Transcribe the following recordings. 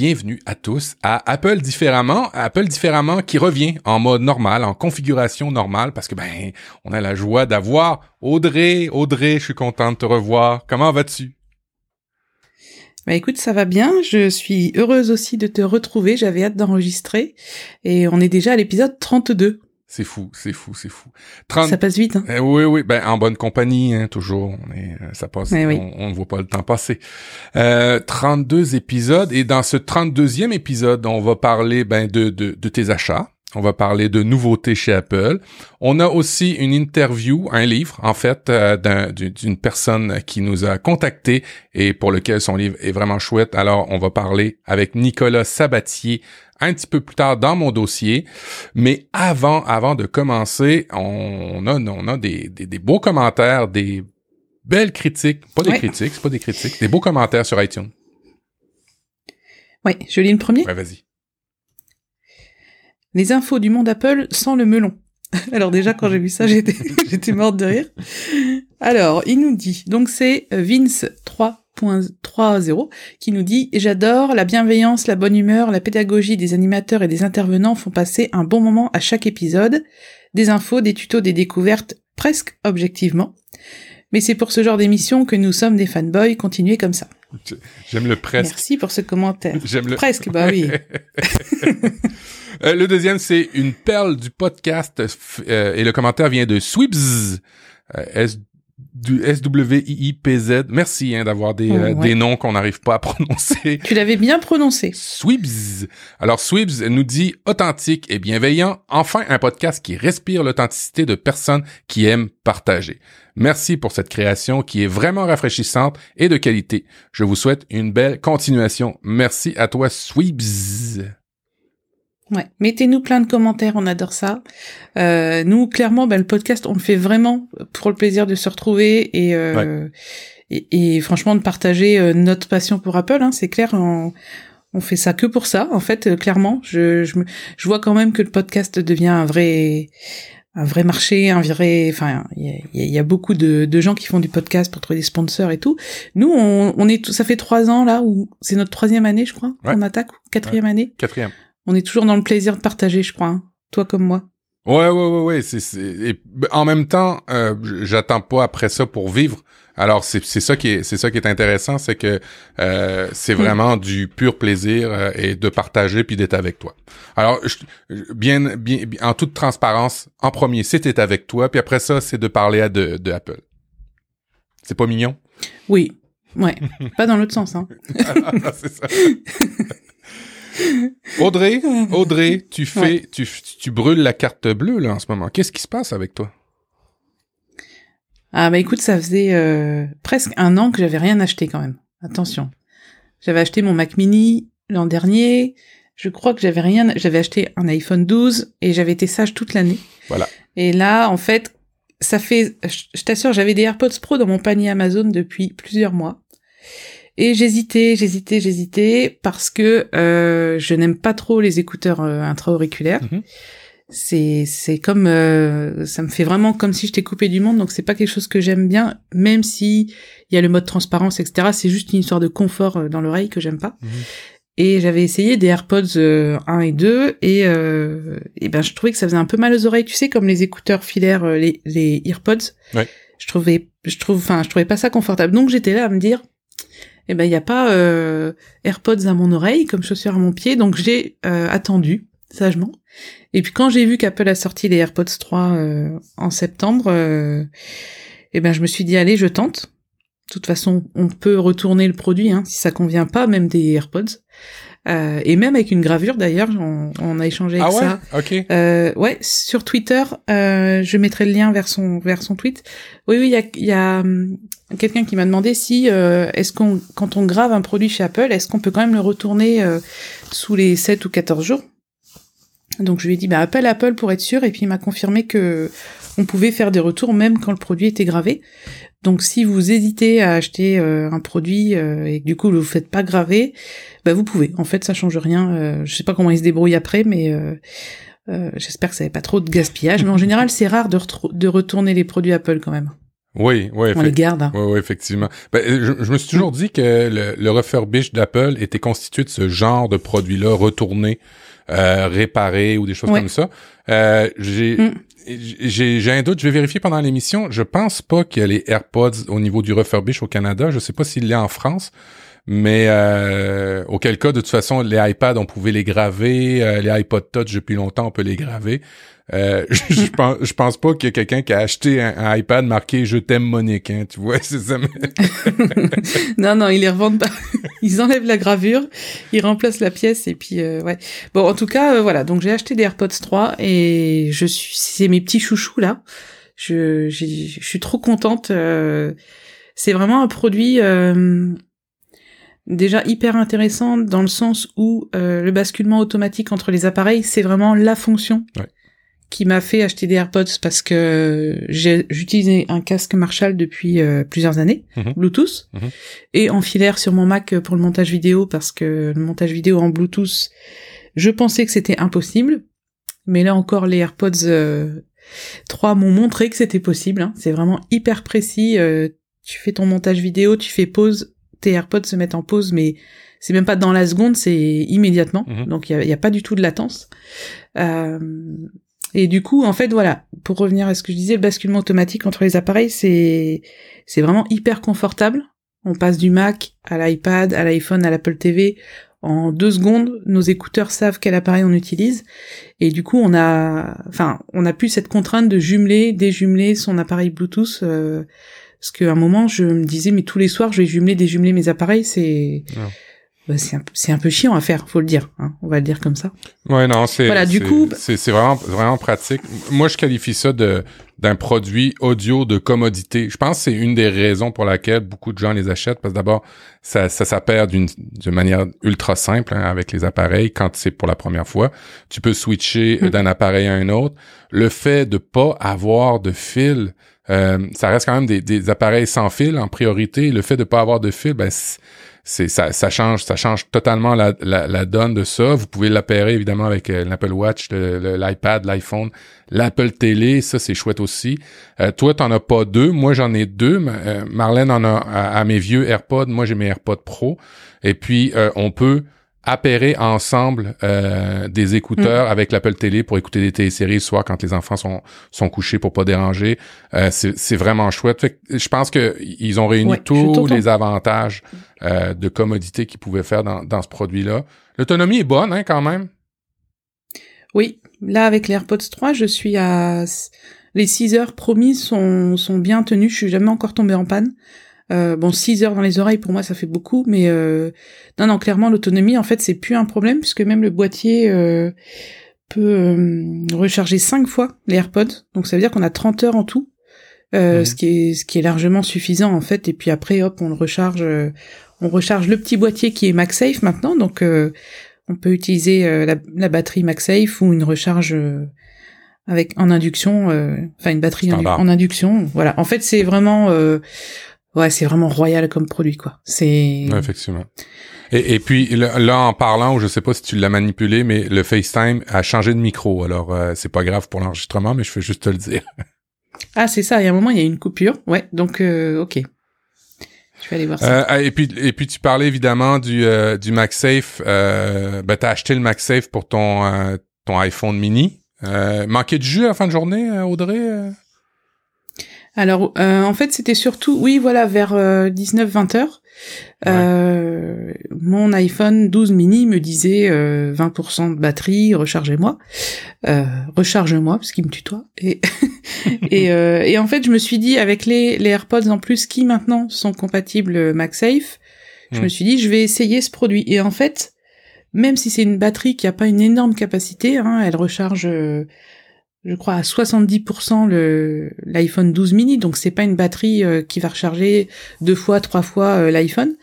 bienvenue à tous à Apple différemment, Apple différemment qui revient en mode normal, en configuration normale parce que ben on a la joie d'avoir Audrey, Audrey, je suis content de te revoir. Comment vas-tu? Bah écoute, ça va bien. Je suis heureuse aussi de te retrouver. J'avais hâte d'enregistrer. Et on est déjà à l'épisode 32. C'est fou, c'est fou, c'est fou. Ça passe vite. Hein? Eh oui, oui, ben en bonne compagnie, hein, toujours. On est, euh, ça passe, eh on, ne voit pas le temps passer. Euh, 32 épisodes et dans ce 32e épisode, on va parler ben de, de, de tes achats. On va parler de nouveautés chez Apple. On a aussi une interview, un livre en fait, euh, d'une personne qui nous a contacté et pour lequel son livre est vraiment chouette. Alors, on va parler avec Nicolas Sabatier un petit peu plus tard dans mon dossier. Mais avant, avant de commencer, on a, on a des, des, beaux commentaires, des belles critiques, pas des critiques, c'est pas des critiques, des beaux commentaires sur iTunes. Oui, je lis le premier. Ouais, vas-y. Les infos du monde Apple sans le melon. Alors déjà, quand j'ai vu ça, j'étais, j'étais morte de rire. Alors, il nous dit, donc c'est Vince 3 3.0 qui nous dit J'adore la bienveillance, la bonne humeur, la pédagogie des animateurs et des intervenants font passer un bon moment à chaque épisode. Des infos, des tutos, des découvertes presque objectivement. Mais c'est pour ce genre d'émission que nous sommes des fanboys, continuez comme ça. J'aime le presque. Merci pour ce commentaire. J'aime le presque, bah oui. Euh, le deuxième, c'est une perle du podcast euh, et le commentaire vient de Sweeps. Euh, du S-W-I-I-P-Z. Merci hein, d'avoir des, euh, des noms qu'on n'arrive pas à prononcer. Tu l'avais bien prononcé. Swibs. Alors Swibs nous dit authentique et bienveillant. Enfin un podcast qui respire l'authenticité de personnes qui aiment partager. Merci pour cette création qui est vraiment rafraîchissante et de qualité. Je vous souhaite une belle continuation. Merci à toi Swibs. Ouais, mettez-nous plein de commentaires, on adore ça. Euh, nous, clairement, ben, le podcast, on le fait vraiment pour le plaisir de se retrouver et euh, et, franchement de partager euh, notre passion pour Apple. Hein, c'est clair, on, on fait ça que pour ça. En fait, euh, clairement, je je, je vois quand même que le podcast devient un vrai un vrai marché, un vrai, enfin, il y a, beaucoup de, de, gens qui font du podcast pour trouver des sponsors et tout. Nous, on, on est, ça fait trois ans là où c'est notre troisième année, je crois, qu'on attaque, quatrième année. Quatrième on est toujours dans le plaisir de partager, je crois. Hein. Toi comme moi. Ouais, ouais, ouais, ouais. C'est, c'est... en même temps, euh, j'attends pas après ça pour vivre. Alors c'est, c'est ça qui est c'est ça qui est intéressant, c'est que euh, c'est hmm. vraiment du pur plaisir euh, et de partager puis d'être avec toi. Alors bien, bien en toute transparence, en premier c'était avec toi, puis après ça c'est de parler à de, de Apple. C'est pas mignon? Oui, ouais, pas dans l'autre sens hein. c'est ça. Audrey, Audrey, tu fais, tu, tu brûles la carte bleue là en ce moment. Qu'est-ce qui se passe avec toi? Ah bah écoute, ça faisait euh, presque un an que j'avais rien acheté quand même. Attention, j'avais acheté mon Mac Mini l'an dernier. Je crois que j'avais rien, j'avais acheté un iPhone 12 et j'avais été sage toute l'année. Voilà. Et là, en fait, ça fait, je t'assure, j'avais des AirPods Pro dans mon panier Amazon depuis plusieurs mois. Et j'hésitais, j'hésitais, j'hésitais parce que euh, je n'aime pas trop les écouteurs euh, intra-auriculaires. Mhm. C'est c'est comme euh, ça me fait vraiment comme si j'étais coupé du monde, donc c'est pas quelque chose que j'aime bien, même si il y a le mode transparence, etc. C'est juste une histoire de confort dans l'oreille que j'aime pas. Mhm. Et j'avais essayé des AirPods 1 et 2 et, et ben je trouvais que ça faisait un peu mal aux oreilles, tu sais, comme les écouteurs filaires, les, les AirPods. Ouais. Je trouvais, je trouve, enfin, je trouvais pas ça confortable. Donc j'étais là à me dire, eh ben il y a pas euh, AirPods à mon oreille comme chaussures à mon pied, donc j'ai euh, attendu sagement. Et puis quand j'ai vu qu'Apple a sorti les AirPods 3 euh, en septembre, eh ben je me suis dit allez, je tente. De toute façon, on peut retourner le produit hein, si ça convient pas, même des AirPods. Euh, et même avec une gravure d'ailleurs, on, on, a échangé avec ah ouais ça. Ok. Euh, ouais, sur Twitter, euh, je mettrai le lien vers son vers son tweet. Oui, oui, il y a, y a hum, quelqu'un qui m'a demandé si euh, est-ce qu'on quand on grave un produit chez Apple, est-ce qu'on peut quand même le retourner sous les 7 ou 14 jours? Donc je lui ai dit bah appelle Apple pour être sûr et puis il m'a confirmé que on pouvait faire des retours même quand le produit était gravé. Donc si vous hésitez à acheter euh, un produit euh, et que du coup vous ne faites pas graver, bah vous pouvez. En fait, ça change rien. Euh, je sais pas comment ils se débrouillent après, mais j'espère que ça n'avait pas trop de gaspillage. Mais en général, c'est rare de, de retourner les produits Apple quand même. Oui, oui. On les garde. Hein. Oui, oui, effectivement. Ben, je, je, me suis toujours dit que le, le refurbish d'Apple était constitué de ce genre de produits-là, retournés, euh, réparés ou des choses comme ça. Euh, j'ai, mm. J'ai, un doute. Je vais vérifier pendant l'émission. Je pense pas qu'il y a les AirPods au niveau du refurbish au Canada. Je sais pas s'il l'est en France. Mais euh, auquel cas, de toute façon, les iPads, on pouvait les graver. Euh, les iPod Touch, depuis longtemps, on peut les graver. Euh, je, pense, je pense pas qu'il y a quelqu'un qui a acheté un, iPad marqué "Je t'aime, Monique". Hein, tu vois, c'est ça. non, non, ils les revendent pas. ils enlèvent la gravure, ils remplacent la pièce et puis euh, ouais. Bon, en tout cas, euh, voilà. Donc j'ai acheté des AirPods 3 et je suis, c'est mes petits chouchous là. Je, je suis trop contente. Euh, c'est vraiment un produit déjà hyper intéressant dans le sens où le basculement automatique entre les appareils, c'est vraiment la fonction. Ouais qui m'a fait acheter des AirPods parce que j'utilisais un casque Marshall depuis euh, plusieurs années, mhm. Bluetooth, mhm. et en filaire sur mon Mac pour le montage vidéo parce que le montage vidéo en Bluetooth, je pensais que c'était impossible, mais là encore les AirPods 3 euh, m'ont montré que c'était possible. Hein. C'est vraiment hyper précis. Euh, tu fais ton montage vidéo, tu fais pause, tes AirPods se mettent en pause, mais c'est même pas dans la seconde, c'est immédiatement. Mhm. Donc il y a, y a, pas du tout de latence. Euh, et du coup, en fait, voilà, pour revenir à ce que je disais, le basculement automatique entre les appareils, c'est c'est vraiment hyper confortable. On passe du Mac à l'iPad, à l'iPhone, à l'Apple TV en deux secondes. Nos écouteurs savent quel appareil on utilise, et du coup, on a, enfin, on a plus cette contrainte de jumeler, déjumeler son appareil Bluetooth. Euh, parce qu'à un moment, je me disais, mais tous les soirs, je vais jumeler, déjumeler mes appareils, c'est c'est un, c'est un peu chiant à faire, faut le dire. Hein, on va le dire comme ça. Ouais, non, c'est voilà, du coup, c'est, c'est vraiment vraiment pratique. Moi, je qualifie ça de d'un produit audio de commodité. Je pense que c'est une des raisons pour laquelle beaucoup de gens les achètent parce que d'abord, ça ça s'appelle d'une d'une manière ultra simple hein, avec les appareils quand c'est pour la première fois. Tu peux switcher mm. d'un appareil à un autre. Le fait de pas avoir de fil, euh, ça reste quand même des, des appareils sans fil en priorité. Le fait de pas avoir de fil, ben c'est ça, ça change ça change totalement la, la, la donne de ça. Vous pouvez l'appairer évidemment avec euh, l'Apple Watch, l'iPad, l'iPhone, l'Apple Télé, ça c'est chouette aussi. Euh, toi t'en as pas deux, moi j'en ai deux. Euh, Marlène en a à, mes vieux AirPods, moi j'ai mes AirPods Pro. Et puis euh, on peut appairer ensemble euh, des écouteurs mm. avec l'Apple Télé pour écouter des téléséries soit quand les enfants sont sont couchés pour pas déranger. Euh, c'est vraiment chouette. je pense que ils ont réuni tous les avantages euh, de commodité qu'ils pouvaient faire dans, dans ce produit-là. L'autonomie est bonne hein, quand même. Oui, là avec l'AirPods 3, je suis à les 6 heures promises sont sont bien tenues, je suis jamais encore tombée en panne. Euh, bon, 6 heures dans les oreilles, pour moi, ça fait beaucoup, mais euh, non, non, clairement, l'autonomie, en fait, c'est plus un problème, puisque même le boîtier euh, peut euh, recharger 5 fois les AirPods, donc ça veut dire qu'on a 30 heures en tout, euh, ce qui est ce qui est largement suffisant, en fait, et puis après, hop, on le recharge, on recharge le petit boîtier qui est MagSafe maintenant, donc on peut utiliser la, la, batterie MagSafe ou une recharge avec en induction, enfin une batterie en, induction, voilà. En fait, c'est vraiment ouais, c'est vraiment royal comme produit, quoi. C'est. effectivement. Et, et puis là, en parlant, je sais pas si tu l'as manipulé, mais le FaceTime a changé de micro. Alors euh, c'est pas grave pour l'enregistrement, mais je fais juste te le dire. ah, c'est ça. Il y a un moment, il y a une coupure. Ouais, donc euh, ok. Je vais aller voir ça. Euh, et puis et puis tu parlais évidemment du euh, du MagSafe. Euh, ben t'as acheté le MagSafe pour ton euh, ton iPhone mini. Euh, manquait de jus à la fin de journée, Audrey alors, euh, en fait, c'était surtout, oui, voilà, vers 19-20 euh, heures. Euh, mon iPhone 12 mini me disait 20% de batterie, rechargez-moi, recharge-moi parce qu'il me tutoie. Et et, et, en fait, je me suis dit avec les, les AirPods en plus qui maintenant sont compatibles MagSafe, je me suis dit je vais essayer ce produit. Et en fait, même si c'est une batterie qui a pas une énorme capacité, hein, elle recharge je crois à 70% le l'iPhone 12 mini, donc c'est pas une batterie euh, qui va recharger deux fois, trois fois euh, l'iPhone.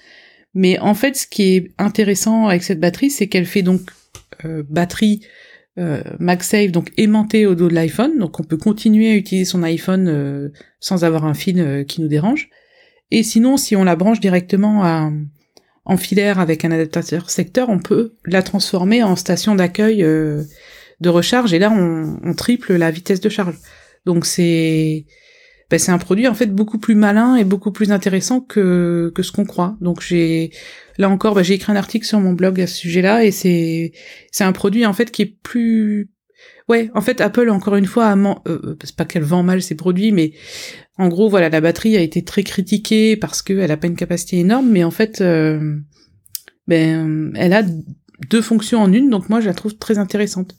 Mais en fait, ce qui est intéressant avec cette batterie, c'est qu'elle fait donc euh, batterie MagSafe, donc aimantée au dos de l'iPhone, donc on peut continuer à utiliser son iPhone sans avoir un fil qui nous dérange. Et sinon, si on la branche directement en filaire avec un adaptateur secteur, on peut la transformer en station d'accueil de recharge et là on, triple la vitesse de charge. Donc c'est ben, c'est un produit en fait beaucoup plus malin et beaucoup plus intéressant que que ce qu'on croit. Donc j'ai là encore, ben, j'ai écrit un article sur mon blog à ce sujet-là et c'est c'est un produit en fait qui est plus Ouais, en fait, Apple, encore une fois, euh, euh, c'est pas qu'elle vend mal ses produits, mais en gros, voilà, la batterie a été très critiquée parce qu'elle a pas une capacité énorme, mais en fait, euh, ben, elle a deux fonctions en une, donc moi, je la trouve très intéressante.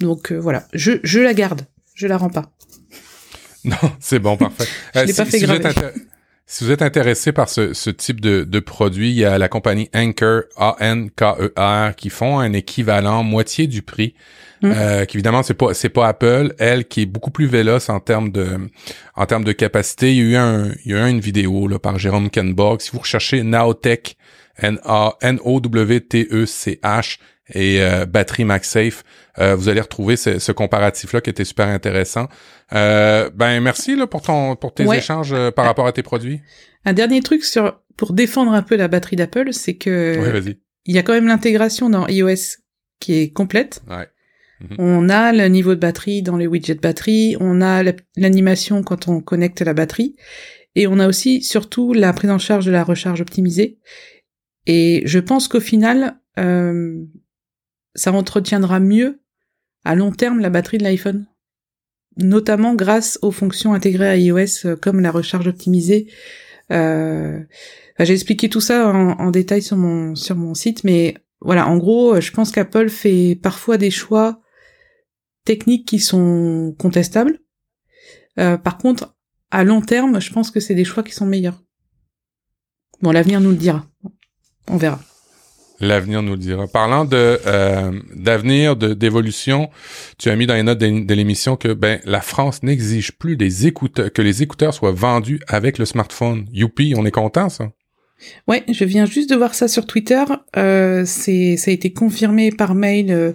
Donc voilà, je, je la garde, je la rends pas. Non, c'est bon, parfait. je l'ai pas fait graver. Si vous êtes intéressé par ce, ce type de, de, produit, il y a la compagnie Anker, A-N-K-E-R, qui font un équivalent moitié du prix. Mm. Euh, évidemment c'est pas c'est pas Apple, elle qui est beaucoup plus véloce en termes de en termes de capacité. Il y a eu un il y a eu une vidéo là par Jérôme Kenborg. Si vous recherchez Naotech, N A N O W T E C H et euh, batterie MagSafe, euh, vous allez retrouver ce, ce comparatif là qui était super intéressant. Euh, ben merci là pour ton pour tes échanges euh, par rapport à tes produits. Un dernier truc sur pour défendre un peu la batterie d'Apple, c'est que vas-y. il y a quand même l'intégration dans iOS qui est complète. Ouais. Mhm. On a le niveau de batterie dans les widgets de batterie, on a l'animation quand on connecte la batterie, et on a aussi surtout la prise en charge de la recharge optimisée. Et je pense qu'au final, euh, ça entretiendra mieux à long terme la batterie de l'iPhone notamment grâce aux fonctions intégrées à iOS euh, comme la recharge optimisée. Euh, j'ai expliqué tout ça en, détail sur mon sur mon site, mais voilà, en gros, je pense qu'Apple fait parfois des choix techniques qui sont contestables. Euh, par contre, à long terme, je pense que c'est des choix qui sont meilleurs. Bon, l'avenir nous le dira. On verra. L'avenir nous le dira. Parlant de euh, d'avenir, de d'évolution, tu as mis dans les notes de, l'émission que ben la France n'exige plus des écouteurs, que les écouteurs soient vendus avec le smartphone. Youpi, on est content ça? Ouais, je viens juste de voir ça sur Twitter. Euh, c'est ça a été confirmé par mail euh,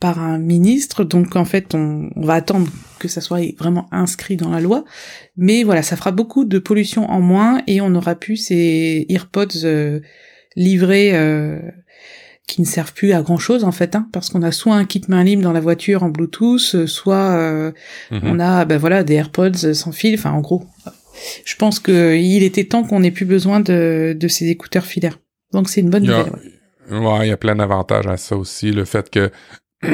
par un ministre, donc en fait on, on, va attendre que ça soit vraiment inscrit dans la loi. Mais voilà, ça fera beaucoup de pollution en moins et on aura pu ces AirPods euh, livrés euh, qui ne servent plus à grand chose en fait, hein, parce qu'on a soit un kit main libre dans la voiture en Bluetooth, soit euh, mhm. on a ben voilà des AirPods sans fil. Enfin en gros, je pense que il était temps qu'on ait plus besoin de, de ces écouteurs filaires. Donc c'est une bonne nouvelle. Ouais, il y a plein d'avantages à ça aussi, le fait que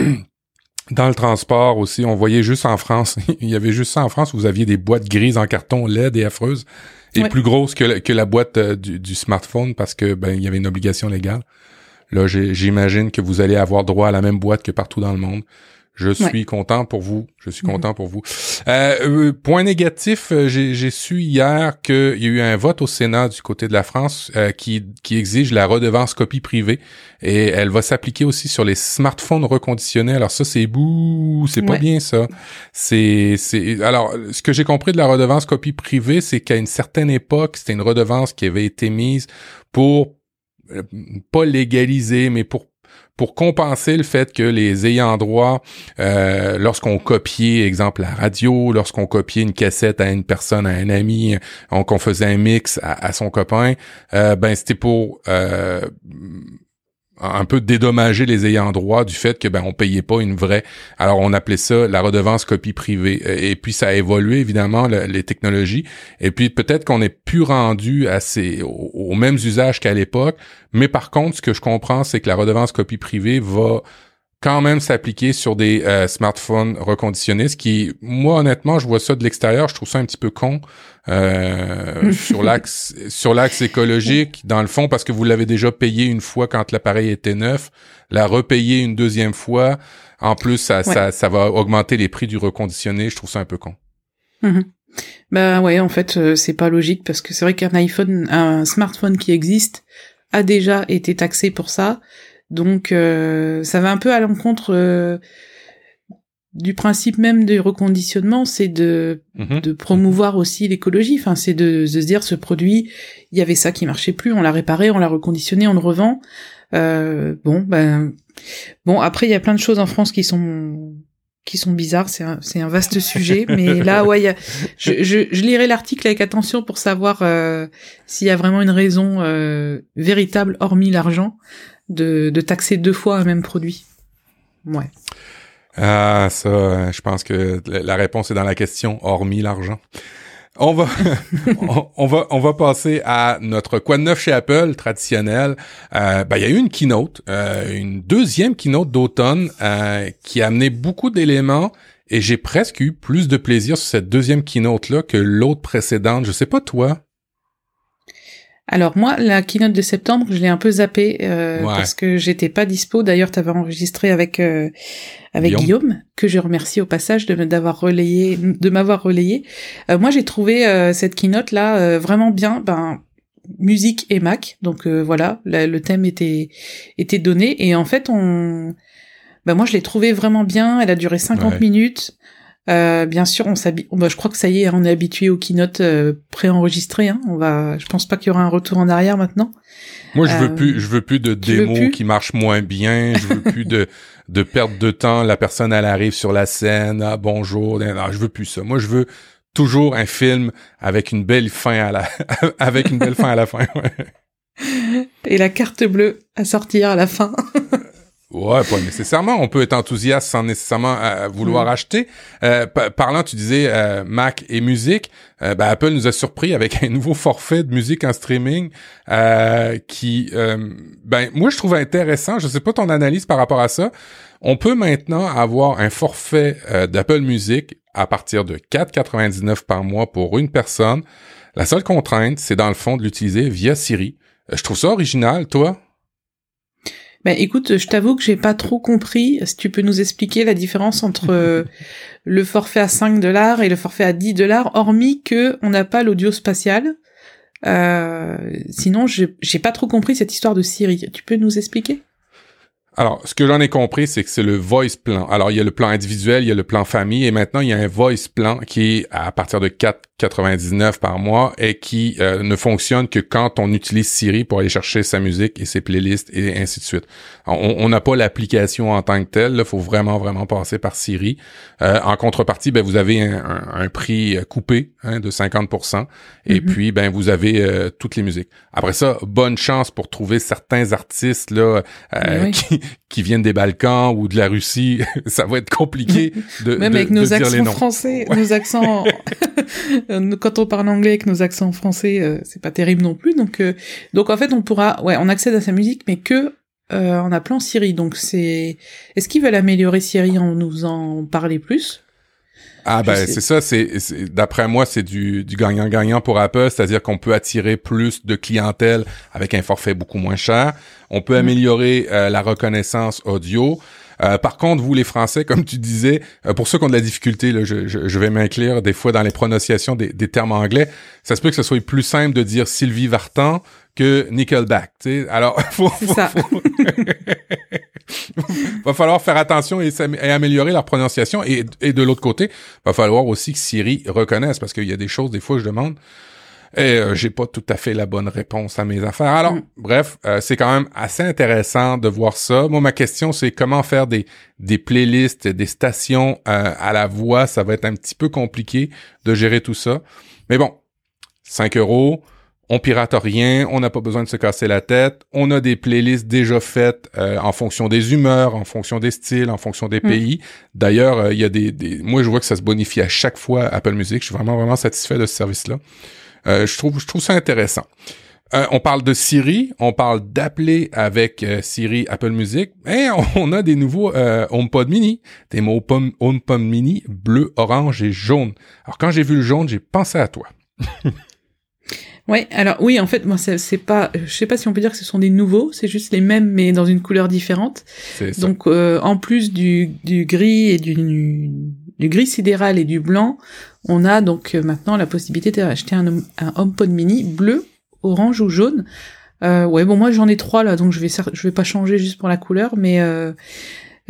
dans le transport aussi, on voyait juste en France, il y avait juste ça en France, vous aviez des boîtes grises en carton LED et affreuses et plus grosse que la, que la boîte euh, du, smartphone parce que ben il y avait une obligation légale. Là, j'imagine que vous allez avoir droit à la même boîte que partout dans le monde. Je suis content pour vous. Je suis mhm. content pour vous. Euh, euh, point négatif, euh, j'ai su hier qu'il y a eu un vote au Sénat du côté de la France qui, qui exige la redevance copie privée et elle va s'appliquer aussi sur les smartphones reconditionnés. Alors ça, c'est bouh, c'est pas bien ça. C'est, c'est. Alors, ce que j'ai compris de la redevance copie privée, c'est qu'à une certaine époque, c'était une redevance qui avait été mise pour pas légaliser, mais pour pour compenser le fait que les ayants droit, euh, lorsqu'on copiait, exemple, la radio, lorsqu'on copiait une cassette à une personne, à un ami, qu'on faisait un mix à, son copain, euh, ben c'était pour euh, un peu dédommager les ayants droit du fait que ben on payait pas une vraie alors on appelait ça la redevance copie privée. Et puis ça a évolué évidemment les technologies. Et puis peut-être qu'on est plus rendu à ces aux, mêmes usages qu'à l'époque. Mais par contre ce que je comprends c'est que la redevance copie privée va quand même s'appliquer sur des euh, smartphones reconditionnés, ce qui, moi honnêtement, je vois ça de l'extérieur, je trouve ça un petit peu con euh, sur l'axe sur l'axe écologique, dans le fond, parce que vous l'avez déjà payé une fois quand l'appareil était neuf, la repayer une deuxième fois, en plus ça, ça, ça va augmenter les prix du reconditionné, je trouve ça un peu con. Mm-hmm. Bah ouais, en fait, euh, c'est pas logique parce que c'est vrai qu'un iPhone, un smartphone qui existe a déjà été taxé pour ça. Donc euh, ça va un peu à l'encontre euh, du principe même du reconditionnement, c'est de, mhm. de promouvoir aussi l'écologie. Enfin, c'est de, se dire ce produit, il y avait ça qui marchait plus, on l'a réparé, on l'a reconditionné, on le revend. Euh, bon, ben bon. Après, il y a plein de choses en France qui sont qui sont bizarres. C'est un, c'est un vaste sujet, mais là, ouais, je, je, je, lirai l'article avec attention pour savoir s'il y a vraiment une raison véritable, hormis l'argent, de, taxer deux fois un même produit. Ouais. Ah, ça, je pense que la réponse est dans la question, hormis l'argent. On va, on, va, on va passer à notre quoi de neuf chez Apple traditionnel. Euh, ben, il y a eu une keynote, euh, une deuxième keynote d'automne euh, qui a amené beaucoup d'éléments et j'ai presque eu plus de plaisir sur cette deuxième keynote là que l'autre précédente. Je sais pas toi. Alors moi, la keynote de septembre, je l'ai un peu zappé euh, parce que j'étais pas dispo. D'ailleurs, tu avais enregistré avec euh, avec Guillaume. que je remercie au passage de d'avoir relayé, de m'avoir relayé. Euh, moi, j'ai trouvé cette keynote là vraiment bien. Ben musique et Mac, donc voilà, le thème était était donné et en fait on, ben moi je l'ai trouvé vraiment bien. Elle a duré 50 minutes. Euh, bien sûr, on s'habille. Bah, je crois que ça y est, on est habitué aux keynotes euh, préenregistrées. Hein. On va. Je pense pas qu'il y aura un retour en arrière maintenant. Moi, je veux euh, plus. Je veux plus de démos qui marchent moins bien. Je veux plus de de perte de temps. La personne elle arrive sur la scène. Ah bonjour. Non, je veux plus ça. Moi, je veux toujours un film avec une belle fin à la avec une belle fin à la fin. Et la carte bleue à sortir à la fin. Ouais, pas nécessairement. On peut être enthousiaste sans nécessairement euh, vouloir mm. acheter. Euh, parlant, tu disais euh, Mac et musique. Euh, ben, Apple nous a surpris avec un nouveau forfait de musique en streaming qui, ben moi je trouve intéressant. Je sais pas ton analyse par rapport à ça. On peut maintenant avoir un forfait d'Apple Music à partir de 4,99 par mois pour une personne. La seule contrainte, c'est dans le fond de l'utiliser via Siri. Je trouve ça original, toi? Ben écoute, je t'avoue que j'ai pas trop compris. Si tu peux nous expliquer la différence entre euh, le forfait à 5 dollars et le forfait à 10 dollars, hormis que on n'a pas l'audio spatial. Euh, sinon, j'ai pas trop compris cette histoire de Siri. Tu peux nous expliquer? Alors, ce que j'en ai compris, c'est que c'est le voice plan. Alors, il y a le plan individuel, il y a le plan famille, et maintenant, il y a un voice plan qui est à partir de 4,99 par mois et qui euh, ne fonctionne que quand on utilise Siri pour aller chercher sa musique et ses playlists et ainsi de suite. On n'a pas l'application en tant que telle, il faut vraiment, vraiment passer par Siri. Euh, en contrepartie, ben, vous avez un, prix coupé hein, de 50%, et mm-hmm. puis, ben, vous avez euh, toutes les musiques. Après ça, bonne chance pour trouver certains artistes là qui qui viennent des Balkans ou de la Russie, ça va être compliqué de même avec nos accents français, nos accents quand on parle anglais avec nos accents français, euh, c'est pas terrible non plus. Donc euh, donc en fait on pourra ouais on accède à sa musique mais que euh, en appelant Siri. Donc c'est est-ce qu'ils veulent améliorer Siri en nous en parler plus? Ah ben c'est ça, c'est d'après moi c'est du du gagnant-gagnant pour Apple, c'est-à-dire qu'on peut attirer plus de clientèle avec un forfait beaucoup moins cher. On peut mm. améliorer euh, la reconnaissance audio. Euh, par contre, vous les Français, comme tu disais, euh, pour ceux qui ont de la difficulté, là, je, je, vais m'inclure des fois dans les prononciations des, des, termes anglais, ça se peut que ce soit plus simple de dire Sylvie Vartan que Nickelback. sais. Alors, faut, faut, ça. va falloir faire attention et, améliorer leur prononciation. Et, et de l'autre côté, va falloir aussi que Siri reconnaisse, parce qu'il y a des choses, des fois, je demande, et euh, j'ai pas tout à fait la bonne réponse à mes affaires. Alors, mm. bref, euh, c'est quand même assez intéressant de voir ça. Moi, ma question, c'est comment faire des, des playlists, des stations euh, à la voix? Ça va être un petit peu compliqué de gérer tout ça. Mais bon, 5 euros, on pirate rien, on n'a pas besoin de se casser la tête, on a des playlists déjà faites euh, en fonction des humeurs, en fonction des styles, en fonction des mm. pays. D'ailleurs, euh, il y a des, des, moi je vois que ça se bonifie à chaque fois Apple Music. Je suis vraiment vraiment satisfait de ce service-là. Euh, je trouve je trouve ça intéressant. on parle de Siri, on parle d'appeler avec Siri Apple Music, et on, a des nouveaux HomePod Mini, des mots HomePod Mini bleu, orange et jaune. Alors quand j'ai vu le jaune, j'ai pensé à toi. Ouais, alors oui, en fait, moi, c'est pas, je sais pas si on peut dire que ce sont des nouveaux, c'est juste les mêmes, mais dans une couleur différente. Donc, euh, en plus du, du gris et du, du gris sidéral et du blanc, on a donc euh, maintenant la possibilité d'acheter un, HomePod mini bleu, orange ou jaune. Euh, ouais, bon, moi j'en ai trois là, donc je vais vais pas changer juste pour la couleur, mais euh,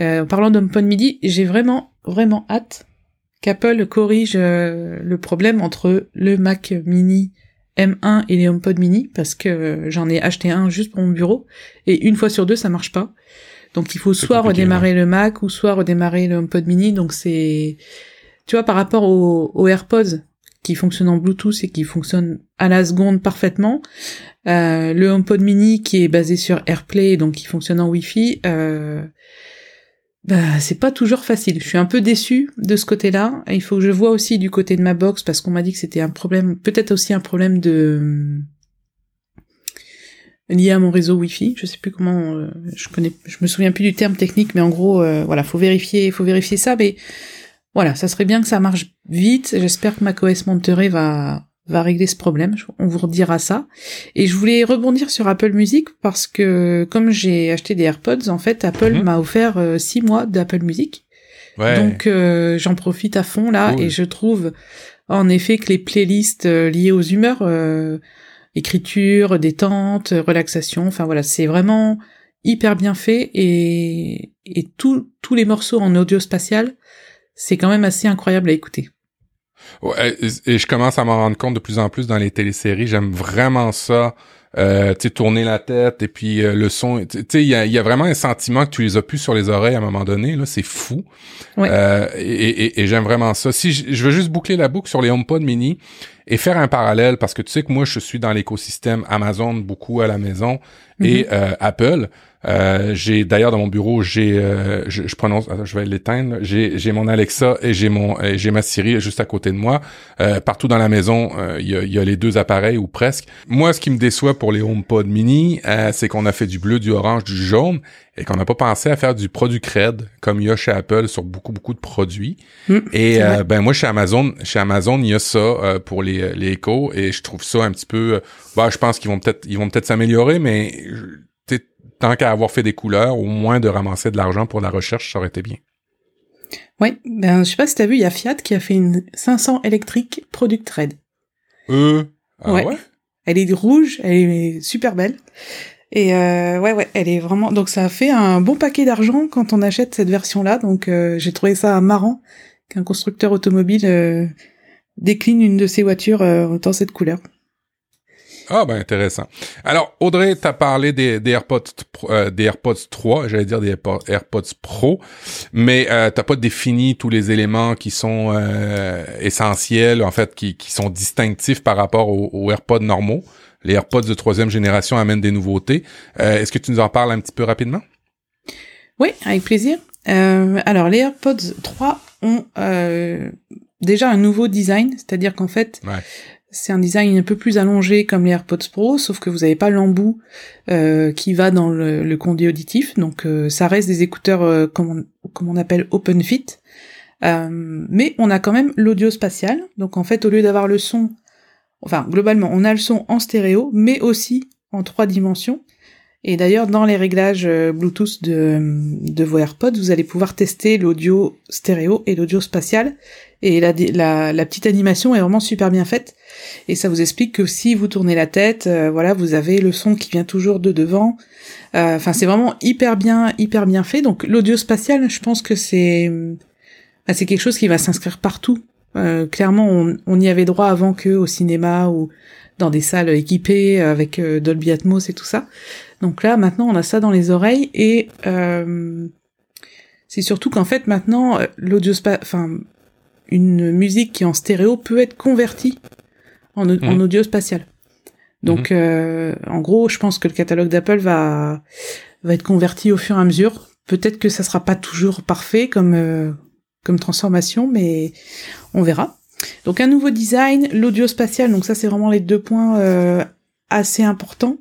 euh, parlant d'HomePod mini, j'ai vraiment vraiment hâte qu'Apple corrige le problème entre le Mac mini M1 et les HomePod mini parce que j'en ai acheté un juste pour mon bureau et une fois sur deux ça marche pas. Donc il faut soit redémarrer le Mac ou soit redémarrer le HomePod mini. Donc c'est, tu vois, par rapport aux, AirPods qui fonctionnent en Bluetooth et qui fonctionnent à la seconde parfaitement, euh, le HomePod mini qui est basé sur AirPlay donc qui fonctionne en Wi-Fi, euh, bah, c'est pas toujours facile. Je suis un peu déçue de ce côté-là. Il faut que je vois aussi du côté de ma box parce qu'on m'a dit que c'était un problème, peut-être aussi un problème de lié à mon réseau Wi-Fi. Je sais plus comment, euh, je connais, je me souviens plus du terme technique, mais en gros, euh, voilà, faut vérifier, faut vérifier ça. Mais voilà, ça serait bien que ça marche vite. J'espère que macOS Monterey va va régler ce problème. On vous redira ça. Et je voulais rebondir sur Apple Music parce que comme j'ai acheté des AirPods, en fait, Apple Mhm. m'a offert euh, six mois d'Apple Music. Ouais. Donc euh, j'en profite à fond là Cool. et je trouve en effet que les playlists euh, liées aux humeurs, euh, écriture, détente, relaxation, enfin voilà, c'est vraiment hyper bien fait et, et tous tous les morceaux en audio spatial, c'est quand même assez incroyable à écouter. Ouais, et, et je commence à m'en rendre compte de plus en plus dans les téléséries. J'aime vraiment ça. Euh, tourner la tête et puis euh, le son. Tu sais, il y a, y a vraiment un sentiment que tu les as plus sur les oreilles à un moment donné. Là, c'est fou. Euh, et et- et j'aime vraiment ça. Si je, veux juste boucler la boucle sur les HomePod mini et faire un parallèle parce que tu sais que moi je suis dans l'écosystème Amazon beaucoup à la maison et euh, Apple. Euh, j'ai d'ailleurs dans mon bureau j'ai euh, je, je prononce attends, je vais l'éteindre. J'ai j'ai mon Alexa et j'ai mon j'ai ma Siri juste à côté de moi. Euh, partout dans la maison euh, il y, a, y a les deux appareils ou presque. Moi ce qui me déçoit pour les HomePod mini euh, c'est qu'on a fait du bleu du orange du jaune et qu'on n'a pas pensé à faire du produit cred comme il y a chez Apple sur beaucoup beaucoup de produits. Mm, et ben moi chez Amazon chez Amazon il y a ça euh, pour les les Echo et je trouve ça un petit peu bah je pense qu'ils vont peut-être ils vont peut-être s'améliorer mais je- tant qu'à avoir fait des couleurs au moins de ramasser de l'argent pour la recherche ça aurait été bien Ouais, ben je sais pas si t'as vu, il y a Fiat qui a fait une 500 électrique Product Red. euh ah Ouais. ouais, Elle est rouge, elle est super belle. Et euh, ouais, ouais, elle est vraiment. Donc ça a fait un bon paquet d'argent quand on achète cette version-là. Donc euh, j'ai trouvé ça marrant qu'un constructeur automobile euh, décline une de ses voitures dans cette couleur. Ah ben intéressant. Alors Audrey, t'as parlé des, des AirPods euh, des AirPods 3, j'allais dire des AirPods, AirPods Pro, mais euh, t'as pas défini tous les éléments qui sont euh, essentiels, en fait, qui, qui sont distinctifs par rapport aux, aux AirPods normaux. Les AirPods de troisième génération amènent des nouveautés. Euh, Est-ce que tu nous en parles un petit peu rapidement? Oui, avec plaisir. Euh, alors les AirPods 3 ont euh, déjà un nouveau design, c'est-à-dire qu'en fait Ouais. C'est un design un peu plus allongé comme les AirPods Pro, sauf que vous n'avez pas l'embout euh, qui va dans le, le conduit auditif, donc euh, ça reste des écouteurs euh, comme, on, comme on appelle open fit, Euh, mais on a quand même l'audio spatial, donc en fait au lieu d'avoir le son, enfin globalement on a le son en stéréo, mais aussi en trois dimensions. Et d'ailleurs, dans les réglages euh, Bluetooth de, de vos AirPods, vous allez pouvoir tester l'audio stéréo et l'audio spatial. Et la, la, la petite animation est vraiment super bien faite. Et ça vous explique que si vous tournez la tête, euh, voilà, vous avez le son qui vient toujours de devant. Euh, Enfin, c'est vraiment hyper bien, hyper bien fait. Donc, l'audio spatial, je pense que c'est, bah, c'est quelque chose qui va s'inscrire partout. Euh, clairement, on, y avait droit avant que au cinéma ou dans des salles équipées avec euh, Dolby Atmos et tout ça. Donc là, maintenant, on a ça dans les oreilles et euh, c'est surtout qu'en fait, maintenant, euh, l'audio, enfin, une musique qui est en stéréo peut être convertie en, Mhm. audio spatial. Donc, euh, en gros, je pense que le catalogue d'Apple va va être converti au fur et à mesure. Peut-être que ça sera pas toujours parfait comme euh, comme transformation, mais on verra. Donc un nouveau design, l'audio spatial, donc ça c'est vraiment les deux points euh, assez importants,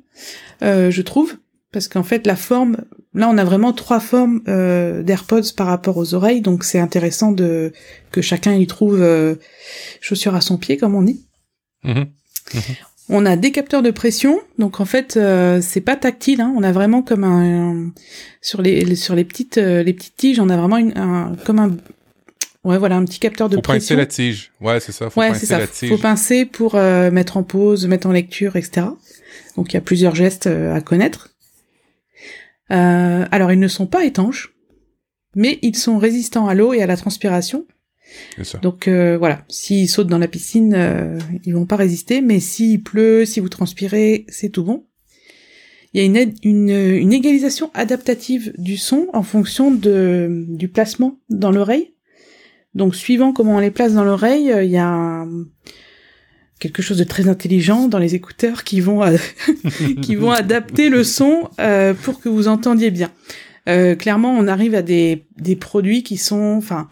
euh, je trouve, parce qu'en fait la forme, là on a vraiment trois formes euh, d'AirPods par rapport aux oreilles, donc c'est intéressant de que chacun y trouve euh, chaussure à son pied comme on dit. Mhm. On a des capteurs de pression, donc en fait euh, c'est pas tactile, hein, on a vraiment comme un, un- sur les sur les petites euh, les petites tiges, on a vraiment une, un comme un ouais voilà un petit capteur de Faut pincer pression. la tige. Ouais, c'est ça. Faut Ouais, pincer c'est ça. la tige. Faut pincer pour euh, mettre en pause, mettre en lecture, etc. Donc il y a plusieurs gestes euh, à connaître. Alors ils ne sont pas étanches, mais ils sont résistants à l'eau et à la transpiration. Donc euh, voilà, s'ils sautent dans la piscine, euh, ils vont pas résister, mais s'il pleut, si vous transpirez, c'est tout bon. Il y a une, une, une égalisation adaptative du son en fonction de, du placement dans l'oreille. Donc suivant comment on les place dans l'oreille, euh, il y a quelque chose de très intelligent dans les écouteurs qui vont, euh, qui vont adapter le son euh, pour que vous entendiez bien. euh, clairement, on arrive à des, des produits qui sont, enfin,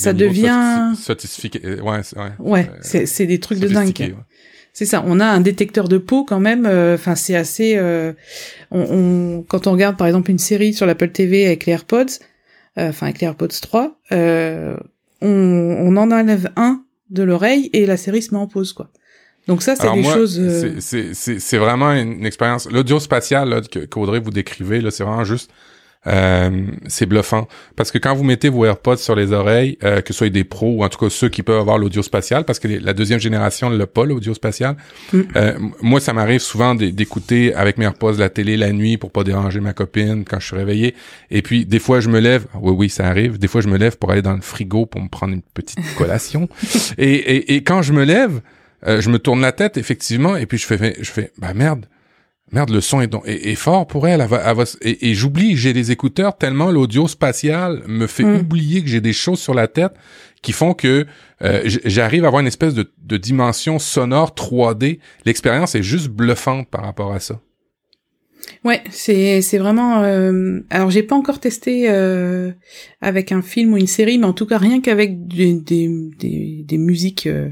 ça devient. Sophistiqué. Euh, ouais, ouais. Ouais, c'est, c'est des trucs de dingue. C'est ça. On a un détecteur de peau quand même. Enfin, c'est assez. On, on, quand on regarde par exemple une série sur l'Apple TV avec les AirPods, enfin avec les AirPods 3, on, on en enlève un de l'oreille et la série se met en pause, quoi. Donc ça, c'est des choses. Euh... C'est vraiment une, expérience. L'audio spatial qu'Audrey vous décrivez, là, c'est vraiment juste. Euh, c'est bluffant parce que quand vous mettez vos AirPods sur les oreilles, euh, que ce soit des pros ou en tout cas ceux qui peuvent avoir l'audio spatial, parce que la deuxième génération ne l'a pas l'audio spatial. Mm. Euh, moi, ça m'arrive souvent d'écouter avec mes AirPods la télé la nuit pour pas déranger ma copine quand je suis réveillé. Et puis des fois, je me lève. Oui, oui, ça arrive. Des fois, je me lève pour aller dans le frigo pour me prendre une petite collation. et, et, et quand je me lève, euh, je me tourne la tête effectivement et puis je fais je fais bah merde merde le son est, est, fort pour elle, et, j'oublie j'ai des écouteurs tellement l'audio spatial me fait mm. oublier que j'ai des choses sur la tête qui font que euh, j'arrive à avoir une espèce de, de dimension sonore 3D l'expérience est juste bluffante par rapport à ça Ouais, c'est c'est vraiment. Euh... Alors j'ai pas encore testé euh, avec un film ou une série, mais en tout cas rien qu'avec des, des, des, des musiques euh,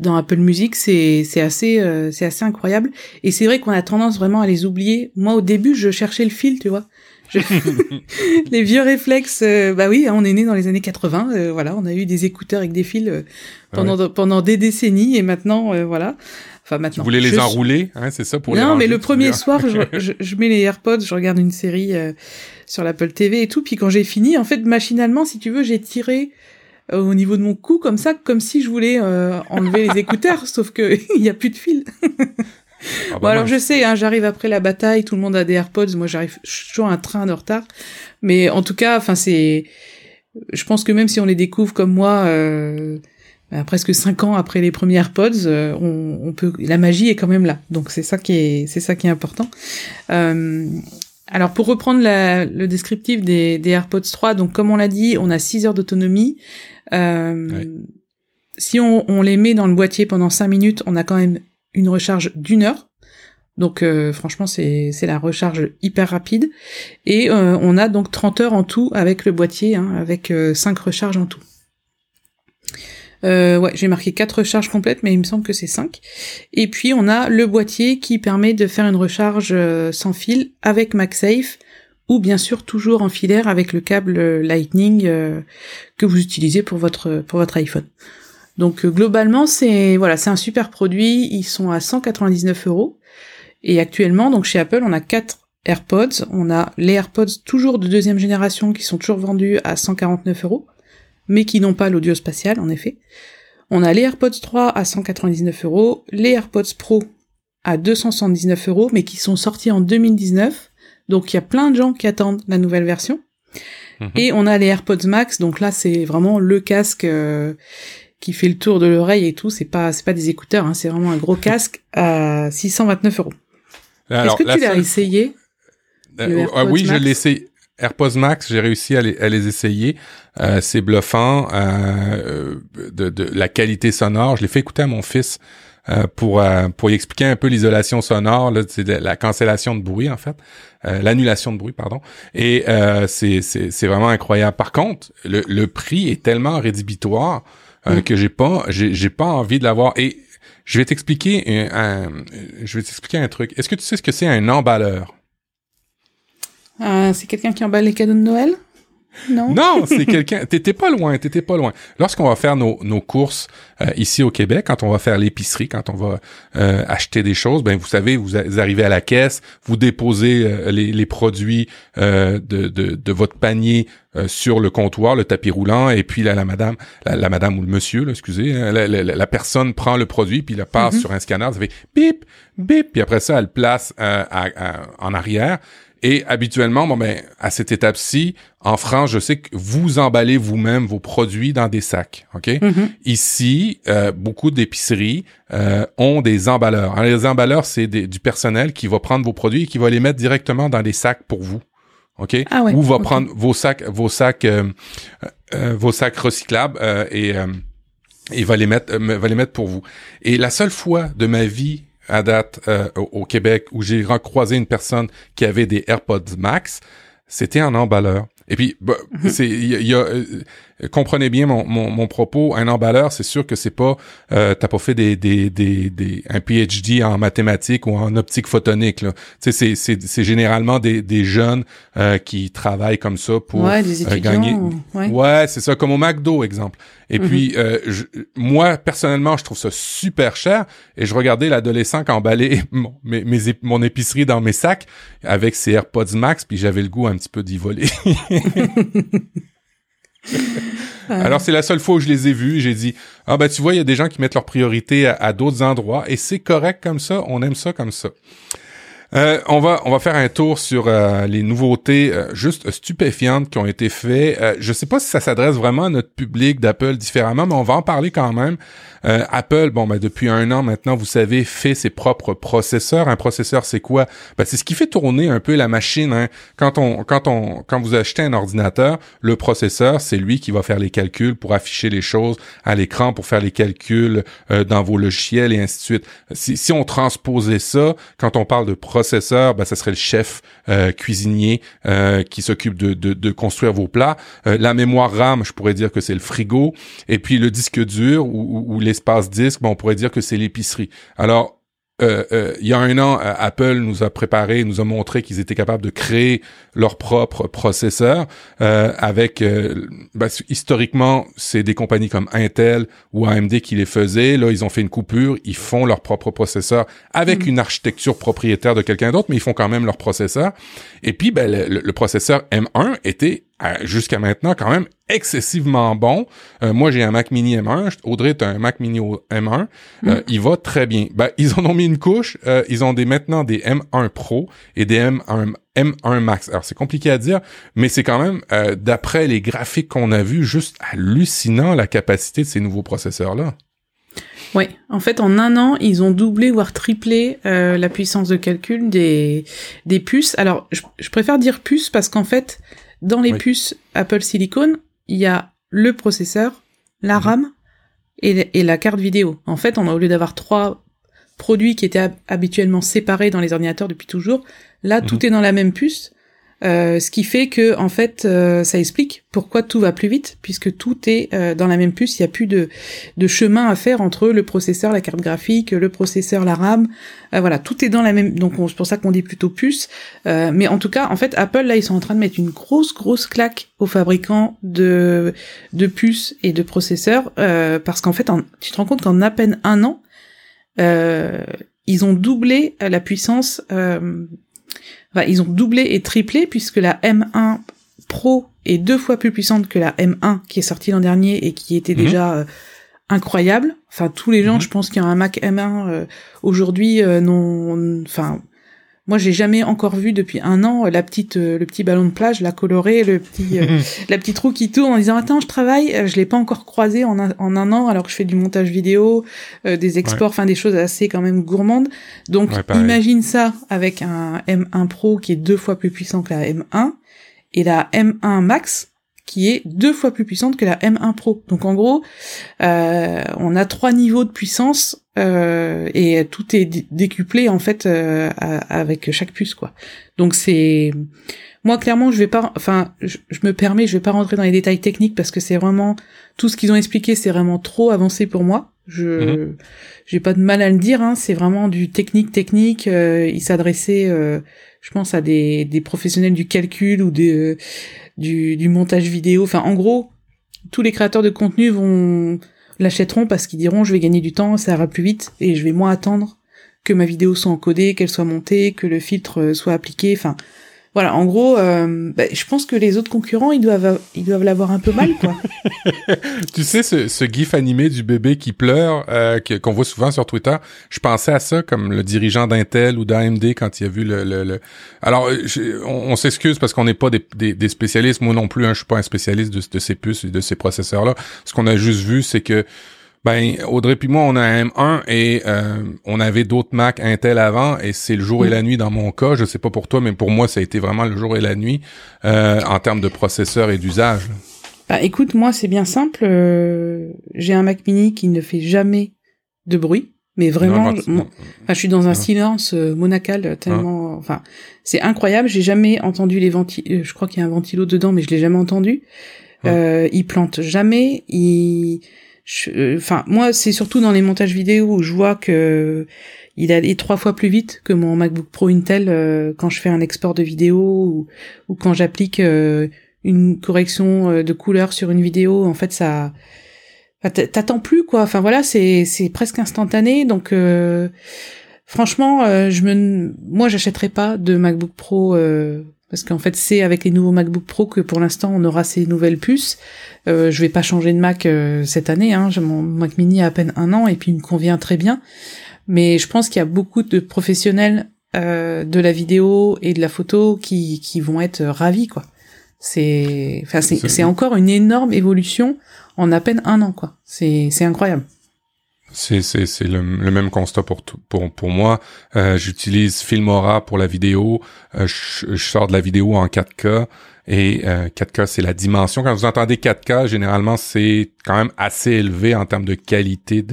dans Apple Music, c'est c'est assez euh, c'est assez incroyable. Et c'est vrai qu'on a tendance vraiment à les oublier. Moi au début, je cherchais le fil, tu vois. les vieux réflexes, euh, bah oui, on est né dans les années 80, voilà, on a eu des écouteurs avec des fils pendant pendant des décennies et maintenant voilà. Enfin maintenant. Vous voulez les enrouler, hein, c'est ça pour non, mais le premier soir, je, je, mets les AirPods, je regarde une série euh, sur l'Apple TV et tout, puis quand j'ai fini, en fait, machinalement, si tu veux, j'ai tiré euh, au niveau de mon cou comme ça, comme si je voulais euh, enlever les écouteurs, sauf que il y a plus de fil. ah bah bon, alors je sais, hein, j'arrive après la bataille, tout le monde a des AirPods, moi j'arrive, je suis toujours un train de retard, mais en tout cas, enfin c'est, je pense que même si on les découvre comme moi. Euh, euh, presque cinq ans après les premiers AirPods, euh, on, peut, la magie est quand même là. Donc c'est ça qui est, c'est ça qui est important. Euh, alors pour reprendre la, le descriptif des, des, AirPods 3, donc comme on l'a dit, on a 6 heures d'autonomie. Euh, Si on, on, les met dans le boîtier pendant 5 minutes, on a quand même une recharge d'une heure. Donc euh, franchement c'est c'est la recharge hyper rapide et on a donc 30 heures en tout avec le boîtier, hein, avec 5 recharges en tout. Euh, ouais, j'ai marqué quatre recharges complètes, mais il me semble que c'est 5. Et puis on a le boîtier qui permet de faire une recharge euh, sans fil avec MagSafe, ou bien sûr toujours en filaire avec le câble euh, Lightning euh, que vous utilisez pour votre pour votre iPhone. Donc globalement c'est voilà c'est un super produit. Ils sont à 199 euros. Et actuellement donc chez Apple on a quatre AirPods. On a les AirPods toujours de deuxième génération qui sont toujours vendus à 149 euros mais qui n'ont pas l'audio spatial, en effet. On a les AirPods 3 à 199 euros, les AirPods Pro à 279 euros, mais qui sont sortis en 2019. Donc il y a plein de gens qui attendent la nouvelle version. Mhm. Et on a les AirPods Max, donc là c'est vraiment le casque euh, qui fait le tour de l'oreille et tout. C'est pas c'est pas des écouteurs, hein, c'est vraiment un gros casque à 629 euros. Est-ce que tu l'as essayé euh, ah Oui, je l'ai essayé. AirPods Max, j'ai réussi à les, à les essayer. Euh, c'est bluffant. Euh, de, de, la qualité sonore, je l'ai fait écouter à mon fils euh, pour euh, pour y expliquer un peu l'isolation sonore. Là, c'est la cancellation de bruit en fait, euh, l'annulation de bruit pardon. Et c'est c'est c'est vraiment incroyable. Par contre, le, le prix est tellement rédhibitoire mm. que j'ai pas j'ai j'ai pas envie de l'avoir. Et je vais t'expliquer un, je vais t'expliquer un truc. Est-ce que tu sais ce que c'est un emballeur? Euh, c'est quelqu'un qui emballe les cadeaux de Noël? Non, non c'est quelqu'un. T'étais pas loin, t'étais pas loin. Lorsqu'on va faire nos, nos courses euh, ici au Québec, quand on va faire l'épicerie, quand on va euh, acheter des choses, ben vous savez, vous, arrivez à la caisse, vous déposez les, les, produits de, de, de, votre panier sur le comptoir, le tapis roulant, et puis là, la madame, la, madame ou le monsieur, là, excusez, hein, la, la, personne prend le produit, puis la passe mm-hmm. sur un scanner, ça fait bip, bip, puis après ça, elle place en arrière et habituellement, bon ben, à cette étape-ci, en France, je sais que vous emballez vous-même vos produits dans des sacs, ok? Mm-hmm. Ici, euh, beaucoup d'épiceries euh, ont des emballeurs. Alors, les emballeurs, c'est du personnel qui va prendre vos produits et qui va les mettre directement dans des sacs pour vous, ok? Ah Ou va prendre vos sacs, vos sacs, euh, vos sacs recyclables et il va les mettre, va les mettre pour vous. Et la seule fois de ma vie à date euh, au, Québec où j'ai croisé une personne qui avait des AirPods Max, c'était un emballeur. Et puis, bah, Mhm. c'est, il y a, y a, euh, comprenez bien mon, mon, mon propos. Un emballeur, c'est sûr que c'est pas, euh, t'as pas fait des, des, des, des, un PhD en mathématiques ou en optique photonique. Là. Tu sais, c'est, c'est, c'est généralement des, des jeunes euh, qui travaillent comme ça pour ouais, des euh, gagner. Ouais. Ouais, c'est ça, comme au McDo, exemple. Et Mhm. puis, euh, je- moi, personnellement, je trouve ça super cher. Et je regardais l'adolescent qui emballait mon, mes, mes ép- mon épicerie dans mes sacs avec ses AirPods Max, puis j'avais le goût un petit peu d'y voler. Alors, c'est la seule fois où je les ai vus. J'ai dit, ah ben, tu vois, il y a des gens qui mettent leurs priorités à, à d'autres endroits. Et c'est correct comme ça. On aime ça comme ça. Euh, on va on va faire un tour sur euh, les nouveautés euh, juste stupéfiantes qui ont été faites. Euh, je sais pas si ça s'adresse vraiment à notre public d'Apple différemment, mais on va en parler quand même. Euh, Apple, bon ben depuis un an maintenant, vous savez, fait ses propres processeurs. Un processeur, c'est quoi? Ben c'est ce qui fait tourner un peu la machine. Hein. Quand on quand on quand vous achetez un ordinateur, le processeur, c'est lui qui va faire les calculs pour afficher les choses à l'écran, pour faire les calculs euh, dans vos logiciels et ainsi de suite. Si, on transposait ça, quand on parle de processeur, ben, ça serait le chef euh, cuisinier qui s'occupe de, construire vos plats. La mémoire RAM, je pourrais dire que c'est le frigo. Et puis le disque dur ou, ou- ou l'espace disque, ben, on pourrait dire que c'est l'épicerie. Alors, euh, euh, il y a un an, euh, Apple nous a préparé, nous a montré qu'ils étaient capables de créer leur propre processeur euh, avec euh, ben, historiquement c'est des compagnies comme Intel ou AMD qui les faisaient. Là, ils ont fait une coupure, ils font leur propre processeur avec Mhm. une architecture propriétaire de quelqu'un d'autre, mais ils font quand même leur processeur. Et puis, ben, le, processeur M1 était jusqu'à maintenant quand même excessivement bon. Euh, moi, j'ai un Mac Mini M1. Audrey, tu un Mac Mini au- M1. Euh, il va très bien. Ben, ils en ont mis une couche. Euh, ils ont des maintenant des M1 Pro et des M1 M1 Max. Alors, c'est compliqué à dire, mais c'est quand même, euh, d'après les graphiques qu'on a vus, juste hallucinant la capacité de ces nouveaux processeurs-là. Ouais, en fait, en un an, ils ont doublé voire triplé euh, la puissance de calcul des des puces. Alors, je, je préfère dire puces parce qu'en fait, dans les Oui. puces Apple Silicon, il y a le processeur, la Mhm. RAM et, et la carte vidéo. En fait, on a au lieu d'avoir trois produits qui étaient hab- habituellement séparés dans les ordinateurs depuis toujours, là, Mhm. tout est dans la même puce. Euh, ce qui fait que en fait euh, ça explique pourquoi tout va plus vite puisque tout est euh, dans la même puce il n'y a plus de de chemin à faire entre le processeur, la carte graphique, le processeur, la RAM. Voilà, tout est dans la même. Donc on- c'est pour ça qu'on dit plutôt puce. Mais en tout cas, en fait, Apple là, ils sont en train de mettre une grosse grosse claque aux fabricants de de puces et de processeurs parce qu'en fait, tu te rends compte qu'en à peine un an, ils ont doublé la puissance. Enfin, ils ont doublé et triplé puisque la M1 Pro est deux fois plus puissante que la M1 qui est sortie l'an dernier et qui était Mhm. déjà euh, incroyable. Enfin, tous les gens, Mhm. je pense, qui ont un Mac M1 euh, aujourd'hui, euh, n'ont, enfin, moi, j'ai jamais encore vu depuis un an euh, la petite, euh, le petit ballon de plage, la colorée, le petit, euh, la petite roue qui tourne en disant attends, je travaille. Je l'ai pas encore croisé en un, en un an alors que je fais du montage vidéo, euh, des exports, enfin des choses assez quand même gourmandes. Donc, Ouais, imagine ça avec un M1 Pro qui est deux fois plus puissant que la M1 et la M1 Max qui est deux fois plus puissante que la M1 Pro. Donc en gros, euh, on a trois niveaux de puissance euh, et tout est dé- décuplé en fait euh, à- avec chaque puce quoi. Donc c'est moi clairement je vais pas, enfin je, je me permets, je vais pas rentrer dans les détails techniques parce que c'est vraiment tout ce qu'ils ont expliqué, c'est vraiment trop avancé pour moi. Je j'ai pas de mal à le dire, hein, c'est vraiment du technique technique. Euh, ils s'adressaient, je pense, à des, des professionnels du calcul ou des, du, du montage vidéo. Enfin, en gros, tous les créateurs de contenu vont l'achèteront parce qu'ils diront je vais gagner du temps, ça ira plus vite et je vais moins attendre que ma vidéo soit encodée, qu'elle soit montée, que le filtre euh, soit appliqué. Enfin, voilà. En gros, euh, bah, je pense que les autres concurrents ils doivent ils doivent l'avoir un peu mal quoi. Tu sais, ce, ce gif animé du bébé qui pleure, euh, qu'on voit souvent sur Twitter, je pensais à ça comme le dirigeant d'Intel ou d'AMD quand il a vu le... le, Alors, euh, on, s'excuse parce qu'on n'est pas des, des, spécialistes, moi non plus, hein, je suis pas un spécialiste de, de ces puces et de ces processeurs-là. Ce qu'on a juste vu, c'est que ben, Audrey puis moi, on a un M1 et euh, on avait d'autres Mac Intel avant et c'est le jour et Mm. la nuit dans mon cas. Je sais pas pour toi, mais pour moi, ça a été vraiment le jour et la nuit euh, en termes de processeur et d'usage. Bah écoute, moi c'est bien simple. euh, j'ai un Mac Mini qui ne fait jamais de bruit, Mais vraiment, Non, je, enfin, suis dans un Non. silence euh, monacal tellement. Enfin, c'est incroyable. J'ai jamais entendu les ventilos. Je crois qu'il y a un ventilo dedans, mais je l'ai jamais entendu. Euh, il plante jamais. Il. Enfin, moi, c'est surtout dans les montages vidéo où je vois que il allait trois fois plus vite que mon MacBook Pro Intel euh, quand je fais un export de vidéo ou, quand j'applique euh, une correction euh, de couleur sur une vidéo. En fait, ça. T'attends plus quoi. Enfin voilà, c'est c'est presque instantané. Donc franchement, je me, moi, j'achèterai pas de MacBook Pro parce qu'en fait, c'est avec les nouveaux MacBook Pro que pour l'instant on aura ces nouvelles puces. Euh, je vais pas changer de Mac euh, cette année. Hein. J'ai mon Mac Mini a à peine un an et puis il me convient très bien. Mais je pense qu'il y a beaucoup de professionnels euh, de la vidéo et de la photo qui qui vont être ravis quoi. C'est, enfin, encore une énorme évolution en à peine un an quoi. C'est c'est incroyable. C'est c'est le, le même constat pour pour pour moi. Euh, J'utilise Filmora pour la vidéo. Euh, je, je sors de la vidéo en 4K et euh, 4K c'est la dimension. Quand vous entendez 4K, généralement c'est quand même assez élevé en termes de qualité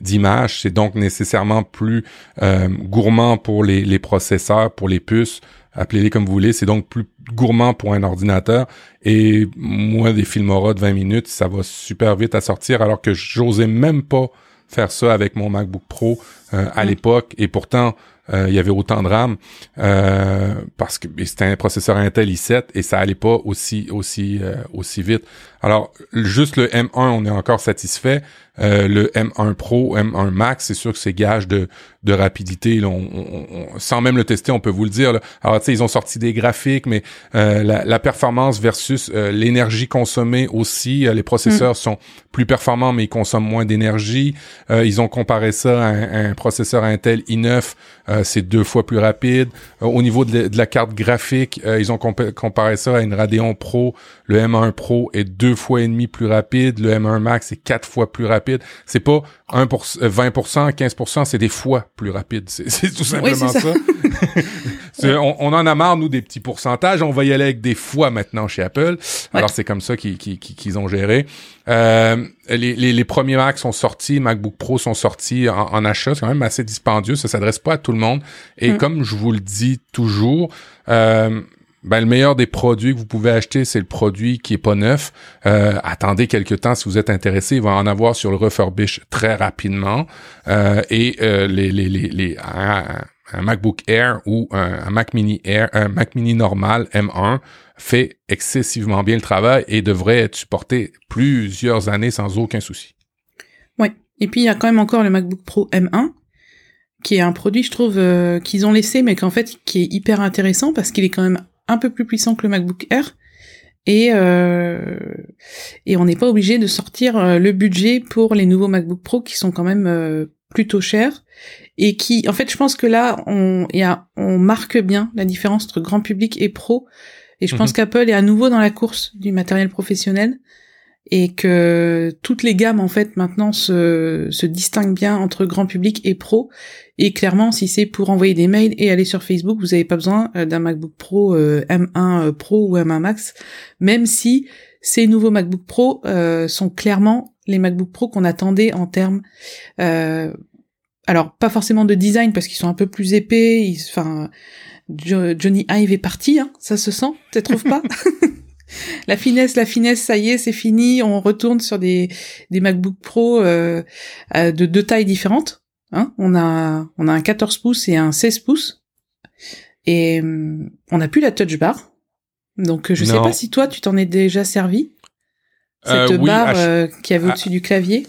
d'image. C'est donc nécessairement plus euh, gourmand pour les les processeurs, pour les puces. Appelez-les comme vous voulez. C'est donc plus gourmand pour un ordinateur. Et moi, des Filmora de 20 minutes, ça va super vite à sortir, alors que j'osais même pas faire ça avec mon MacBook Pro euh, à Mm. l'époque et pourtant euh, il y avait autant de RAM euh, parce que c'était un processeur Intel i7 et ça allait pas aussi aussi euh, aussi vite. Alors juste le M1 on est encore satisfait. Euh, le M1 Pro, M1 Max, c'est sûr que c'est gage de, de rapidité. là. On- on- on- sans même le tester, on peut vous le dire. là. Alors tu sais, ils ont sorti des graphiques, mais euh, la, la performance versus euh, l'énergie consommée aussi. euh, les processeurs sont plus performants, mais ils consomment moins d'énergie. Euh, ils ont comparé ça à un, à un processeur Intel i9, euh, c'est deux fois plus rapide. Euh, au niveau de la, de la carte graphique, euh, ils ont compa- comparé ça à une Radeon Pro. Le M1 Pro est deux fois et demi plus rapide. Le M1 Max est quatre fois plus rapide. C'est pas 1 euh, 20%, 15%, c'est des fois plus rapide. C'est tout simplement ça. on, on en a marre, nous, des petits pourcentages. On va y aller avec des fois maintenant chez Apple. Alors, c'est comme ça qu'ils ont géré. Euh, les, les, les premiers Macs sont sortis, MacBook Pro sont sortis en, en achat. C'est quand même assez dispendieux. Ça s'adresse pas à tout le monde. Et Mm. comme je vous le dis toujours, euh, ben, le meilleur des produits que vous pouvez acheter, c'est le produit qui est pas neuf. Euh, attendez quelques temps si vous êtes intéressé. Il va en avoir sur le refurbish très rapidement. Euh, et euh, les, les, les, les, un, MacBook Air ou un, Mac Mini Air, un Mac Mini normal M1 fait excessivement bien le travail et devrait être supporté plusieurs années sans aucun souci. Ouais. Et puis il y a quand même encore le MacBook Pro M1 qui est un produit je trouve euh, qu'ils ont laissé mais qu'en fait qui est hyper intéressant parce qu'il est quand même un peu plus puissant que le MacBook Air. Et euh, et on n'est pas obligé de sortir euh, le budget pour les nouveaux MacBook Pro qui sont quand même euh, plutôt chers. Et qui en fait je pense que là on y a on marque bien la différence entre grand public et pro. Et je pense Mhm. qu'Apple est à nouveau dans la course du matériel professionnel et que toutes les gammes en fait maintenant se, se distinguent bien entre grand public et pro. Et clairement si c'est pour envoyer des mails et aller sur Facebook vous n'avez pas besoin euh, d'un MacBook Pro euh, M1 euh, Pro ou M1 Max. Même si ces nouveaux MacBook Pro euh, sont clairement les MacBook Pro qu'on attendait en termes euh, alors pas forcément de design parce qu'ils sont un peu plus épais enfin Jo- Johnny Ive est parti hein, ça se sent tu trouves pas? la finesse, la finesse, ça y est, c'est fini. On retourne sur des, des MacBook Pro euh, euh, de deux tailles différentes. Hein on a on a un 14 pouces et un 16 pouces. Et hum, on n'a plus la touch bar. Donc je sais Non. pas si toi tu t'en es déjà servi. Cette Euh, oui, barre à ch- euh, qui avait à- au-dessus du clavier.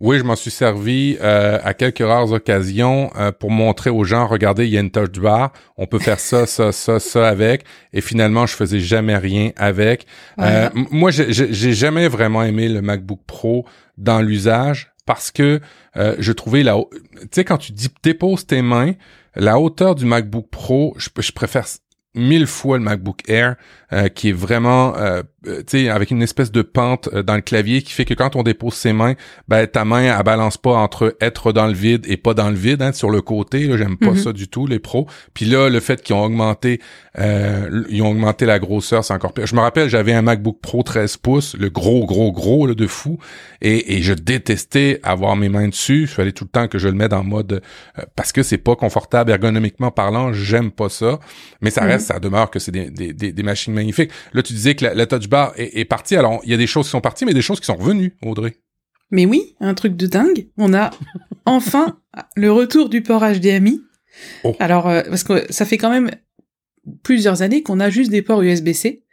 Oui, je m'en suis servi euh, à quelques rares occasions euh, pour montrer aux gens, regardez, il y a une touch bar, on peut faire ça, ça, ça, ça avec. Et finalement, je faisais jamais rien avec. Euh, moi, j'ai- jamais vraiment aimé le MacBook Pro dans l'usage parce que euh, je trouvais la, tu sais, quand tu dis- déposes tes mains, la hauteur du MacBook Pro, je, je préfère mille fois le MacBook Air, euh, qui est vraiment euh, euh, tu sais, avec une espèce de pente euh, dans le clavier qui fait que quand on dépose ses mains, ben ta main elle balance pas entre être dans le vide et pas dans le vide, hein, sur le côté. Là, j'aime pas Mhm. ça du tout les pros. Puis là, le fait qu'ils ont augmenté, euh, ils ont augmenté la grosseur, c'est encore pire. Je me rappelle, j'avais un MacBook Pro 13 pouces, le gros, gros, gros là, de fou, et, et je détestais avoir mes mains dessus. Il fallait tout le temps que je le mette en mode euh, parce que c'est pas confortable ergonomiquement parlant. J'aime pas ça, mais ça Mhm. reste, ça demeure que c'est des, des, des, des machines magnifiques. Là, tu disais que la, la touch bar est, est partie. Alors, il y a des choses qui sont parties, mais des choses qui sont revenues, Audrey. Mais oui, un truc de dingue. On a enfin le retour du port HDMI. Oh. Alors, euh, parce que ça fait quand même plusieurs années qu'on a juste des ports USB-C,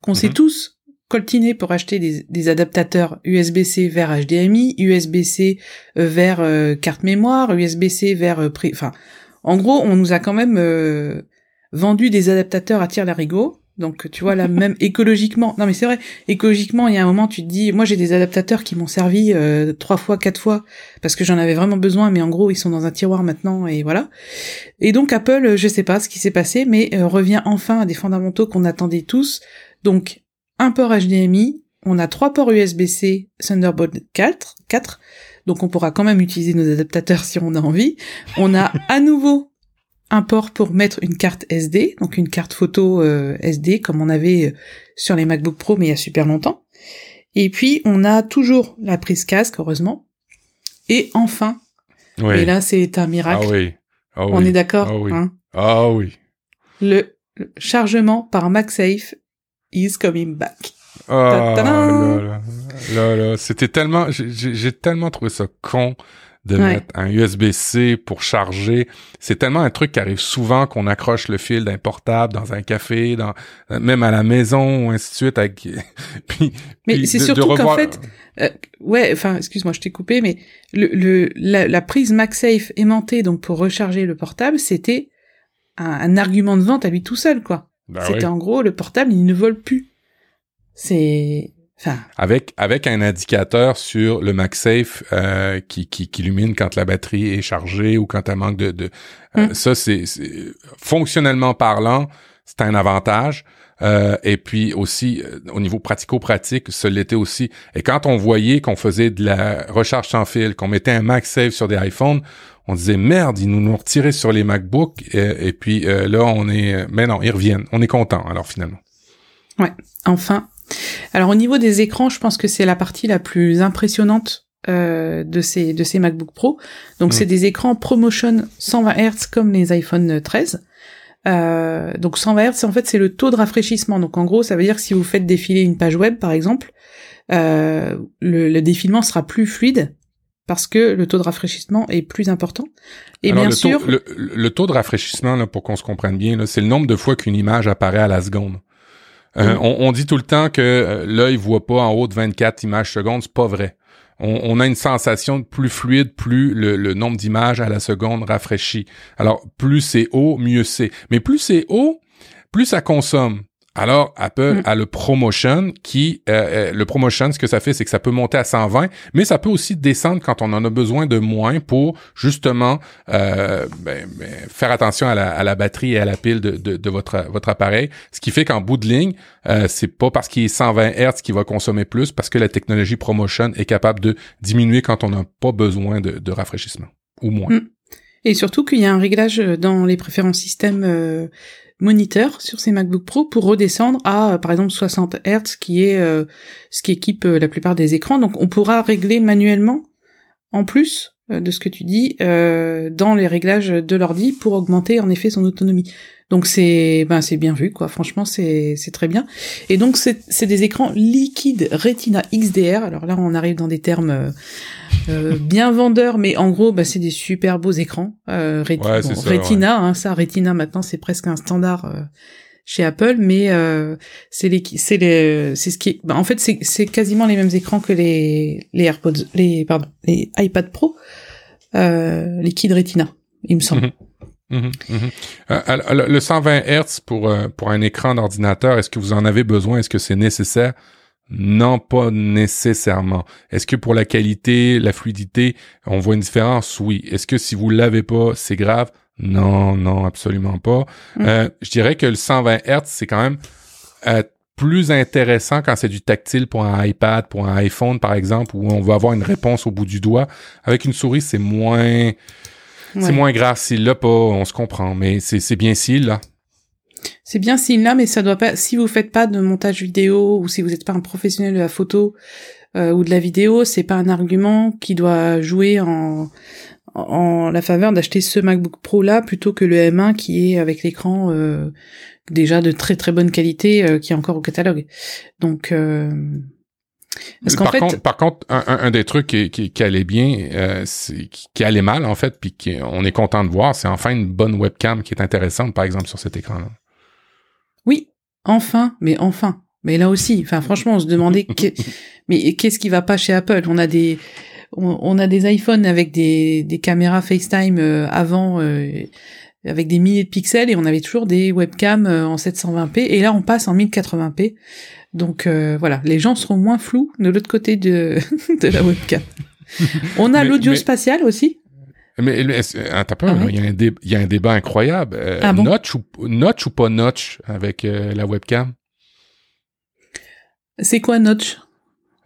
qu'on s'est Mhm. tous coltinés pour acheter des, des adaptateurs USB-C vers HDMI, USB-C euh, vers euh, carte mémoire, USB-C vers... euh, Enfin, en gros, on nous a quand même vendu des adaptateurs à tir larigot. Donc, tu vois, là, même écologiquement... Non, mais c'est vrai, écologiquement, il y a un moment, tu te dis, moi j'ai des adaptateurs qui m'ont servi euh, trois fois, quatre fois, parce que j'en avais vraiment besoin, mais en gros, ils sont dans un tiroir maintenant, et voilà. Et donc Apple, je sais pas ce qui s'est passé, mais euh, revient enfin à des fondamentaux qu'on attendait tous. Donc, un port HDMI, on a trois ports USB-C Thunderbolt 4, 4, donc on pourra quand même utiliser nos adaptateurs si on a envie. On a à nouveau un port pour mettre une carte SD, donc une carte photo euh, SD comme on avait euh, sur les MacBook Pro mais il y a super longtemps. Et puis on a toujours la prise casque heureusement. Et enfin, Oui. et là c'est un ah miracle, oui. Ah on est d'accord, Ah oui. hein Ah oui. le, le chargement par MagSafe is coming back. Ah, là, là, là, là. C'était tellement, j'ai tellement trouvé ça con de Ouais. mettre un USB-C pour charger. C'est tellement un truc qui arrive souvent qu'on accroche le fil d'un portable dans un café, dans même à la maison, ou ainsi de suite. Avec... puis, Mais c'est surtout qu'en fait, Euh, ouais, enfin, excuse-moi, je t'ai coupé, mais le, le la, la prise MagSafe aimantée donc pour recharger le portable, c'était un, un argument de vente à lui tout seul, quoi. Ben c'était oui. en gros le portable, il ne vole plus. C'est, enfin, avec avec un indicateur sur le MagSafe euh, qui, qui qui illumine quand la batterie est chargée ou quand elle manque de, de euh, Mm. ça c'est fonctionnellement parlant c'est un avantage. Euh, et puis aussi euh, au niveau pratico-pratique ce l'était aussi. Et quand on voyait qu'on faisait de la recharge sans fil qu'on mettait un MagSafe sur des iPhones on disait merde ils nous l'ont retiré sur les MacBooks et, et puis euh, là on est mais non ils reviennent. On est content alors finalement. Enfin. Alors au niveau des écrans, je pense que c'est la partie la plus impressionnante euh, de ces de ces MacBook Pro. Donc Mm. c'est des écrans ProMotion 120 Hz comme les iPhone 13. Euh, donc 120 Hz, en fait, c'est le taux de rafraîchissement. Donc en gros, ça veut dire que si vous faites défiler une page web, par exemple, euh, le, le défilement sera plus fluide parce que le taux de rafraîchissement est plus important. Et Alors, bien le sûr, Taux, le, le taux de rafraîchissement, là, pour qu'on se comprenne bien, c'est le nombre de fois qu'une image apparaît à la seconde. Euh, Mm. on, on dit tout le temps que euh, l'œil voit pas en haut de 24 images secondes, c'est pas vrai. On, on a une sensation de plus fluide, plus le, le nombre d'images à la seconde rafraîchit. Alors, plus c'est haut, mieux c'est. Mais plus c'est haut, plus ça consomme. Alors, Apple Mm. a le ProMotion qui, euh, euh, le ProMotion, ce que ça fait, c'est que ça peut monter à 120, mais ça peut aussi descendre quand on en a besoin de moins pour justement euh, ben, ben, faire attention à la, à la batterie et à la pile de, de, de votre, votre appareil. Ce qui fait qu'en bout de ligne, euh, c'est pas parce qu'il est 120 Hz qu'il va consommer plus, parce que la technologie ProMotion est capable de diminuer quand on n'a pas besoin de, de rafraîchissement, ou moins. Mm. et surtout qu'il y a un réglage dans les préférences système euh, moniteur sur ces MacBook Pro pour redescendre à, euh, par exemple, 60 Hz, qui est euh, ce qui équipe euh, la plupart des écrans. Donc, on pourra régler manuellement, en plus de ce que tu dis, euh, dans les réglages de l'ordi pour augmenter en effet son autonomie. Donc c'est ben c'est bien vu quoi. Franchement c'est c'est très bien. Et donc c'est c'est des écrans liquides Retina XDR. Alors là on arrive dans des termes euh, euh, bien vendeurs, mais en gros bah, c'est des super beaux écrans. Euh, Reti- Ouais, bon, c'est ça, Retina, hein, ça Retina maintenant c'est presque un standard euh, chez Apple, mais euh, c'est les c'est les c'est ce qui bah, en fait c'est c'est quasiment les mêmes écrans que les les AirPods les pardon les iPad Pro euh, liquide Retina il me semble. Mhm. Mhm, mhm. Euh, le 120 Hz pour euh, pour un écran d'ordinateur, est-ce que vous en avez besoin? Est-ce que c'est nécessaire? Non, pas nécessairement. Est-ce que pour la qualité, la fluidité, on voit une différence? Oui. Est-ce que si vous l'avez pas, c'est grave? Non, non, absolument pas. Mm. Euh, je dirais que le 120 Hz, c'est quand même euh, plus intéressant quand c'est du tactile pour un iPad, pour un iPhone, par exemple, où on veut avoir une réponse au bout du doigt. Avec une souris, c'est moins, c'est moins grave s'il l'a pas, on se comprend, mais c'est bien s'il l'a. C'est bien s'il l'a, mais ça doit pas, si vous faites pas de montage vidéo ou si vous n'êtes pas un professionnel de la photo euh, ou de la vidéo, c'est pas un argument qui doit jouer en, en la faveur d'acheter ce MacBook Pro là plutôt que le M1 qui est avec l'écran euh, déjà de très très bonne qualité euh, qui est encore au catalogue. Donc euh, parce qu'en fait, contre, par contre, un, un, des trucs qui, qui, qui allait bien, euh, qui, qui, allait mal en fait, puis qu'on est content de voir, c'est enfin une bonne webcam qui est intéressante, par exemple, sur cet écran-là. Oui, enfin, mais enfin. Mais là aussi, enfin franchement, on se demandait mais qu'est-ce qui va pas chez Apple? On a des on, a des iPhones avec des, des caméras FaceTime euh, avant euh, avec des milliers de pixels et on avait toujours des webcams euh, en 720p et là on passe en 1080p. Donc voilà, les gens seront moins flous de l'autre côté de, de la webcam. On a l'audio spatial aussi. Mais, ah il, y a un il y a un débat incroyable. Ah notch, ou, notch ou pas notch avec la webcam? C'est quoi notch?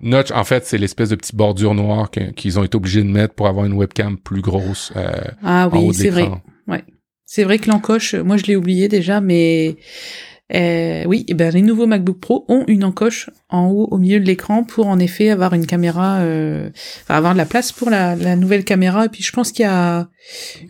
Notch, en fait, c'est l'espèce de petite bordure noire qu'ils ont été obligés de mettre pour avoir une webcam plus grosse. Euh, ah oui, c'est vrai. Ouais. C'est vrai que l'encoche, moi je l'ai oublié déjà, mais euh, oui, eh ben les nouveaux MacBook Pro ont une encoche en haut au milieu de l'écran pour en effet avoir une caméra, euh, enfin, avoir de la place pour la, la, nouvelle caméra. Et puis je pense qu'il y a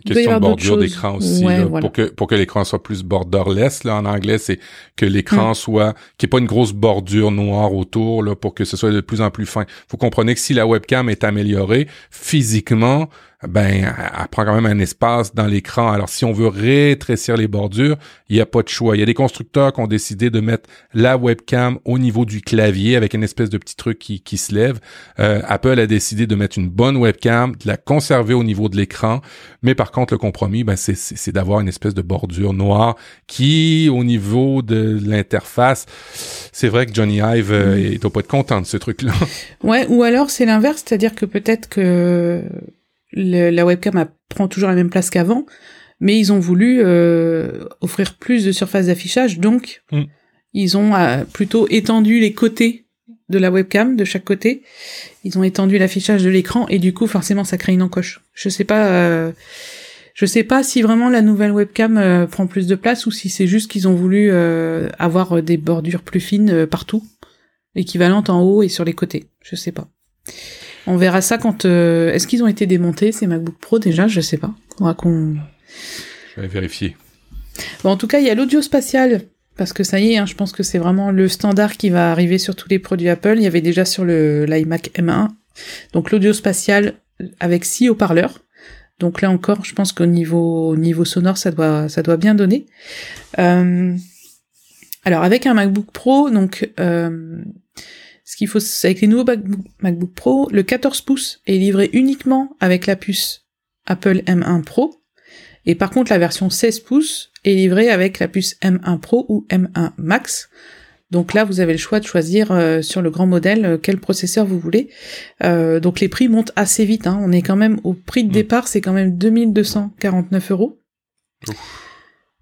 question de bordure d'écran aussi pour que pour que l'écran soit plus borderless là en anglais, c'est que l'écran mm. soit qu'il n'y ait pas une grosse bordure noire autour là pour que ce soit de plus en plus fin. Faut comprendre que si la webcam est améliorée physiquement, ben, elle prend quand même un espace dans l'écran. Alors, si on veut rétrécir les bordures, il n'y a pas de choix. Il y a des constructeurs qui ont décidé de mettre la webcam au niveau du clavier avec une espèce de petit truc qui, qui se lève. Euh, Apple a décidé de mettre une bonne webcam, de la conserver au niveau de l'écran. Mais par contre, le compromis, ben, c'est d'avoir une espèce de bordure noire qui, au niveau de l'interface, c'est vrai que Johnny Ive euh, mm. est au pas de content de ce truc-là. Ouais, ou alors c'est l'inverse, c'est-à-dire que peut-être que la webcam prend toujours la même place qu'avant, mais ils ont voulu euh, offrir plus de surface d'affichage, donc mm. ils ont euh, plutôt étendu les côtés de la webcam de chaque côté. Ils ont étendu l'affichage de l'écran et du coup forcément ça crée une encoche. Je sais pas, euh, je sais pas si vraiment la nouvelle webcam prend plus de place ou si c'est juste qu'ils ont voulu avoir des bordures plus fines partout, équivalentes en haut et sur les côtés. Je sais pas. On verra ça quand. Euh, est-ce qu'ils ont été démontés ces MacBook Pro déjà? Je sais pas. On qu'on. Je vais vérifier. Bon, en tout cas, il y a l'audio spatial parce que ça y est, hein, je pense que c'est vraiment le standard qui va arriver sur tous les produits Apple. Il y avait déjà sur le l'iMac M1. Donc l'audio spatial avec six haut-parleurs. Donc là encore, je pense qu'au niveau niveau sonore, ça doit ça doit bien donner. Euh, alors avec un MacBook Pro, donc euh, ce qu'il faut, c'est avec les nouveaux MacBook, Pro, le 14 pouces est livré uniquement avec la puce Apple M1 Pro. Et par contre, la version 16 pouces est livrée avec la puce M1 Pro ou M1 Max. Donc là, vous avez le choix de choisir euh, sur le grand modèle euh, quel processeur vous voulez. Euh, donc les prix montent assez vite. Hein. On est quand même au prix de mmh. départ, c'est quand même 2249 euros.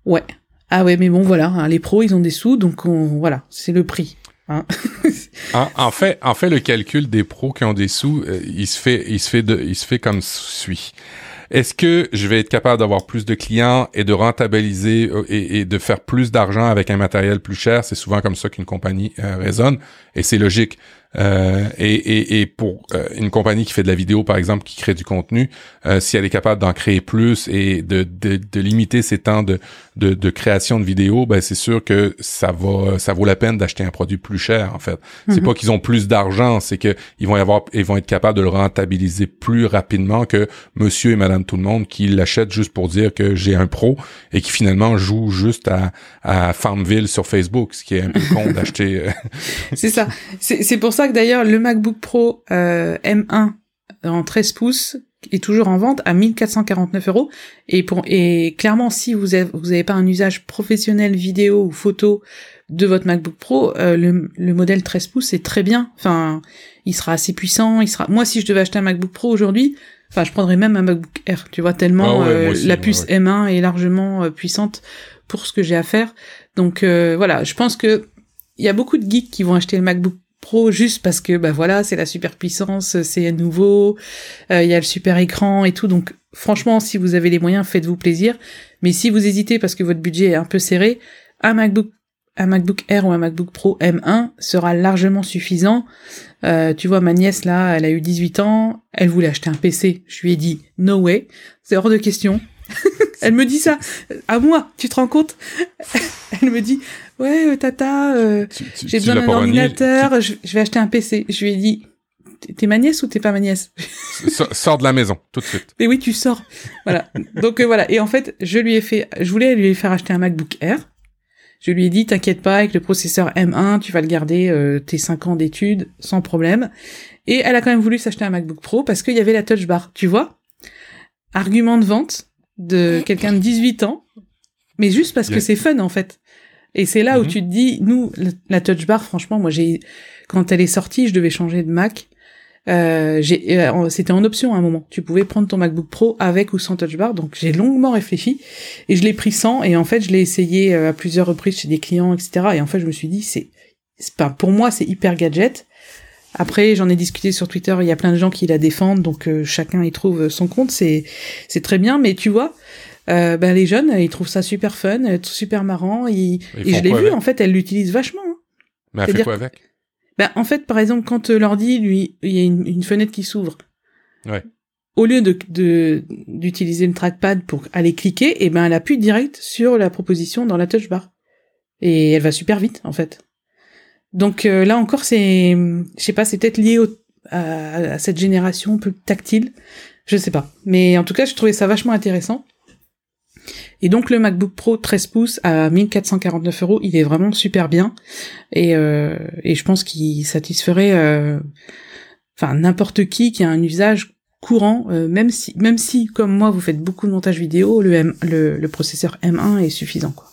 Ouais. Ah ouais, mais bon voilà, hein, les pros ils ont des sous, donc voilà, c'est le prix. Hein? en, fait, en fait, le calcul des pros qui ont des sous, euh, il se fait, il se fait de, il se fait comme suit. Est-ce que je vais être capable d'avoir plus de clients et de rentabiliser euh, et, de faire plus d'argent avec un matériel plus cher? C'est souvent comme ça qu'une compagnie euh, raisonne et c'est logique. Euh, et, et, et, pour euh, une compagnie qui fait de la vidéo, par exemple, qui crée du contenu, euh, si elle est capable d'en créer plus et de, de, de limiter ses temps de, de, de, création de vidéos, ben c'est sûr que ça va, ça vaut la peine d'acheter un produit plus cher. En fait, c'est mhm. pas qu'ils ont plus d'argent, c'est que ils vont y avoir, ils vont être capables de le rentabiliser plus rapidement que Monsieur et Madame tout le monde qui l'achètent juste pour dire que j'ai un pro et qui finalement joue juste à, à Farmville sur Facebook, ce qui est un peu con d'acheter. c'est ça. C'est pour ça que d'ailleurs le MacBook Pro euh, M1 en 13 pouces est toujours en vente à 1449 euros. Et pour et clairement, si vous avez, vous avez pas un usage professionnel vidéo ou photo de votre MacBook Pro, euh, le, le, modèle 13 pouces c'est très bien. Enfin, il sera assez puissant. Il sera. Moi, si je devais acheter un MacBook Pro aujourd'hui, enfin, je prendrais même un MacBook Air. Tu vois tellement ah euh, la puce M1 est largement puissante pour ce que j'ai à faire. Donc voilà, je pense que il y a beaucoup de geeks qui vont acheter le MacBook Pro juste parce que bah voilà, c'est la super puissance, c'est nouveau, euh, il y a le super écran et tout. Donc franchement, si vous avez les moyens, faites-vous plaisir. Mais si vous hésitez parce que votre budget est un peu serré, un MacBook un MacBook Air ou un MacBook Pro M1 sera largement suffisant. Euh, tu vois, ma nièce là, elle a eu 18 ans, elle voulait acheter un PC. Je lui ai dit no way, c'est hors de question. elle me dit ça à moi, tu te rends compte? Elle me dit ouais euh, tata, euh, j'ai besoin d'un ordinateur, je, vais acheter un PC. Je lui ai dit t'es ma nièce ou t'es pas ma nièce? Sors de la maison tout de suite. Mais oui, tu sors. Voilà. Donc voilà. Et en fait, je lui ai fait, je voulais lui faire acheter un MacBook Air je lui ai dit, t'inquiète pas, avec le processeur M1, tu vas le garder euh, tes 5 ans d'études sans problème. Et elle a quand même voulu s'acheter un MacBook Pro parce qu'il y avait la Touch Bar, tu vois? Argument de vente de quelqu'un de 18 ans, mais juste parce que c'est fun en fait. Et c'est là où mhm. tu te dis, nous, la Touch Bar, franchement, moi j'ai, quand elle est sortie, je devais changer de Mac. Euh, euh c'était en option à un moment. Tu pouvais prendre ton MacBook Pro avec ou sans Touch Bar. Donc j'ai longuement réfléchi et je l'ai pris sans. Et en fait, je l'ai essayé euh, à plusieurs reprises chez des clients, etc. Et en fait, je me suis dit, c'est, pas pour moi, c'est hyper gadget. Après, j'en ai discuté sur Twitter. Il y a plein de gens qui la défendent, donc euh, chacun y trouve son compte. C'est c'est très bien. Mais tu vois, euh, ben les jeunes, ils trouvent ça super fun, super marrant. et je l'ai vu. En fait, elles l'utilisent vachement. Hein. Mais elle fait quoi avec? Ben, en fait, par exemple, quand euh, l'ordi, lui, il y a une, fenêtre qui s'ouvre. Ouais. Au lieu de d'utiliser le trackpad pour aller cliquer, et eh ben elle appuie direct sur la proposition dans la touch bar. Et elle va super vite, en fait. Donc euh, là encore, c'est, je sais pas, c'est peut-être lié à, à, cette génération un peu tactile. Je sais pas. Mais en tout cas, je trouvais ça vachement intéressant. Et donc le MacBook Pro 13 pouces à 1449 euros, il est vraiment super bien. Et, euh, et je pense qu'il satisferait euh, enfin n'importe qui qui a un usage courant, euh, même si même si comme moi vous faites beaucoup de montage vidéo, le, M, le, le processeur M1 est suffisant quoi.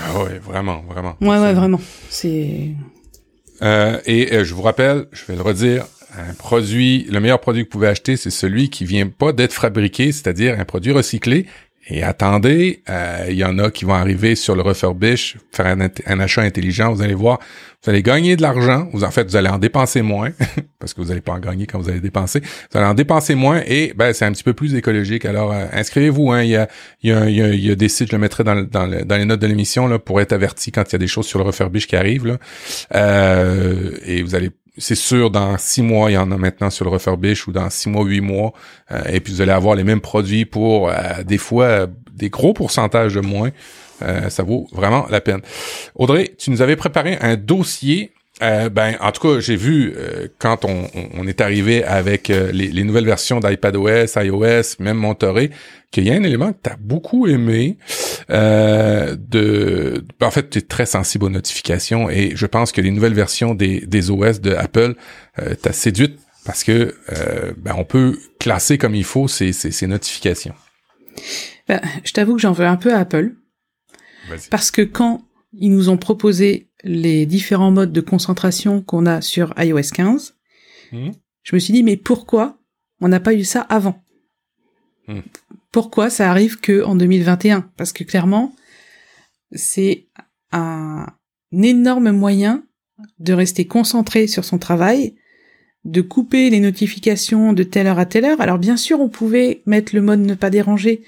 Ah ouais, vraiment, vraiment. Ouais, ouais, vraiment. C'est. Euh, et je vous rappelle, je vais le redire, un produit, le meilleur produit que vous pouvez acheter, c'est celui qui vient pas d'être fabriqué, c'est-à-dire un produit recyclé et attendez, euh, il y en a qui vont arriver sur le refurbish, faire un, achat intelligent. Vous allez voir, vous allez gagner de l'argent. Vous en fait, vous allez en dépenser moins parce que vous n'allez pas en gagner quand vous allez dépenser. Vous allez en dépenser moins et ben c'est un petit peu plus écologique. Alors euh, inscrivez-vous. Hein, il y a y a, il y a, des sites, je le mettrai dans, dans, dans les notes de l'émission là pour être averti quand il y a des choses sur le refurbish qui arrivent là. Euh, et vous allez c'est sûr, dans six mois, il y en a maintenant sur le refurbish ou dans six mois, huit mois. Euh, et puis vous allez avoir les mêmes produits pour euh, des fois des gros pourcentages de moins. Euh, ça vaut vraiment la peine. Audrey, tu nous avais préparé un dossier. ben, en tout cas, j'ai vu quand on, est arrivé avec les, les, nouvelles versions d'iPadOS, iOS, même Monterey, qu'il y a un élément que tu as beaucoup aimé. Euh, de, en fait, tu es très sensible aux notifications et je pense que les nouvelles versions des, des OS de Apple euh, t'as séduite parce que euh, ben, on peut classer comme il faut ces, ces, ces notifications. Ben, je t'avoue que j'en veux un peu à Apple. Parce que quand ils nous ont proposé les différents modes de concentration qu'on a sur iOS 15, mmh. je me suis dit, mais pourquoi on n'a pas eu ça avant? Mmh pourquoi ça arrive que en 2021 Parce que clairement, c'est un énorme moyen de rester concentré sur son travail, de couper les notifications de telle heure à telle heure. Alors bien sûr, on pouvait mettre le mode ne pas déranger,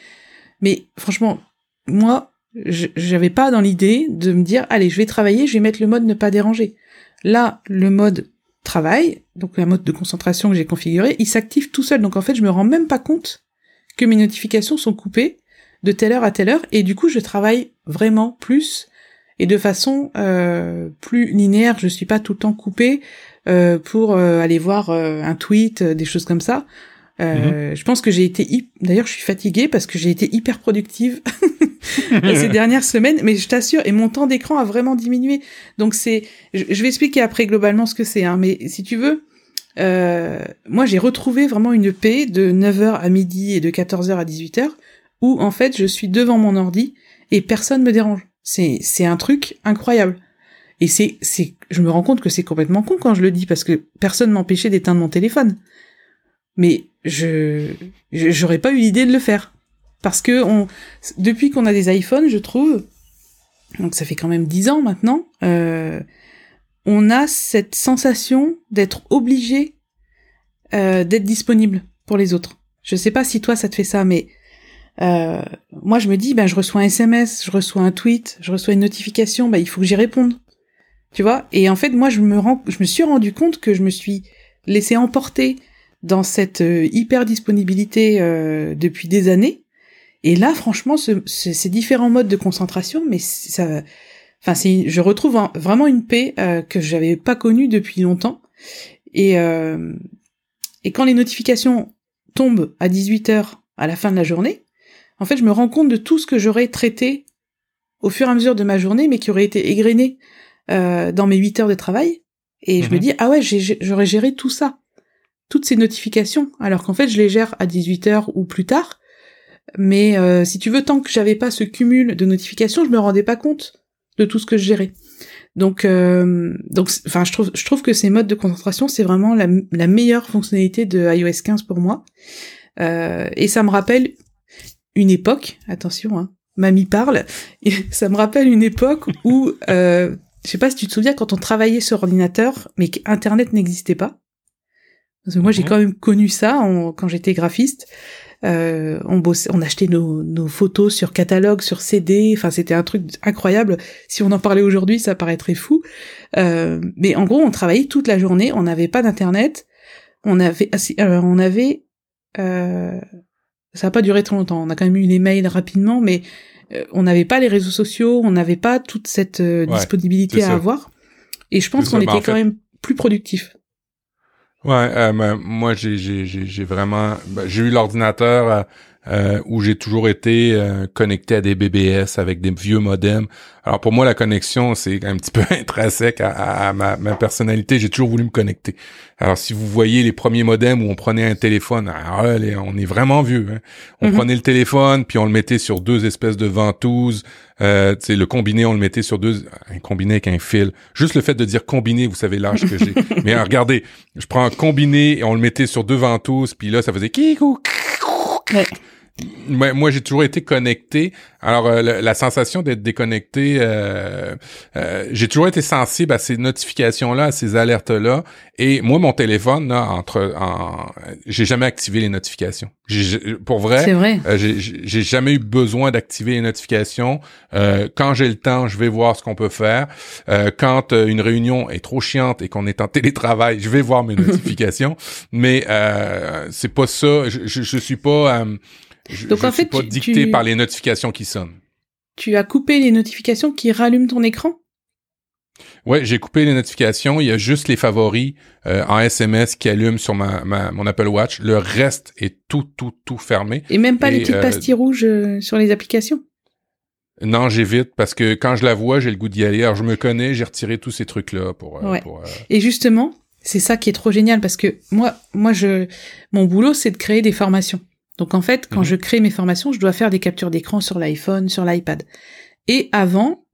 mais franchement, moi, j'avais pas dans l'idée de me dire allez, je vais travailler, je vais mettre le mode ne pas déranger. Là, le mode travail, donc la mode de concentration que j'ai configuré, il s'active tout seul. Donc en fait, je me rends même pas compte que mes notifications sont coupées de telle heure à telle heure et du coup je travaille vraiment plus et de façon euh, plus linéaire. Je suis pas tout le temps coupée euh, pour euh, aller voir un tweet, des choses comme ça. Mhm. Je pense que j'ai été d'ailleurs je suis fatiguée parce que j'ai été hyper productive ces dernières semaines, mais je t'assure et mon temps d'écran a vraiment diminué. Donc c'est, je, vais expliquer après globalement ce que c'est, hein, mais si tu veux, euh, moi j'ai retrouvé vraiment une paix de 9h à midi et de 14h à 18h où en fait je suis devant mon ordi et personne me dérange. C'est c'est un truc incroyable. Et c'est c'est je me rends compte que c'est complètement con quand je le dis parce que personne m'empêchait d'éteindre mon téléphone. Mais je j'aurais pas eu l'idée de le faire parce que on depuis qu'on a des iPhones, je trouve donc ça fait quand même 10 ans maintenant, euh, on a cette sensation d'être obligé euh, d'être disponible pour les autres. Je sais pas si toi ça te fait ça, mais euh, moi je me dis, ben je reçois un SMS, je reçois un tweet, je reçois une notification, ben il faut que j'y réponde. Tu vois? Et en fait, moi je me rends, je me suis rendu compte que je me suis laissé emporter dans cette euh, hyper disponibilité euh, depuis des années. Et là, franchement, ce, ces différents modes de concentration, mais ça, enfin, c'est, je retrouve vraiment une paix euh, que j'avais pas connue depuis longtemps. Et euh, et quand les notifications tombent à 18 h à la fin de la journée, en fait, je me rends compte de tout ce que j'aurais traité au fur et à mesure de ma journée, mais qui aurait été égrené euh, dans mes 8 heures de travail. Et je me mhm. dis, ah ouais, j'aurais géré tout ça toutes ces notifications, alors qu'en fait je les gère à 18h ou plus tard. Mais euh, si tu veux, tant que j'avais pas ce cumul de notifications, je me rendais pas compte de tout ce que je gérais. Donc, euh, donc, enfin, je trouve, je trouve que ces modes de concentration, c'est vraiment la, la, meilleure fonctionnalité de iOS 15 pour moi. Euh, et ça me rappelle une époque. Attention, hein, mamie parle. Et ça me rappelle une époque où, euh, je sais pas si tu te souviens, quand on travaillait sur ordinateur, mais qu'Internet n'existait pas. Parce que moi, j'ai mhm. quand même connu ça quand j'étais graphiste. Euh, on bossait, on achetait nos, nos, photos sur catalogue, sur CD. Enfin, c'était un truc incroyable. Si on en parlait aujourd'hui, ça paraîtrait fou. Euh, mais en gros, on travaillait toute la journée. On n'avait pas d'internet. On avait, euh, on avait. Euh, ça n'a pas duré trop longtemps. On a quand même eu les mails rapidement, mais euh, on n'avait pas les réseaux sociaux. On n'avait pas toute cette euh, disponibilité à avoir. Et je pense qu'on était quand même plus productif. Ouais, euh, moi j'ai j'ai j'ai vraiment ben, j'ai eu l'ordinateur euh, euh, où j'ai toujours été euh, connecté à des BBS avec des vieux modems. Alors pour moi, la connexion, c'est un petit peu intrinsèque à, à, ma, ma, personnalité. J'ai toujours voulu me connecter. Alors si vous voyez les premiers modems où on prenait un téléphone, alors, on est vraiment vieux. Hein. On mhm. prenait le téléphone, puis on le mettait sur deux espèces de ventouses. Euh, le combiné, on le mettait sur deux, un combiné avec un fil. Juste le fait de dire combiné, vous savez l'âge que j'ai. Mais regardez, je prends un combiné et on le mettait sur deux ventouses, puis là, ça faisait kikou. Wait. Ouais moi, j'ai toujours été connecté. Alors, euh, la, sensation d'être déconnecté, euh, euh, j'ai toujours été sensible à ces notifications-là, à ces alertes-là. Et moi, mon téléphone, là, entre, en, j'ai jamais activé les notifications. pour vrai, vrai. j'ai jamais eu besoin d'activer les notifications. quand j'ai le temps, je vais voir ce qu'on peut faire. quand une réunion est trop chiante et qu'on est en télétravail, je vais voir mes notifications. Mais c'est pas ça. Je, je, je suis pas je, Donc en suis fait, pas dicté par les notifications qui sonnent. Tu as coupé les notifications qui rallument ton écran? Ouais, j'ai coupé les notifications. Il y a juste les favoris euh, en SMS qui allument sur ma, mon Apple Watch. Le reste est tout, tout, tout fermé. Et même pas les petites euh, pastilles rouges euh, sur les applications? Non, j'évite parce que quand je la vois, j'ai le goût d'y aller. Alors je me connais, j'ai retiré tous ces trucs-là pour. Ouais. Et justement, c'est ça qui est trop génial parce que moi, moi, je, mon boulot, c'est de créer des formations. Donc en fait, quand mhm. je crée mes formations, je dois faire des captures d'écran sur l'iPhone, sur l'iPad. Et avant,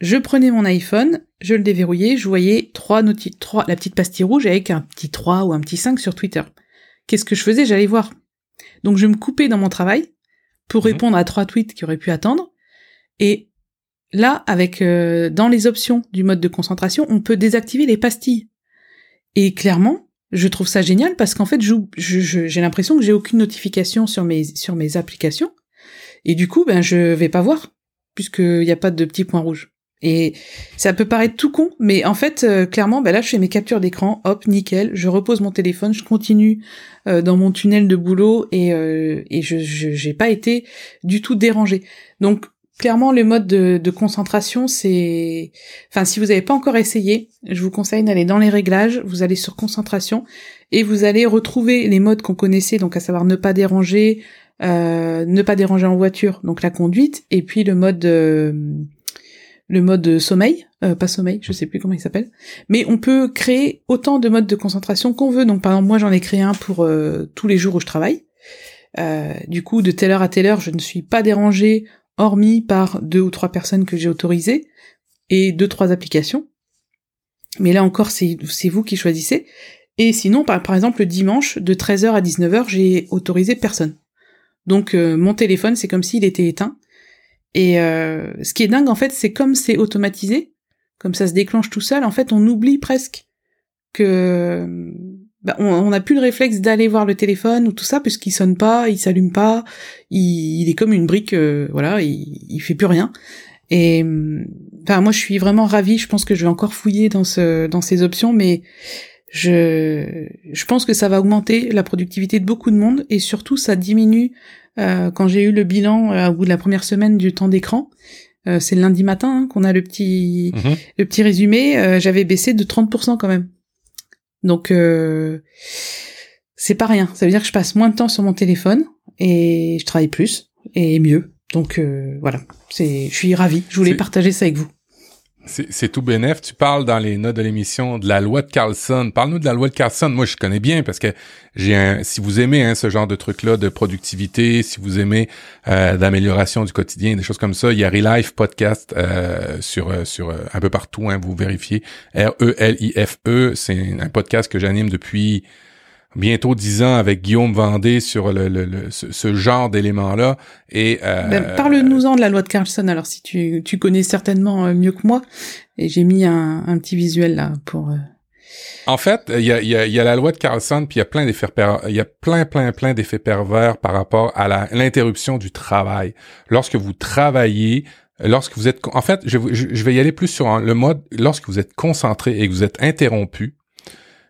je prenais mon iPhone, je le déverrouillais, je voyais trois, trois la petite pastille rouge avec un petit 3 ou un petit 5 sur Twitter. Qu'est-ce que je faisais? J'allais voir. Donc je me coupais dans mon travail pour mhm. répondre à trois tweets qui auraient pu attendre. Et là, avec euh, dans les options du mode de concentration, on peut désactiver les pastilles. Et clairement, je trouve ça génial parce qu'en fait, j'ai l'impression que j'ai aucune notification sur mes applications et du coup, ben je vais pas voir puisqu'il n'y a pas de petits points rouges. Et ça peut paraître tout con, mais en fait, euh, clairement, ben là, je fais mes captures d'écran, hop, nickel, je repose mon téléphone, je continue euh, dans mon tunnel de boulot et, euh, et je j'ai pas été du tout dérangé. Donc, clairement, le mode de, concentration, c'est... Enfin, si vous n'avez pas encore essayé, je vous conseille d'aller dans les réglages, vous allez sur concentration, et vous allez retrouver les modes qu'on connaissait, donc à savoir ne pas déranger, euh, ne pas déranger en voiture, donc la conduite, et puis le mode... Euh, le mode sommeil, euh, pas sommeil, je sais plus comment il s'appelle, mais on peut créer autant de modes de concentration qu'on veut. Donc par exemple, moi j'en ai créé un pour tous les jours où je travaille. du coup, de telle heure à telle heure, je ne suis pas dérangée hormis par deux ou trois personnes que j'ai autorisées, et deux, trois applications. Mais là encore, c'est vous qui choisissez. Et sinon, par, par exemple, le dimanche, de 13h à 19h, j'ai autorisé personne. Donc euh, mon téléphone, c'est comme s'il était éteint. Et euh, ce qui est dingue, en fait, c'est comme c'est automatisé, comme ça se déclenche tout seul, en fait, on oublie presque que bah, on n'a plus le réflexe d'aller voir le téléphone ou tout ça puisqu'il sonne pas, il s'allume pas, il, est comme une brique, euh, voilà, il, il fait plus rien. Et enfin, moi, je suis vraiment ravie. Je pense que je vais encore fouiller dans ce dans ces options, mais je je pense que ça va augmenter la productivité de beaucoup de monde et surtout ça diminue. Euh, quand j'ai eu le bilan euh, au bout de la première semaine du temps d'écran, euh, c'est le lundi matin hein, qu'on a le petit mhm. le petit résumé. Euh, j'avais baissé de 30% quand même. Donc euh, c'est pas rien. Ça veut dire que je passe moins de temps sur mon téléphone et je travaille plus et mieux. Donc euh, voilà, c'est, je suis ravi. Je voulais partager ça avec vous. C'est tout bénef. Tu parles dans les notes de l'émission de la loi de Carlson. Parle-nous de la loi de Carlson. Moi, je connais bien parce que j'ai un. Si vous aimez hein, ce genre de truc-là de productivité, si vous aimez euh, d'amélioration du quotidien, des choses comme ça, il y a Relife Podcast euh, sur euh, sur euh, un peu partout. Hein, vous vérifiez. R E L I F E. C'est un podcast que j'anime depuis bientôt dix ans avec Guillaume Vendée sur le, le, ce, genre d'éléments-là. Et euh, ben, parle-nous-en de la loi de Carlson. Alors si tu, tu connais certainement euh, mieux que moi, et j'ai mis un, un, petit visuel là pour. Euh, en fait, il y a, y, a, y a, la loi de Carlson, puis il y a plein d'effets il y a plein, plein, plein d'effets pervers par rapport à l'interruption du travail. Lorsque vous travaillez, lorsque vous êtes, en fait, je, je, je vais y aller plus sur le mode lorsque vous êtes concentré et que vous êtes interrompu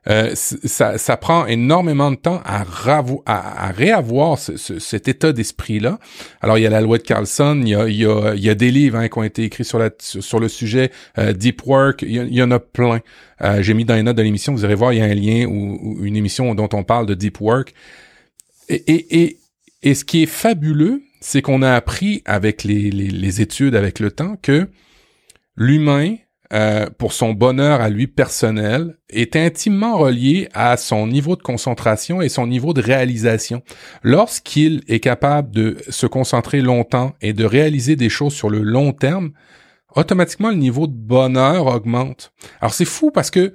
euh, ça, ça, prend énormément de temps à, à, à réavoir ce, cet état d'esprit-là. Alors, il y a la loi de Carlson, il y a, il y a, il y a des livres hein, qui ont été écrits sur, la, sur, le sujet, euh, Deep Work, il y, en a plein. Euh, J'ai mis dans les notes de l'émission, vous irez voir, il y a un lien ou, une émission dont on parle de Deep Work. Et, et, et, et ce qui est fabuleux, c'est qu'on a appris avec les, les, les études, avec le temps, que l'humain euh, pour son bonheur à lui personnel est intimement relié à son niveau de concentration et son niveau de réalisation. Lorsqu'il est capable de se concentrer longtemps et de réaliser des choses sur le long terme, automatiquement le niveau de bonheur augmente. Alors c'est fou parce que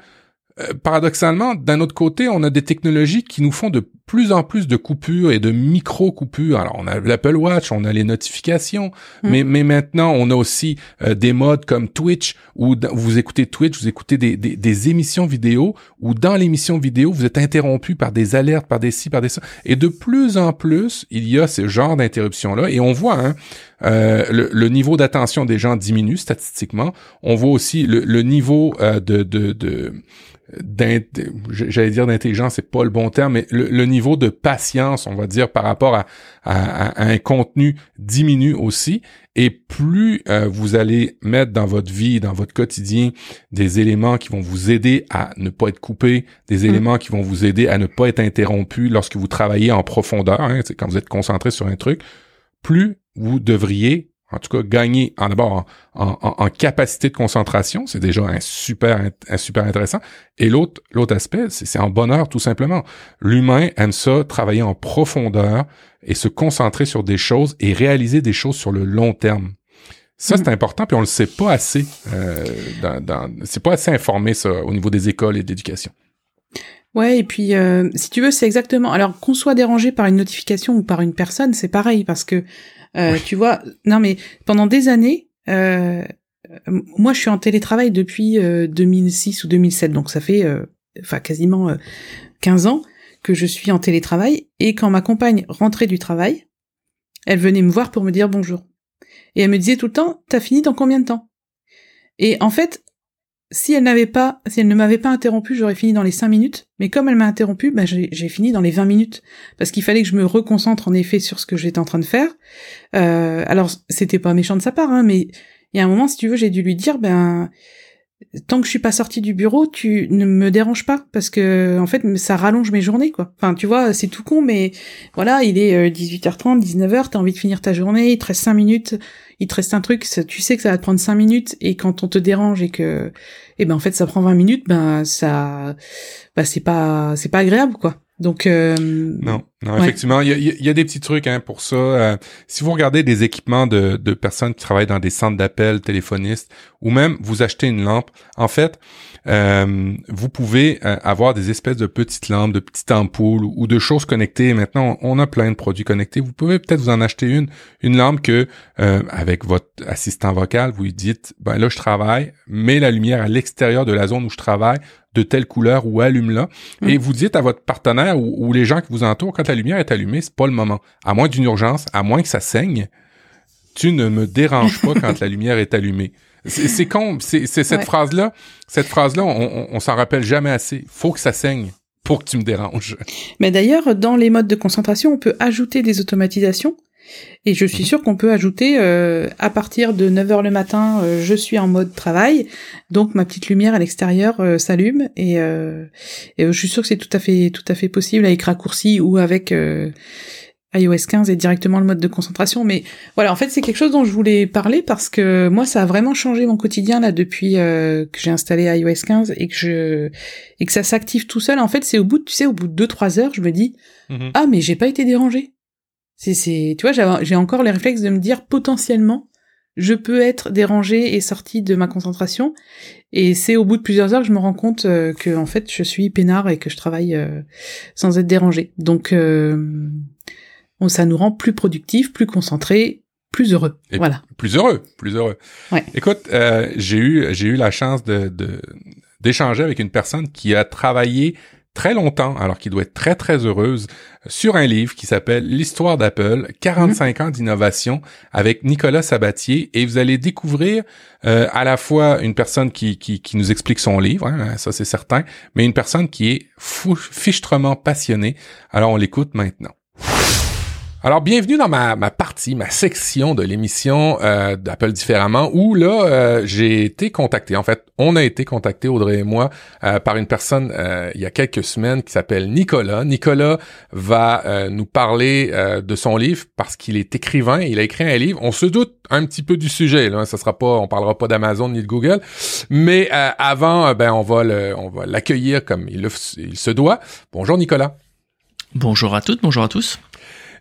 euh, paradoxalement, d'un autre côté, on a des technologies qui nous font de plus en plus de coupures et de micro-coupures. Alors, on a l'Apple Watch, on a les notifications, mm. mais, mais maintenant, on a aussi euh, des modes comme Twitch, où vous écoutez Twitch, vous écoutez des, des, des émissions vidéo, où dans l'émission vidéo, vous êtes interrompu par des alertes, par des ci, par des ça. Et de plus en plus, il y a ce genre d'interruption-là. Et on voit, hein, euh, le, niveau d'attention des gens diminue statistiquement. On voit aussi le, le niveau de, de, de j'allais dire d'intelligence, c'est pas le bon terme, mais le, niveau de patience, on va dire, par rapport à, à, un contenu diminue aussi. Et plus euh, vous allez mettre dans votre vie, dans votre quotidien, des éléments qui vont vous aider à ne pas être coupé, des mm. éléments qui vont vous aider à ne pas être interrompu lorsque vous travaillez en profondeur, hein, quand vous êtes concentré sur un truc, plus vous devriez en tout cas gagner en d'abord en, capacité de concentration, c'est déjà un super un super intéressant. Et l'autre l'autre aspect, c'est en bonheur tout simplement. L'humain aime ça, travailler en profondeur et se concentrer sur des choses et réaliser des choses sur le long terme. Ça, c'est mm. important, puis on le sait pas assez. Euh, dans, c'est pas assez informé ça au niveau des écoles et de l'éducation. Ouais, et puis euh, si tu veux, c'est exactement. Alors qu'on soit dérangé par une notification ou par une personne, c'est pareil parce que euh, tu vois, non mais pendant des années, euh, moi je suis en télétravail depuis 2006 euh, ou 2007, donc ça fait enfin quasiment 15 ans que je suis en télétravail. Et quand ma compagne rentrait du travail, elle venait me voir pour me dire bonjour. Et elle me disait tout le temps, t'as fini dans combien de temps? Et en fait, si elle n'avait pas, si elle ne m'avait pas interrompu, j'aurais fini dans les 5 minutes. Mais comme elle m'a interrompu, bah, j'ai fini dans les 20 minutes. Parce qu'il fallait que je me reconcentre en effet sur ce que j'étais en train de faire. Euh, alors, c'était pas méchant de sa part, hein, mais il y a un moment, si tu veux, j'ai dû lui dire, ben, tant que je suis pas sortie du bureau, tu ne me déranges pas parce que en fait ça rallonge mes journées quoi. Enfin tu vois, c'est tout con mais voilà, il est 18h30, 19h, t'as envie de finir ta journée, il te reste 5 minutes, il te reste un truc, tu sais que ça va te prendre 5 minutes et quand on te dérange et que et eh ben en fait ça prend 20 minutes, ben ça bah c'est pas c'est pas agréable quoi. Donc euh, non. Non, effectivement, il y a, des petits trucs hein, pour ça. Euh, si vous regardez des équipements de, de personnes qui travaillent dans des centres d'appel téléphonistes, ou même vous achetez une lampe, en fait, euh, vous pouvez euh, avoir des espèces de petites lampes, de petites ampoules ou, de choses connectées. Maintenant, on a plein de produits connectés. Vous pouvez peut-être vous en acheter une, une lampe que euh, avec votre assistant vocal, vous lui dites, ben là je travaille, mets la lumière à l'extérieur de la zone où je travaille de telle couleur ou allume-la. Et mm. vous dites à votre partenaire ou, ou, les gens qui vous entourent, quand la lumière est allumée, c'est pas le moment. À moins d'une urgence, à moins que ça saigne, tu ne me déranges pas quand la lumière est allumée. C'est con, c'est cette phrase-là. Cette phrase-là, on, on, s'en rappelle jamais assez. Faut que ça saigne pour que tu me déranges. Mais d'ailleurs, dans les modes de concentration, on peut ajouter des automatisations. Et je suis mhm. sûr qu'on peut ajouter euh, à partir de 9h le matin, euh, je suis en mode travail, donc ma petite lumière à l'extérieur euh, s'allume et, et je suis sûr que c'est tout à fait tout à fait possible avec raccourci ou avec iOS 15 est directement le mode de concentration. Mais voilà, en fait, c'est quelque chose dont je voulais parler parce que moi, ça a vraiment changé mon quotidien là depuis euh, que j'ai installé iOS 15 et que je et que ça s'active tout seul. En fait, c'est au bout, de, tu sais, au bout de deux trois heures, je me dis mm-hmm. ah mais j'ai pas été dérangé. C'est c'est, tu vois, j'ai encore les réflexes de me dire potentiellement je peux être dérangé et sorti de ma concentration. Et c'est au bout de plusieurs heures que je me rends compte euh, que en fait je suis peinard et que je travaille euh, sans être dérangé. Donc ça nous rend plus productifs, plus concentrés, plus heureux. voilà. Plus heureux, plus heureux. Ouais. Écoute, euh, j'ai eu j'ai eu la chance de d'échanger avec une personne qui a travaillé très longtemps, alors qu'il doit être très très heureuse, sur un livre qui s'appelle L'histoire d'Apple, 45 mhm. ans d'innovation avec Nicolas Sabatier, et vous allez découvrir euh, à la fois une personne qui, qui, qui nous explique son livre, hein, ça c'est certain, mais une personne qui est fou, fichtrement passionnée. Alors on l'écoute maintenant. Alors, bienvenue dans ma, ma partie, ma section de l'émission euh, d'Apple différemment, où là, euh, j'ai été contacté. En fait, on a été contacté, Audrey et moi, euh, par une personne euh, il y a quelques semaines qui s'appelle Nicolas. Nicolas va nous parler de son livre parce qu'il est écrivain. Il a écrit un livre. On se doute un petit peu du sujet. Là, ça sera pas, on parlera pas d'Amazon ni de Google, mais avant, ben on va le, on va l'accueillir comme il, il se doit. Bonjour Nicolas. Bonjour à toutes, bonjour à tous.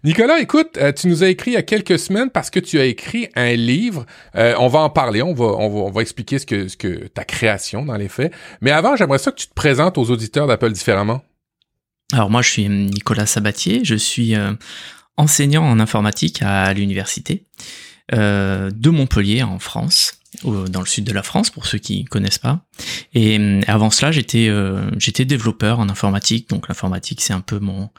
Nicolas, écoute, euh, tu nous as écrit il y a quelques semaines parce que tu as écrit un livre. Euh, on va en parler, on va, expliquer ce que, ta création dans les faits. Mais avant, j'aimerais ça que tu te présentes aux auditeurs d'Apple différemment. Alors moi, je suis Nicolas Sabatier, je suis euh, enseignant en informatique à l'université de Montpellier en France dans le sud de la France pour ceux qui connaissent pas. Et avant cela, j'étais développeur en informatique, donc l'informatique c'est un peu mon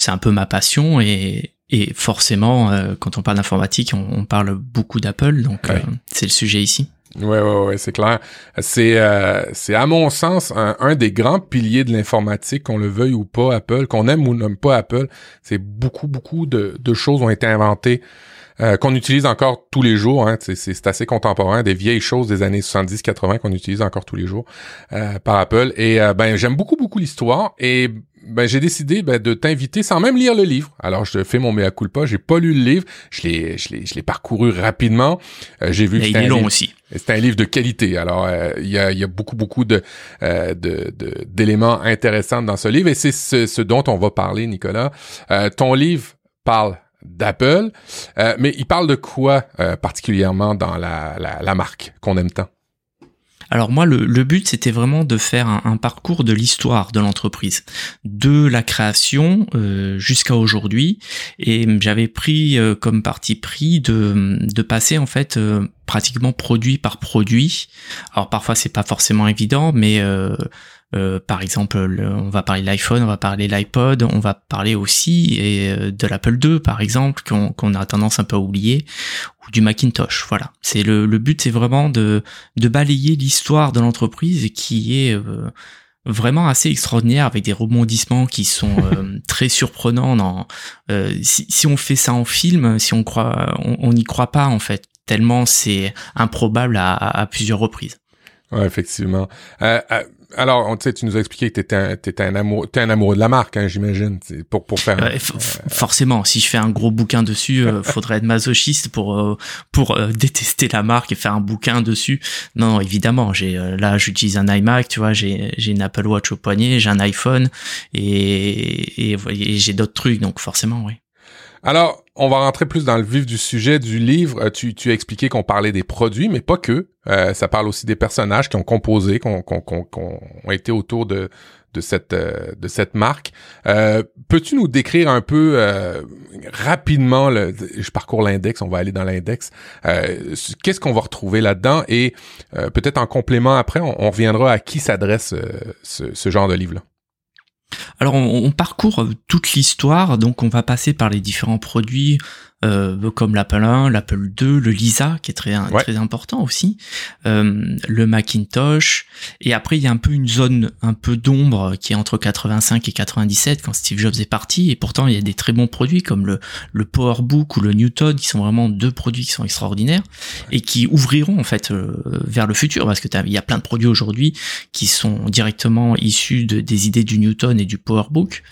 c'est un peu ma passion et, et forcément, euh, quand on parle d'informatique, on, parle beaucoup d'Apple, donc euh, c'est le sujet ici. Ouais, ouais, ouais, c'est clair. C'est, euh, c'est à mon sens un, des grands piliers de l'informatique, qu'on le veuille ou pas, Apple, qu'on aime ou n'aime pas Apple. C'est beaucoup, beaucoup de, de choses ont été inventées euh, qu'on utilise encore tous les jours. Hein, c'est assez contemporain, des vieilles choses des années 70-80 qu'on utilise encore tous les jours euh, par Apple. Et euh, ben j'aime beaucoup beaucoup l'histoire et ben j'ai décidé ben, de t'inviter sans même lire le livre. Alors je fais mon mea culpa, j'ai pas lu le livre, je l'ai je l'ai je l'ai parcouru rapidement. j'ai vu que c'était un long aussi. C'est un livre de qualité. Alors il y a il y a beaucoup beaucoup de de d'éléments intéressants dans ce livre et c'est ce, ce, dont on va parler Nicolas. ton livre parle d'Apple. Euh, mais il parle de quoi euh, particulièrement dans la, la, marque qu'on aime tant? Alors moi, le, but, c'était vraiment de faire un, parcours de l'histoire de l'entreprise, de la création euh, jusqu'à aujourd'hui. Et j'avais pris comme parti pris de, de passer en fait pratiquement produit par produit. Alors parfois, c'est pas forcément évident, mais euh, par exemple, on va parler de l'iPhone, on va parler de l'iPod, on va parler aussi et, euh, de l'Apple II, par exemple, qu'on a tendance un peu à oublier, ou du Macintosh. Voilà. C'est le, le but, c'est vraiment de, de balayer l'histoire de l'entreprise qui est euh, vraiment assez extraordinaire avec des rebondissements qui sont très surprenants. Dans, si, si, on fait ça en film, si on croit, on n'y croit pas en fait, tellement c'est improbable à, à, plusieurs reprises. Ouais, effectivement. Euh, alors, tu sais, tu nous as expliqué que t'étais un, étais un amoureux, t'es un amoureux de la marque, hein, j'imagine, pour pour faire. Euh, forcément, si je fais un gros bouquin dessus, euh, faudrait être masochiste pour euh, pour détester la marque et faire un bouquin dessus. Non, évidemment, j'ai là, j'utilise un iMac, tu vois, j'ai j'ai une Apple Watch au poignet, j'ai un iPhone et et, et j'ai d'autres trucs, donc forcément, oui. Alors, on va rentrer plus dans le vif du sujet du livre. Euh, tu, tu as expliqué qu'on parlait des produits, mais pas que. Euh, ça parle aussi des personnages qui ont composé, qui ont, ont été autour de, de cette euh, de cette marque. Peux-tu nous décrire un peu rapidement Je parcours l'index, on va aller dans l'index. Qu'est-ce qu'on va retrouver là-dedans? Et peut-être en complément après, on, on reviendra à qui s'adresse ce, ce genre de livre-là. Alors on, parcourt toute l'histoire, donc on va passer par les différents produits, euh, comme l'Apple 1, l'Apple 2, le Lisa qui est très très important aussi, euh, le Macintosh. Et après il y a un peu une zone un peu d'ombre qui est entre 85 et 97 quand Steve Jobs est parti. Et pourtant il y a des très bons produits comme le le PowerBook ou le Newton qui sont vraiment deux produits qui sont extraordinaires et qui ouvriront en fait euh, vers le futur. Parce que il y a plein de produits aujourd'hui qui sont directement issus de, des idées du Newton et du PowerBook.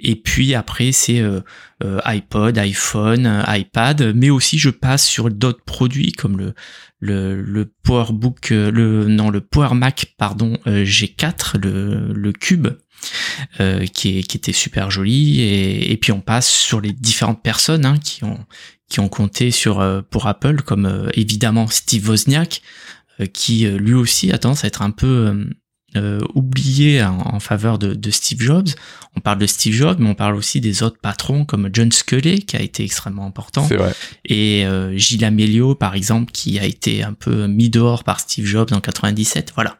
Et puis après c'est euh, euh, iPod, iPhone, iPad, mais aussi je passe sur d'autres produits comme le le, le PowerBook, euh, le non le Power Mac pardon G4, le, le Cube. qui, est, qui était super joli et, et puis on passe sur les différentes personnes hein, qui ont qui ont compté sur pour Apple comme évidemment Steve Wozniak qui lui aussi a tendance à être un peu euh, oublié en, faveur de, de, Steve Jobs. On parle de Steve Jobs, mais on parle aussi des autres patrons comme John Sculley, qui a été extrêmement important. Vrai. Et euh, Gilles Amelio, par exemple, qui a été un peu mis dehors par Steve Jobs en 97. Voilà.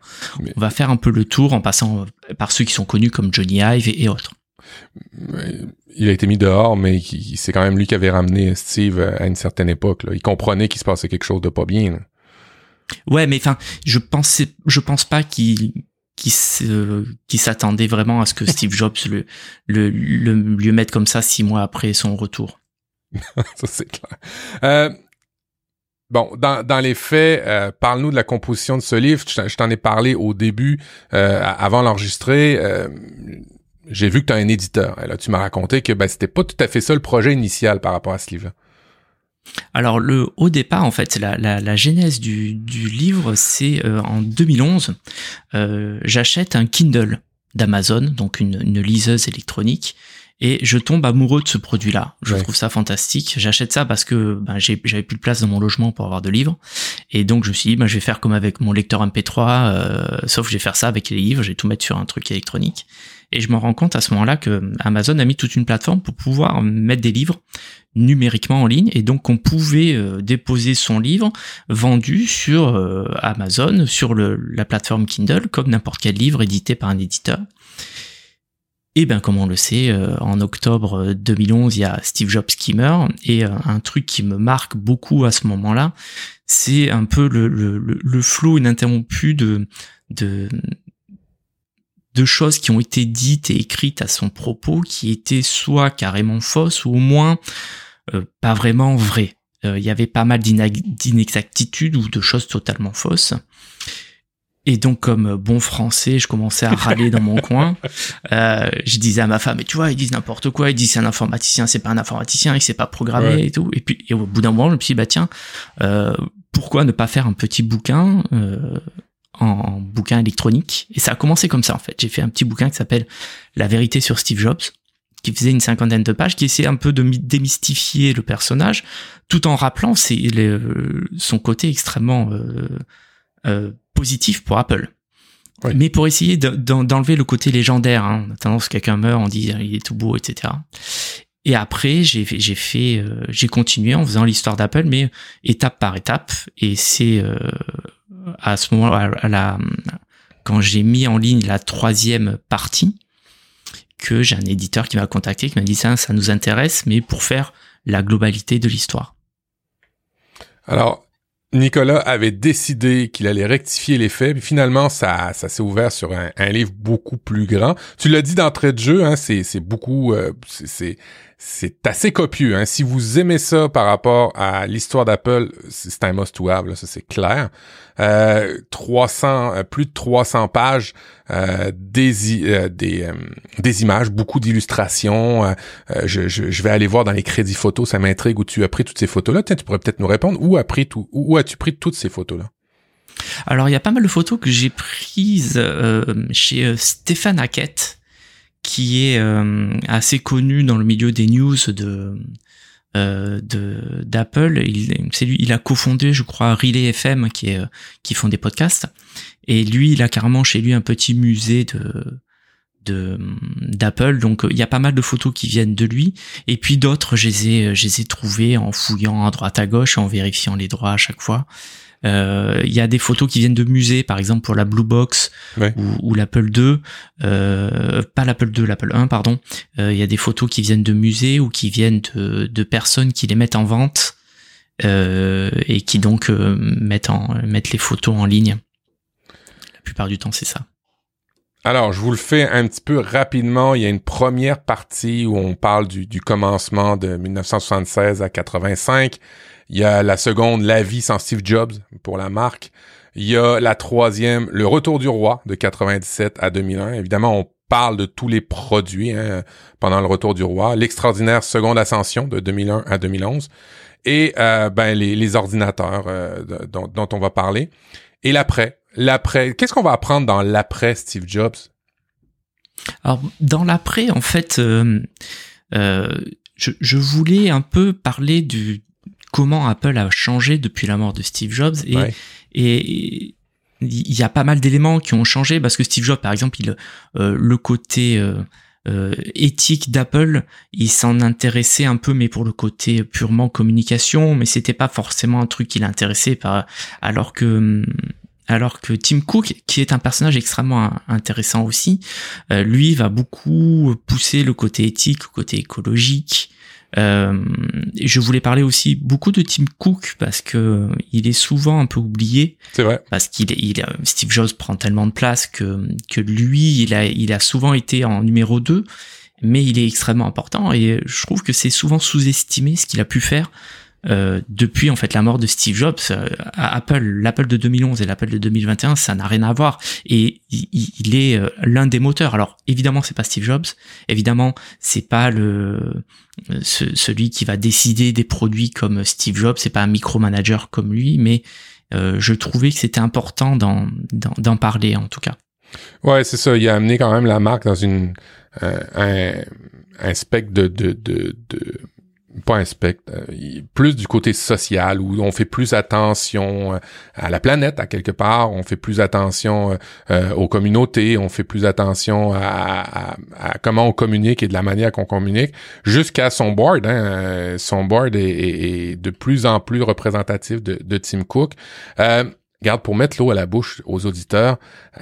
On va faire un peu le tour en passant par ceux qui sont connus comme Johnny Ive et, autres. Il a été mis dehors, mais c'est quand même lui qui avait ramené Steve à une certaine époque. Là. Il comprenait qu'il se passait quelque chose de pas bien. Ouais, mais enfin, je pensais, je pense pas qu'il qui qui s'attendait vraiment à ce que Steve Jobs le, le, le, lui mette comme ça six mois après son retour. ça c'est clair. Euh, bon, dans, dans les faits, euh, parle-nous de la composition de ce livre. Je, t'en ai parlé au début, euh, avant l'enregistrer. Euh, j'ai vu que tu as un éditeur. Et là, tu m'as raconté que ben, c'était pas tout à fait ça le projet initial par rapport à ce livre-là. Alors le au départ en fait la, la, la genèse du, du livre c'est euh, en 2011 euh, j'achète un Kindle d'Amazon donc une, une, liseuse électronique et je tombe amoureux de ce produit-là. Je trouve ça fantastique. J'achète ça parce que ben, j'avais plus de place dans mon logement pour avoir de livres. Et donc je me suis dit, ben, je vais faire comme avec mon lecteur MP3, euh, sauf que je vais faire ça avec les livres, je vais tout mettre sur un truc électronique. Et je me rends compte à ce moment-là que Amazon a mis toute une plateforme pour pouvoir mettre des livres numériquement en ligne et donc on pouvait euh, déposer son livre vendu sur euh, Amazon, sur la plateforme Kindle, comme n'importe quel livre édité par un éditeur. Et bien comme on le sait, euh, en octobre 2011, il y a Steve Jobs qui meurt et un truc qui me marque beaucoup à ce moment-là, c'est un peu le, le, le flot ininterrompu de, de, de choses qui ont été dites et écrites à son propos qui étaient soit carrément fausses ou au moins euh, pas vraiment vraies. Euh, il y avait pas mal d'inexactitudes ou de choses totalement fausses. Et donc, comme bon français, je commençais à râler dans mon coin. Euh, je disais à ma femme, mais tu vois, ils disent n'importe quoi. Ils disent c'est un informaticien, c'est pas un informaticien, il sait pas programmer et tout. Et puis, au bout d'un moment, je me suis dit, bah tiens, euh, pourquoi ne pas faire un petit bouquin euh, en bouquin électronique. Et ça a commencé comme ça en fait. J'ai fait un petit bouquin qui s'appelle La vérité sur Steve Jobs, qui faisait une cinquantaine de pages, qui essayait un peu de démystifier le personnage, tout en rappelant son côté extrêmement euh, euh, positif pour Apple. Mais pour essayer d'enlever le côté légendaire, hein, on a tendance quelqu'un meurt, on dit il est tout beau, etc. Et après, j'ai j'ai fait, euh, j'ai continué en faisant l'histoire d'Apple, mais étape par étape. Et c'est à ce moment, à quand j'ai mis en ligne la troisième partie, que j'ai un éditeur qui m'a contacté, qui m'a dit ça, ça nous intéresse, mais pour faire la globalité de l'histoire. Alors, Nicolas avait décidé qu'il allait rectifier les faits, puis finalement, ça, ça s'est ouvert sur un, livre beaucoup plus grand. Tu l'as dit d'entrée de jeu, hein, c'est, beaucoup, euh, c'est assez copieux. Hein. Si vous aimez ça par rapport à l'histoire d'Apple, c'est un must-to-have, ça c'est clair. Euh, 300, euh, plus de 300 pages, euh, des, euh, des, des images, beaucoup d'illustrations. Je, vais aller voir dans les crédits photos, ça m'intrigue où tu as pris toutes ces photos-là. Tu pourrais peut-être nous répondre où, où as-tu pris toutes ces photos-là? Alors, il y a pas mal de photos que j'ai prises chez Stéphane Hackett, qui est euh, assez connu dans le milieu des news de euh, d'Apple. Il, a cofondé, je crois, Relay FM, qui est qui font des podcasts. Et lui, il a carrément chez lui un petit musée de de d'Apple donc il y a pas mal de photos qui viennent de lui et puis d'autres je les ai je les ai trouvées en fouillant à droite à gauche en vérifiant les droits à chaque fois euh, il y a des photos qui viennent de musées, par exemple pour la Blue Box ou, l'Apple 2, euh, pas l'Apple 2, l'Apple 1, pardon. Euh, il y a des photos qui viennent de musées ou qui viennent de, de personnes qui les mettent en vente et qui donc mettent, en, mettent les photos en ligne. La plupart du temps, c'est ça. Alors, je vous le fais un petit peu rapidement. Il y a une première partie où on parle du, du commencement de 1976 à 85. Il y a la seconde, La vie sans Steve Jobs pour la marque. Il y a la troisième, Le retour du roi de 97 à 2001. Évidemment, on parle de tous les produits hein, pendant le retour du roi. L'extraordinaire seconde ascension de 2001 à 2011. Et euh, ben les, ordinateurs euh, dont, on va parler. Et l'après. L'après. Qu'est-ce qu'on va apprendre dans l'après Steve Jobs? Alors, dans l'après, en fait, euh, je, voulais un peu parler du, comment Apple a changé depuis la mort de Steve Jobs et et il y a pas mal d'éléments qui ont changé parce que Steve Jobs par exemple il euh, le côté euh, euh, éthique d'Apple, il s'en intéressait un peu, mais pour le côté purement communication, mais c'était pas forcément un truc qui l'intéressait, par alors que alors que Tim Cook, qui est un personnage extrêmement intéressant aussi, lui va beaucoup pousser le côté éthique, le côté écologique, euh, je voulais parler aussi beaucoup de Tim Cook parce que il est souvent un peu oublié. C'est vrai. Parce qu'il il, Steve Jobs prend tellement de place que que lui, il a il a souvent été en numéro 2 mais il est extrêmement important et je trouve que c'est souvent sous-estimé ce qu'il a pu faire euh, depuis en fait la mort de Steve Jobs, euh, Apple, l'Apple de 2011 et l'Apple de 2021, ça n'a rien à voir. Et il, est euh, l'un des moteurs. Alors évidemment, c'est pas Steve Jobs. Évidemment, c'est pas le celui qui va décider des produits comme Steve Jobs. C'est pas un micromanager comme lui, mais je trouvais que c'était important d'en, d'en, parler en tout cas. Ouais, c'est ça. Il a amené quand même la marque dans une un, un spectre de, de, de, de pas un spectre, euh, plus du côté social où on fait plus attention euh, à la planète à quelque part, on fait plus attention euh, aux communautés, on fait plus attention à, comment on communique et de la manière qu'on communique, jusqu'à son board. Hein, son board est, de plus en plus représentatif de, de Tim Cook. Euh, Garde, pour mettre l'eau à la bouche aux auditeurs,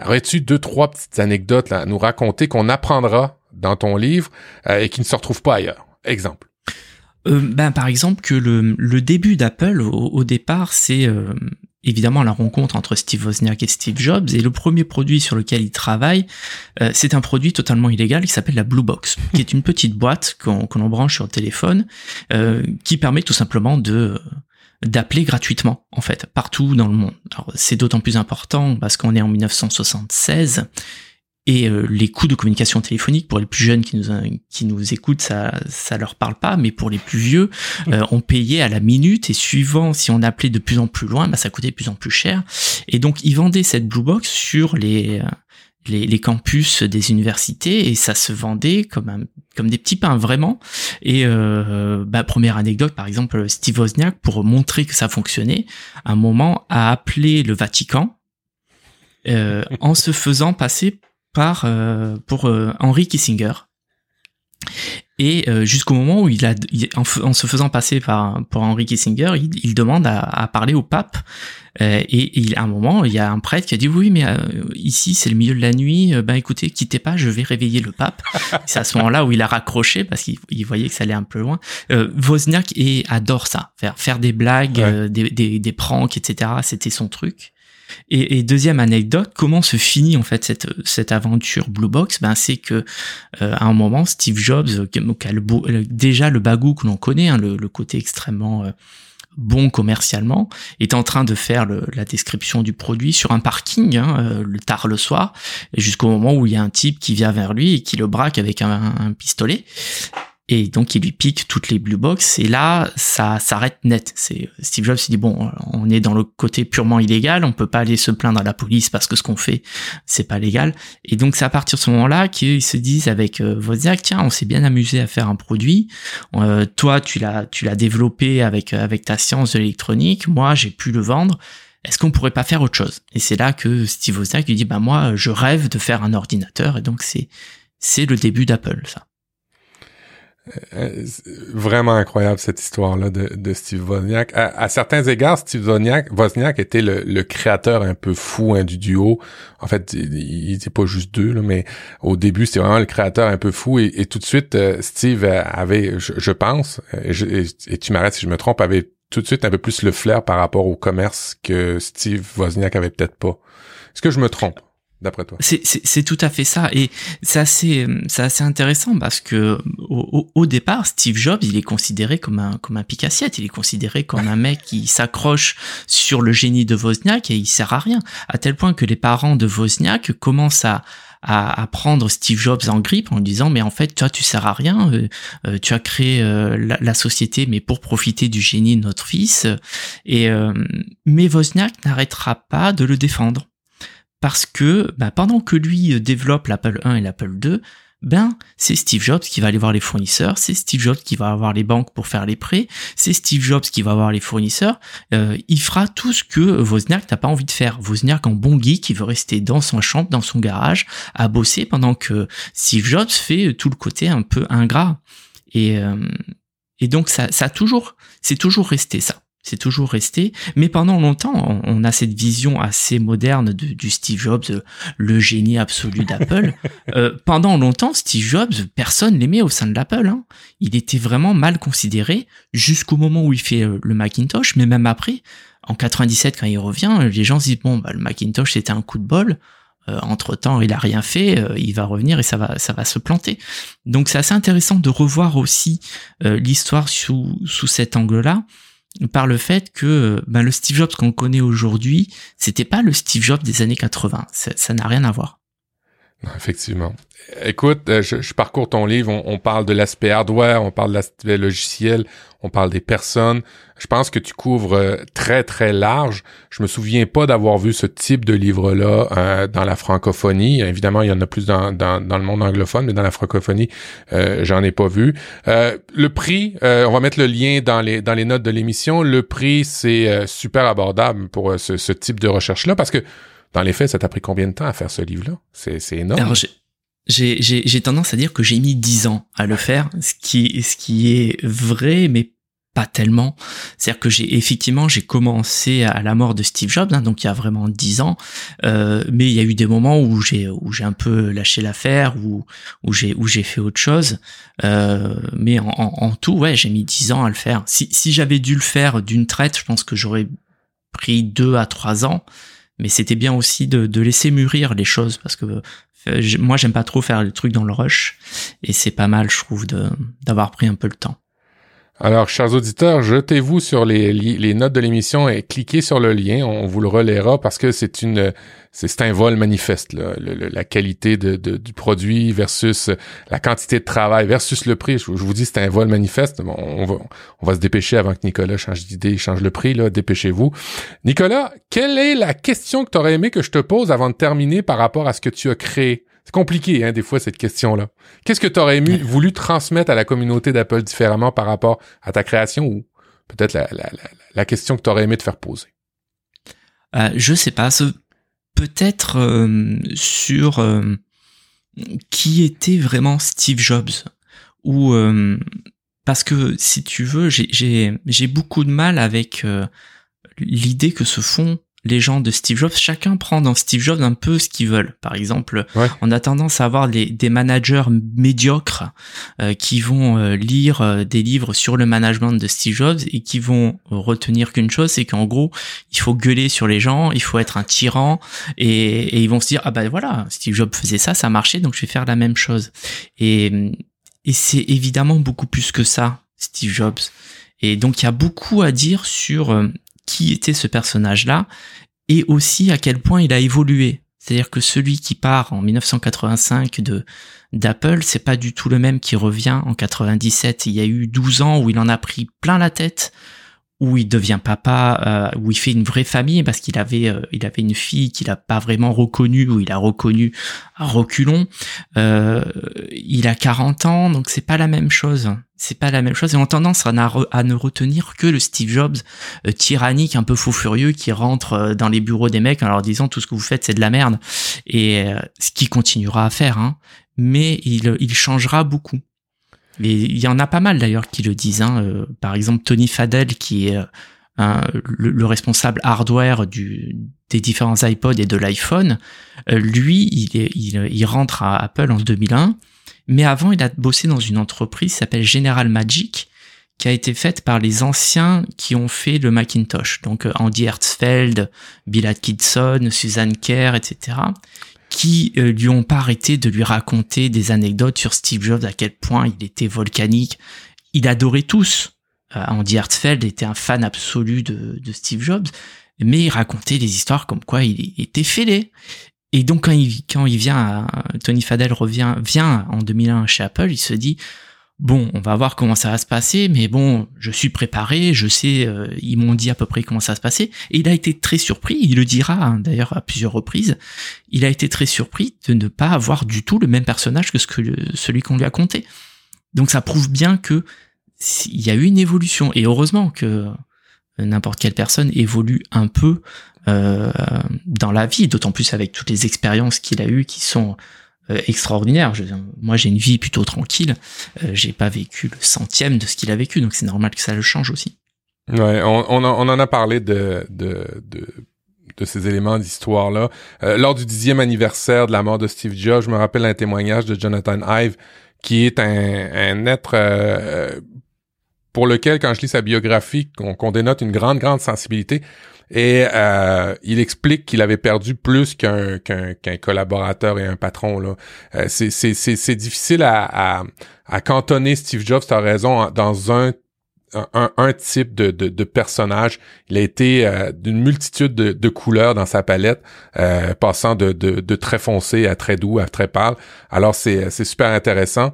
aurais-tu deux, trois petites anecdotes là, à nous raconter qu'on apprendra dans ton livre et qui ne se retrouvent pas ailleurs? Exemple euh, ben, Par exemple, que le, le début d'Apple, au, départ, c'est euh, évidemment la rencontre entre Steve Wozniak et Steve Jobs, et le premier produit sur lequel il travaille, euh, c'est un produit totalement illégal qui s'appelle la Blue Box, qui est une petite boîte qu'on l'on branche sur le téléphone, euh, qui permet tout simplement de d'appeler gratuitement en fait partout dans le monde. Alors c'est d'autant plus important parce qu'on est en 1976 et euh, les coûts de communication téléphonique pour les plus jeunes qui nous qui nous écoutent, ça ça leur parle pas, mais pour les plus vieux, euh, on payait à la minute et suivant si on appelait de plus en plus loin, bah ça coûtait de plus en plus cher. Et donc ils vendaient cette blue box sur les euh, les, les, campus des universités et ça se vendait comme un, comme des petits pains vraiment. Et euh, bah, première anecdote, par exemple, Steve Wozniak, pour montrer que ça fonctionnait, un moment a appelé le Vatican euh, en se faisant passer par euh, pour euh, Henry Kissinger. Et euh, jusqu'au moment où il a, en, se faisant passer par pour Henry Kissinger, il, demande à, parler au pape. Euh, et, il, à un moment, il y a un prêtre qui a dit oui, mais euh, ici c'est le milieu de la nuit. ben écoutez, quittez pas, je vais réveiller le pape. c'est à ce moment-là où il a raccroché parce qu'il voyait que ça allait un peu loin. Wozniak et adore ça, faire faire des blagues, des, des, des pranks, etc. C'était son truc. Et, deuxième anecdote, comment se finit en fait cette, cette aventure Blue Box? Ben c'est que euh, à un moment, Steve Jobs, euh, euh, déjà le bagou que l'on connaît, hein, le, côté extrêmement bon commercialement, est en train de faire la description du produit sur un parking, hein, le tard le soir, jusqu'au moment où il y a un type qui vient vers lui et qui le braque avec un pistolet et donc il lui pique toutes les blue box et là ça s'arrête net. C'est Steve Jobs s'est dit bon on est dans le côté purement illégal on peut pas aller se plaindre à la police parce que ce qu'on fait c'est pas légal. Et donc c'est à partir de ce moment-là qu'ils se disent avec euh, Wozniak tiens on s'est bien amusé à faire un produit. Euh, toi tu l'as tu l'as développé avec avec ta science de l'électronique. Moi j'ai pu le vendre. Est-ce qu'on pourrait pas faire autre chose? Et c'est là que Steve Wozniak lui dit bah moi je rêve de faire un ordinateur. Et donc c'est c'est le début d'Apple ça. Euh, vraiment incroyable cette histoire-là de, Steve Wozniak. À, certains égards, Steve Wozniak, Wozniak était le, le, créateur un peu fou hein, du duo. En fait, il n'était pas juste deux, là, mais au début, c'était vraiment le créateur un peu fou. Et, tout de suite, euh, Steve avait, je, pense, et, et tu m'arrêtes si je me trompe, avait tout de suite un peu plus le flair par rapport au commerce que Steve Wozniak avait peut-être pas. Est-ce que je me trompe? C'est tout à fait ça. Et c'est assez, intéressant parce que au, départ, Steve Jobs, il est considéré comme un, comme un. Il est considéré comme un mec qui s'accroche sur le génie de Wozniak et il sert à rien. À tel point que les parents de Wozniak commencent à, à, prendre Steve Jobs en grippe en disant mais en fait toi tu sers à rien euh, euh, tu as créé euh, la, société mais pour profiter du génie de notre fils et mais Wozniak n'arrêtera pas de le défendre parce que bah, pendant que lui euh, développe l'Apple 1 et l'Apple 2, ben c'est Steve Jobs qui va aller voir les fournisseurs, c'est Steve Jobs qui va avoir les banques pour faire les prêts, c'est Steve Jobs qui va voir les fournisseurs. Euh, il fera tout ce que Wozniak n'a pas envie de faire. Wozniak en bon geek, qui veut rester dans son chambre, dans son garage, à bosser pendant que Steve Jobs fait tout le côté un peu ingrat. Et, euh, et donc ça, ça a toujours, c'est toujours resté ça c'est toujours resté. Mais pendant longtemps, on, a cette vision assez moderne de, du Steve Jobs, euh, le génie absolu d'Apple. euh, pendant longtemps, Steve Jobs, personne l'aimait au sein de l'Apple. Hein. Il était vraiment mal considéré jusqu'au moment où il fait euh, le Macintosh, mais même après, en 97, quand il revient, les gens se disent bon, bah, le Macintosh c'était un coup de bol. Euh, entre temps, il a rien fait, il va revenir et ça va, ça va se planter. Donc c'est assez intéressant de revoir aussi l'histoire sous, sous cet angle-là par le fait que ben, le Steve Jobs qu'on connaît aujourd'hui, c'était pas le Steve Jobs des années 80. Ça n'a rien à voir. Effectivement. Écoute, euh, je, parcours ton livre, on, parle de l'aspect hardware, on parle de l'aspect logiciel, on parle des personnes. Je pense que tu couvres euh, très très large. Je me souviens pas d'avoir vu ce type de livre-là euh, dans la francophonie. Évidemment, il y en a plus dans, dans, le monde anglophone, mais dans la francophonie, j'en ai pas vu. le prix, on va mettre le lien dans les dans les notes de l'émission. Le prix, c'est super abordable pour ce, ce type de recherche-là parce que dans les faits, ça t'a pris combien de temps à faire ce livre-là? C'est énorme j'ai tendance à dire que j'ai mis dix ans à le faire, ce qui, ce qui est vrai, mais pas tellement. C'est-à-dire que j'ai effectivement j'ai commencé à la mort de Steve Jobs, hein, donc il y a vraiment dix ans, euh, mais il y a eu des moments où j'ai où j'ai un peu lâché l'affaire, où où j'ai où j'ai fait autre chose. Euh, mais en, en, tout, ouais, j'ai mis dix ans à le faire. Si si j'avais dû le faire d'une traite, je pense que j'aurais pris deux à trois ans. Mais c'était bien aussi de, laisser mûrir les choses parce que euh, moi, j'aime pas trop faire le truc dans le rush, et c'est pas mal, je trouve, d'avoir pris un peu le temps. Alors, chers auditeurs, jetez-vous sur les, notes de l'émission et cliquez sur le lien. On vous le relaiera parce que c'est une, c'est un vol manifeste. La qualité du produit versus la quantité de travail versus le prix. Je, vous dis, c'est un vol manifeste. on, va, se dépêcher avant que Nicolas change d'idée, change le prix. Dépêchez-vous. Nicolas, quelle est la question que tu aurais aimé que je te pose avant de terminer par rapport à ce que tu as créé? C'est compliqué, hein, des fois, cette question-là. Qu'est-ce que tu aurais voulu transmettre à la communauté d'Apple différemment par rapport à ta création ou peut-être la, la, la, question que tu aurais aimé te faire poser? Euh, je sais pas. Peut-être euh, sur euh, qui était vraiment Steve Jobs euh, parce que si tu veux, j'ai beaucoup de mal avec l'idée que se font les gens de Steve Jobs, chacun prend dans Steve Jobs un peu ce qu'ils veulent. Par exemple, on a tendance à avoir des managers médiocres euh, qui vont euh, lire euh, des livres sur le management de Steve Jobs et qui vont retenir qu'une chose, c'est qu'en gros, il faut gueuler sur les gens, il faut être un tyran et, et, ils vont se dire ah ben voilà, Steve Jobs faisait ça, ça marchait, donc je vais faire la même chose. Et, et c'est évidemment beaucoup plus que ça, Steve Jobs. Et donc il y a beaucoup à dire sur qui était ce personnage-là et aussi à quel point il a évolué. C'est-à-dire que celui qui part en 1985 de d'Apple, c'est pas du tout le même qui revient en 97. Il y a eu 12 ans où il en a pris plein la tête, où il devient papa, euh, où il fait une vraie famille parce qu'il avait, euh, il avait une fille qu'il a pas vraiment reconnue, ou il a reconnu à reculons. Euh, il a 40 ans, donc c'est pas la même chose. C'est pas la même chose. Et on tendance à, ne retenir que le Steve Jobs tyrannique, un peu fou furieux, qui rentre dans les bureaux des mecs en leur disant tout ce que vous faites c'est de la merde. Et ce qu'il continuera à faire, hein. Mais il, il changera beaucoup. Il y en a pas mal d'ailleurs qui le disent. Hein. Euh, par exemple, Tony Fadell, qui est euh, le, responsable hardware des différents iPods et de l'iPhone, euh, lui, il, il, rentre à Apple en 2001. Mais avant, il a bossé dans une entreprise qui s'appelle General Magic, qui a été faite par les anciens qui ont fait le Macintosh. Donc Andy Hertzfeld, Bill Atkinson, Susan Kerr, etc qui euh, lui ont pas arrêté de lui raconter des anecdotes sur Steve Jobs, à quel point il était volcanique. Il adorait tous. Euh, Andy Hartfeld était un fan absolu de, de, Steve Jobs, mais il racontait des histoires comme quoi il était fêlé. Et donc quand il, quand il vient, Tony Fadell revient, vient en 2001 chez Apple, il se dit, bon, on va voir comment ça va se passer, mais bon, je suis préparé, je sais, euh, ils m'ont dit à peu près comment ça va se passer. Et il a été très surpris, il le dira hein, d'ailleurs à plusieurs reprises, il a été très surpris de ne pas avoir du tout le même personnage que, ce que celui qu'on lui a conté. Donc ça prouve bien que il y a eu une évolution, et heureusement que n'importe quelle personne évolue un peu euh, dans la vie, d'autant plus avec toutes les expériences qu'il a eues qui sont euh, extraordinaire. moi, j'ai une vie plutôt tranquille. Euh, j'ai pas vécu le centième de ce qu'il a vécu, donc c'est normal que ça le change aussi. Ouais, on, on, en a parlé de, de, de, de ces éléments d'histoire-là. Euh, lors du dixième anniversaire de la mort de Steve Jobs, je me rappelle un témoignage de Jonathan Ive, qui est un, un être pour lequel, quand je lis sa biographie, qu'on dénote une grande, grande sensibilité. Et euh, il explique qu'il avait perdu plus qu'un qu'un collaborateur et un patron. Là, euh, c'est difficile à, à, cantonner Steve Jobs. T'as raison dans un un, un type de, de, de, personnage. Il a été euh, d'une multitude de, de, couleurs dans sa palette, euh, passant de, de, très foncé à très doux à très pâle. Alors c'est super intéressant.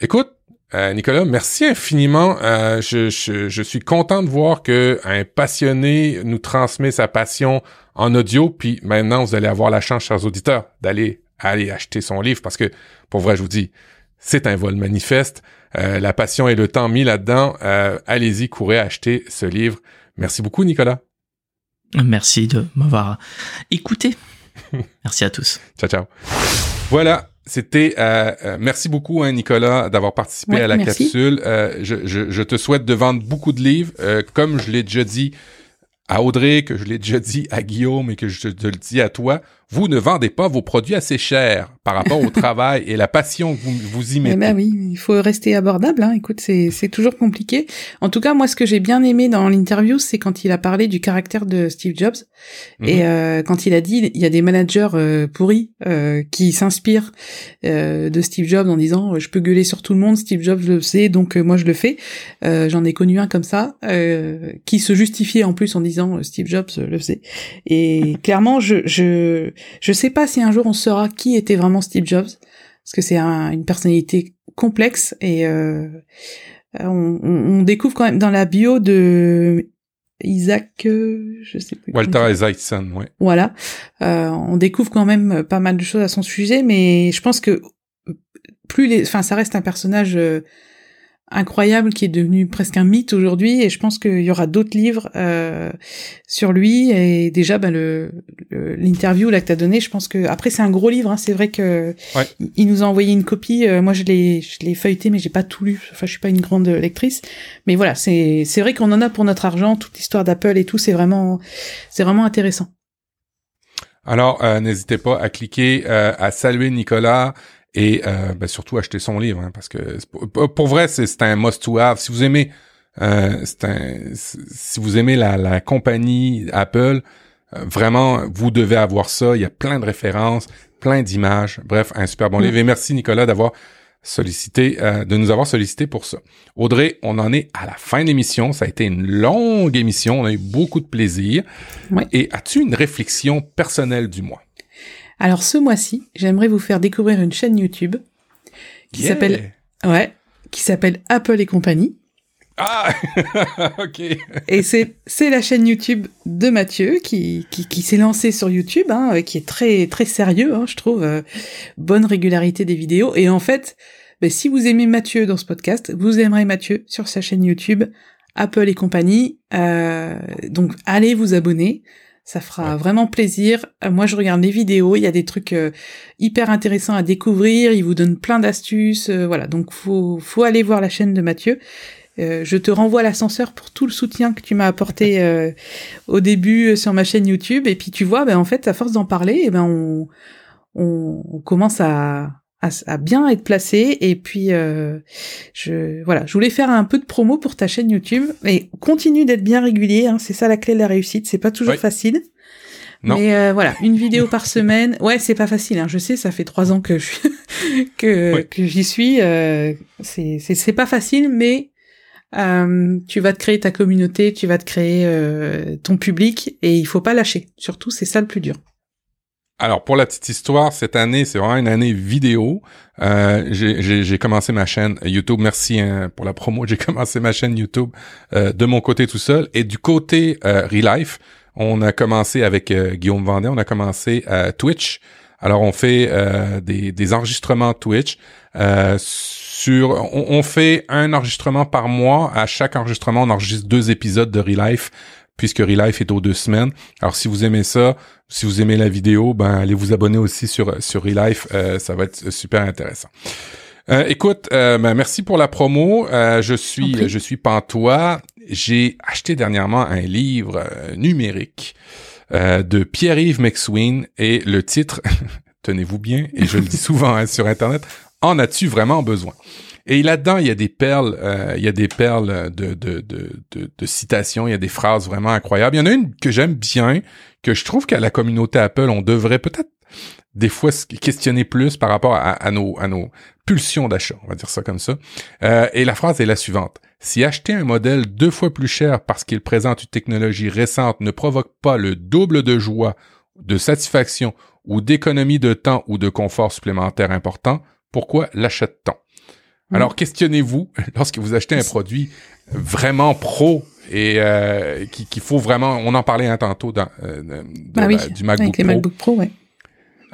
Écoute, euh, Nicolas, merci infiniment. Euh, je, je, suis content de voir que un passionné nous transmet sa passion en audio. Puis maintenant, vous allez avoir la chance, chers auditeurs, d'aller aller acheter son livre parce que, pour vrai, je vous dis, c'est un vol manifeste. Euh, la passion et le temps mis là-dedans. Allez-y, courez acheter ce livre. Merci beaucoup, Nicolas. Merci de m'avoir écouté. Merci à tous. Ciao, ciao. Voilà, c'était euh, euh, merci beaucoup hein, Nicolas d'avoir participé à la capsule. Euh, je, je, je, te souhaite de vendre beaucoup de livres, comme je l'ai déjà dit à Audrey, que je l'ai déjà dit à Guillaume et que je te le dis à toi vous ne vendez pas vos produits assez chers par rapport au travail et la passion que vous, vous y mettez. Eh ben oui, il faut rester abordable. Hein. Écoute, c'est, c'est toujours compliqué. En tout cas, moi, ce que j'ai bien aimé dans l'interview, c'est quand il a parlé du caractère de Steve Jobs et mhm. euh, quand il a dit il y a des managers euh, pourris euh, qui s'inspirent euh, de Steve Jobs en disant je peux gueuler sur tout le monde, Steve Jobs le sait, donc moi je le fais. J'en ai connu un comme ça qui se justifiait en plus en disant Steve Jobs le sait. Et clairement, je, je je sais pas si un jour on saura qui était vraiment Steve Jobs, parce que c'est une personnalité complexe et euh, on, découvre quand même dans la bio de Isaac, euh, je sais plus. Walter Isaacson, ouais. Voilà, euh, on découvre quand même pas mal de choses à son sujet, mais je pense que plus les, enfin, ça reste un personnage incroyable qui est devenu presque un mythe aujourd'hui et je pense qu'il y aura d'autres livres euh, sur lui. Et déjà bah, le l'interview là que t'as donné je pense que après c'est un gros livre hein, c'est vrai que il nous a envoyé une copie. Euh, moi je l'ai je l'ai feuilleté mais j'ai pas tout lu. Enfin je suis pas une grande lectrice. Mais voilà c'est c'est vrai qu'on en a pour notre argent toute l'histoire d'Apple et tout. C'est vraiment c'est vraiment intéressant. Alors, euh, n'hésitez pas à cliquer, euh, à saluer Nicolas, et euh, ben, surtout acheter son livre hein, parce que pour vrai c'est un must to have. Si vous aimez euh, un, si vous aimez la, la compagnie Apple euh, vraiment vous devez avoir ça. Il y a plein de références plein d'images. Bref un super bon mm. livre. Et merci Nicolas d'avoir sollicité euh, de nous avoir sollicité pour ça. Audrey on en est à la fin de l'émission. Ça a été une longue émission. On a eu beaucoup de plaisir. Et as-tu une réflexion personnelle du mois? Alors ce mois-ci, j'aimerais vous faire découvrir une chaîne YouTube qui s'appelle ouais, qui s'appelle Apple et compagnie. Ah, ok. et c'est c'est la chaîne YouTube de Mathieu qui qui, qui s'est lancé sur YouTube, hein, qui est très très sérieux, hein, je trouve, euh, bonne régularité des vidéos. Et en fait, ben, si vous aimez Mathieu dans ce podcast, vous aimerez Mathieu sur sa chaîne YouTube Apple et compagnie. Euh, donc allez vous abonner. Ça fera vraiment plaisir. Euh, moi, je regarde les vidéos. Il y a des trucs euh, hyper intéressants à découvrir. Il vous donne plein d'astuces. Euh, voilà. Donc, faut, faut aller voir la chaîne de Mathieu. je te renvoie l'ascenseur pour tout le soutien que tu m'as apporté au début sur ma chaîne YouTube. Et puis, tu vois, ben, en fait, à force d'en parler, eh ben, on, on commence à, à, bien être placé. Et puis, euh, je voilà, je voulais faire un peu de promo pour ta chaîne YouTube. Et continue d'être bien régulier. Hein, c'est ça la clé de la réussite. C'est pas toujours facile. Non. Mais euh, voilà, une vidéo par semaine. Ouais, c'est pas facile. Hein, je sais, ça fait trois ans que je que que j'y suis. Euh, c'est c'est pas facile, mais euh, tu vas te créer ta communauté, tu vas te créer euh, ton public, et il faut pas lâcher. Surtout, c'est ça le plus dur. Alors pour la petite histoire, cette année c'est vraiment une année vidéo. Euh, j'ai commencé ma chaîne YouTube. Merci hein, pour la promo. J'ai commencé ma chaîne YouTube euh, de mon côté tout seul et du côté euh, Relife, on a commencé avec euh, Guillaume Vendée. On a commencé à Twitch. Alors on fait des, des, enregistrements Twitch. sur, on, on, fait un enregistrement par mois. À chaque enregistrement, on enregistre deux épisodes de Relife puisque Relife est aux deux semaines. Alors si vous aimez ça, si vous aimez la vidéo, ben allez vous abonner aussi sur sur Relife, euh, ça va être super intéressant. Euh, écoute, euh, ben, merci pour la promo. je suis je suis Pantois. J'ai acheté dernièrement un livre numérique de Pierre-Yves McSween et le titre, tenez-vous bien, et je le dis souvent hein, sur Internet, en as-tu vraiment besoin? Et là-dedans, il y a des perles, euh, il y a des perles de, de, de, de, citations, il y a des phrases vraiment incroyables. Il y en a une que j'aime bien, que je trouve qu'à la communauté Apple, on devrait peut-être des fois se questionner plus par rapport à, nos, à nos pulsions d'achat, on va dire ça comme ça. Euh, et la phrase est la suivante. Si acheter un modèle deux fois plus cher parce qu'il présente une technologie récente ne provoque pas le double de joie, de satisfaction ou d'économie de temps ou de confort supplémentaire important, pourquoi l'achète-t-on? Mm. Alors, questionnez-vous lorsque vous achetez un produit vraiment pro et euh, qu'il faut vraiment. On en parlait un tantôt dans, euh, bah du MacBook avec les MacBook Pro, ouais.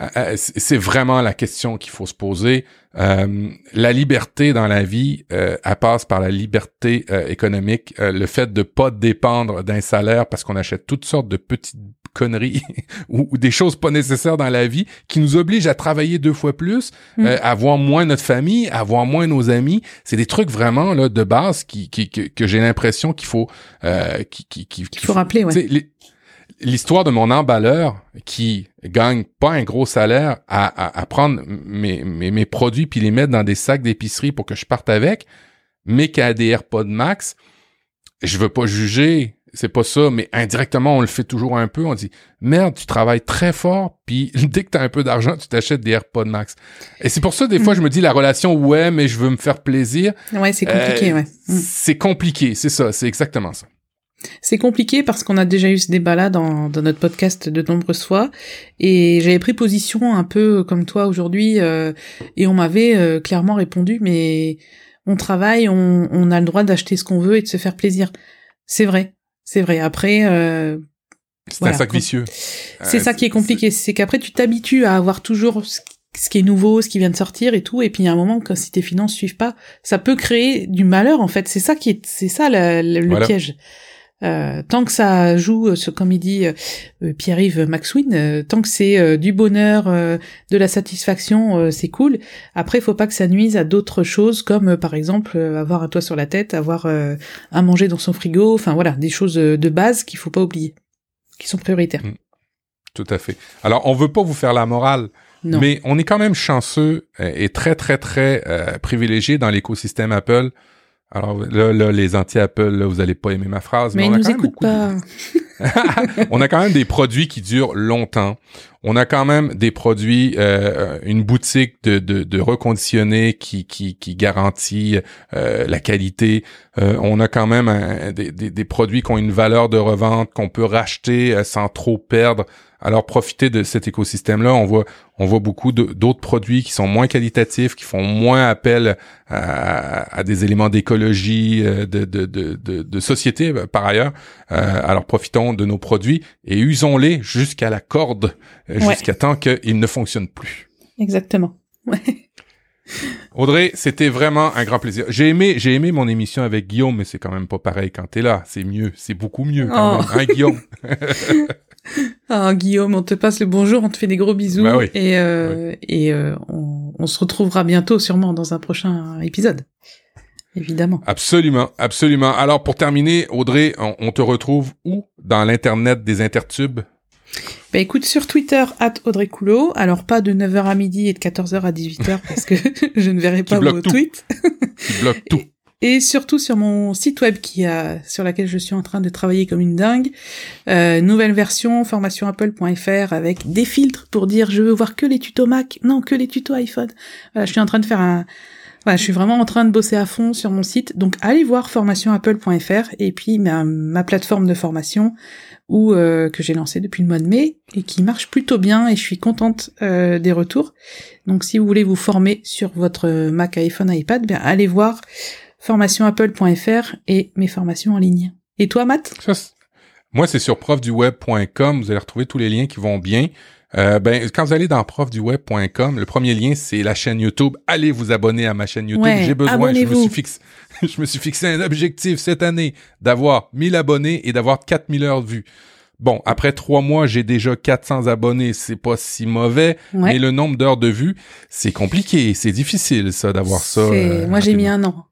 Euh, euh, c'est vraiment la question qu'il faut se poser. Euh, la liberté dans la vie, elle passe par la liberté économique, le fait de pas dépendre d'un salaire parce qu'on achète toutes sortes de petites conneries ou, des choses pas nécessaires dans la vie qui nous obligent à travailler deux fois plus, mm. à voir moins notre famille, à voir moins nos amis. C'est des trucs vraiment là de base qui, qui, que j'ai l'impression qu'il faut qui, qui, qui, qu'il faut, rappeler. Ouais l'histoire de mon emballeur qui gagne pas un gros salaire à, à, prendre mes, mes, mes, produits puis les mettre dans des sacs d'épicerie pour que je parte avec, mais qui a des AirPods Max, je veux pas juger, c'est pas ça, mais indirectement on le fait toujours un peu. On dit merde, tu travailles très fort, puis dès que t'as un peu d'argent, tu t'achètes des AirPods Max. Et c'est pour ça des fois mm. je me dis la relation ouais, mais je veux me faire plaisir. Ouais, c'est compliqué, euh, ouais. Mm. C'est compliqué, c'est ça, c'est exactement ça. C'est compliqué parce qu'on a déjà eu ce débat-là dans, dans, notre podcast de nombreuses fois, et j'avais pris position un peu comme toi aujourd'hui, euh, et on m'avait euh, clairement répondu, mais on travaille, on, on a le droit d'acheter ce qu'on veut et de se faire plaisir. C'est vrai, c'est vrai. Après, euh, c'est un sac vicieux. C'est ça qui est compliqué, c'est qu'après tu t'habitues à avoir toujours ce qui est nouveau, ce qui vient de sortir et tout. Et puis il y a un moment quand si tes finances suivent pas, ça peut créer du malheur en fait. C'est ça qui est, c'est ça le, le- le Voilà. piège. Euh, tant que ça joue, euh, ce, comme il dit euh, euh, Pierre-Yves Maxwin, euh, tant que c'est euh, du bonheur, euh, de la satisfaction, euh, c'est cool. Après, faut pas que ça nuise à d'autres choses, comme euh, par exemple euh, avoir un toit sur la tête, avoir euh, à manger dans son frigo. Enfin voilà, des choses de base qu'il faut pas oublier, qui sont prioritaires. Tout à fait. Alors, on veut pas vous faire la morale, Non. mais on est quand même chanceux et très, très, très euh, privilégié dans l'écosystème Apple. Alors là, là les anti-Apple, là, vous allez pas aimer ma phrase, mais, mais on ils a nous quand même de- pas. on a quand même des produits qui durent longtemps. On a quand même des produits, euh, une boutique de, de, de reconditionnés qui, qui, qui garantit euh, la qualité. Euh, on a quand même un- des, des, des produits qui ont une valeur de revente qu'on peut racheter sans trop perdre. Alors profitez de cet écosystème-là. On voit, on voit beaucoup d'autres produits qui sont moins qualitatifs, qui font moins appel à, à des éléments d'écologie, euh, de, de, de, de, société euh, par ailleurs. Euh, alors profitons de nos produits et usons-les jusqu'à la corde, euh, Ouais. jusqu'à temps qu'ils ne fonctionnent plus. Exactement. Ouais. Audrey, c'était vraiment un grand plaisir. J'ai aimé, j'ai aimé mon émission avec Guillaume, mais c'est quand même pas pareil quand t'es là. C'est mieux, c'est beaucoup mieux quand Oh. même. Hein, Guillaume? Ah, Guillaume, on te passe le bonjour, on te fait des gros bisous. Bah oui. Et, euh, et euh, on, on se retrouvera bientôt, sûrement, dans un prochain épisode. Évidemment. Absolument, absolument. Alors pour terminer, Audrey, on, on te retrouve où? Dans l'internet des intertubes? Bah écoute, sur Twitter, at Audrey Coulot. Alors pas de 9h à midi et de 14h à 18h parce que je ne verrai Tu pas bloques vos tweets. Qui bloque tout. Et surtout sur mon site web qui a, sur laquelle je suis en train de travailler comme une dingue. Euh, nouvelle version, formationapple.fr avec des filtres pour dire je veux voir que les tutos Mac, non, que les tutos iPhone. Voilà, je suis en train de faire un, voilà, je suis vraiment en train de bosser à fond sur mon site. Donc allez voir formationapple.fr et puis ma, plateforme de formation où, euh, que j'ai lancée depuis le mois de mai et qui marche plutôt bien et je suis contente euh, des retours. Donc si vous voulez vous former sur votre Mac, iPhone, iPad, bien allez voir formationapple.fr et mes formations en ligne. Et toi, Matt? Ça, moi, c'est sur profduweb.com. Vous allez retrouver tous les liens qui vont bien. Euh, ben, quand vous allez dans profduweb.com, le premier lien, c'est la chaîne YouTube. Allez vous abonner à ma chaîne YouTube. Ouais, J'ai besoin, je me suis fixé, je me suis fixé un objectif cette année d'avoir 1000 abonnés et d'avoir 4000 heures de vues. Bon, après trois mois, j'ai déjà 400 abonnés. C'est pas si mauvais, Ouais. mais le nombre d'heures de vues, c'est compliqué. C'est difficile, ça, d'avoir ça. Euh, Moi, j'ai mis un an.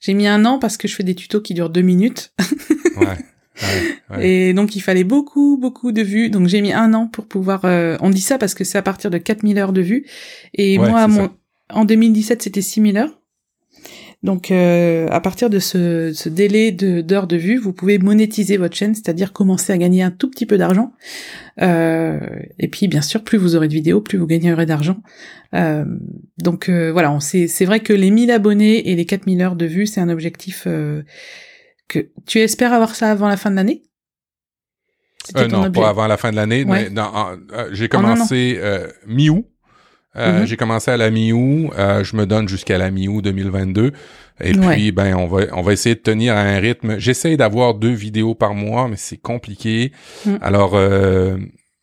J'ai mis un an parce que je fais des tutos qui durent deux minutes. Ouais. ouais, ouais. Et donc, il fallait beaucoup, beaucoup de vues. Donc, j'ai mis un an pour pouvoir... euh, On dit ça parce que c'est à partir de 4000 heures de vues. Et moi, en 2017, c'était 6000 heures. Donc, euh, à partir de ce, ce délai de- d'heures de, vue, vous pouvez monétiser votre chaîne, c'est-à-dire commencer à gagner un tout petit peu d'argent. Euh, et puis, bien sûr, plus vous aurez de vidéos, plus vous gagnerez d'argent. Euh, donc, euh, voilà, on sait- c'est vrai que les 1000 abonnés et les 4000 heures de vues, c'est un objectif euh, que tu espères avoir ça avant la fin de l'année? Euh, non, objet- pas avant la fin de l'année. Ouais. euh, j'ai En un an. commencé euh, mi-août. Euh, Mhm. J'ai commencé à la mi-août. euh, je me donne jusqu'à la mi-août 2022. Et Ouais. puis, ben, on va, on va essayer de tenir à un rythme. J'essaye d'avoir deux vidéos par mois, mais c'est compliqué. Mm. Alors, euh,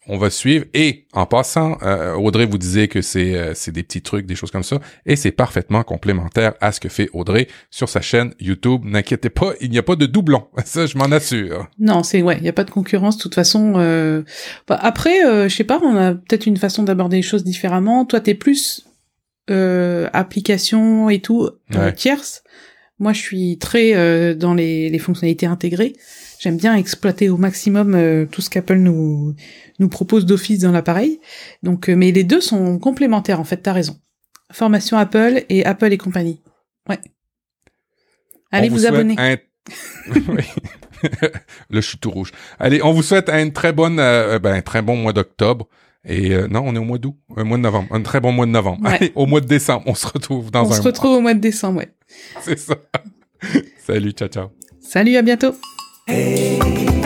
on va suivre. Et en passant, euh, Audrey vous disait que c'est euh, c'est des petits trucs, des choses comme ça, et c'est parfaitement complémentaire à ce que fait Audrey sur sa chaîne YouTube. N'inquiétez pas, il n'y a pas de doublon. Ça, je m'en assure. Non, c'est ouais, il y a pas de concurrence de toute façon. Euh... bah, après, euh, je sais pas, on a peut-être une façon d'aborder les choses différemment. Toi, t'es plus euh, application et tout euh, Ouais. tierce. Moi, je suis très euh, dans les, les fonctionnalités intégrées. J'aime bien exploiter au maximum euh, tout ce qu'Apple nous nous propose d'office dans l'appareil. Donc, euh, mais les deux sont complémentaires en fait. T'as raison. Formation Apple et Apple et compagnie. Ouais. Allez On vous, abonner. un-. Là, je suis tout rouge. Allez, on vous souhaite un très bon, euh, ben, un très bon mois d'octobre. Et euh, non, on est au mois d'août, un mois de novembre, un très bon mois de novembre. Ouais. Allez, au mois de décembre, on se retrouve dans On un se mois. retrouve au mois de décembre. Ouais. C'est ça. Salut, ciao, ciao. Salut, à bientôt. Hey.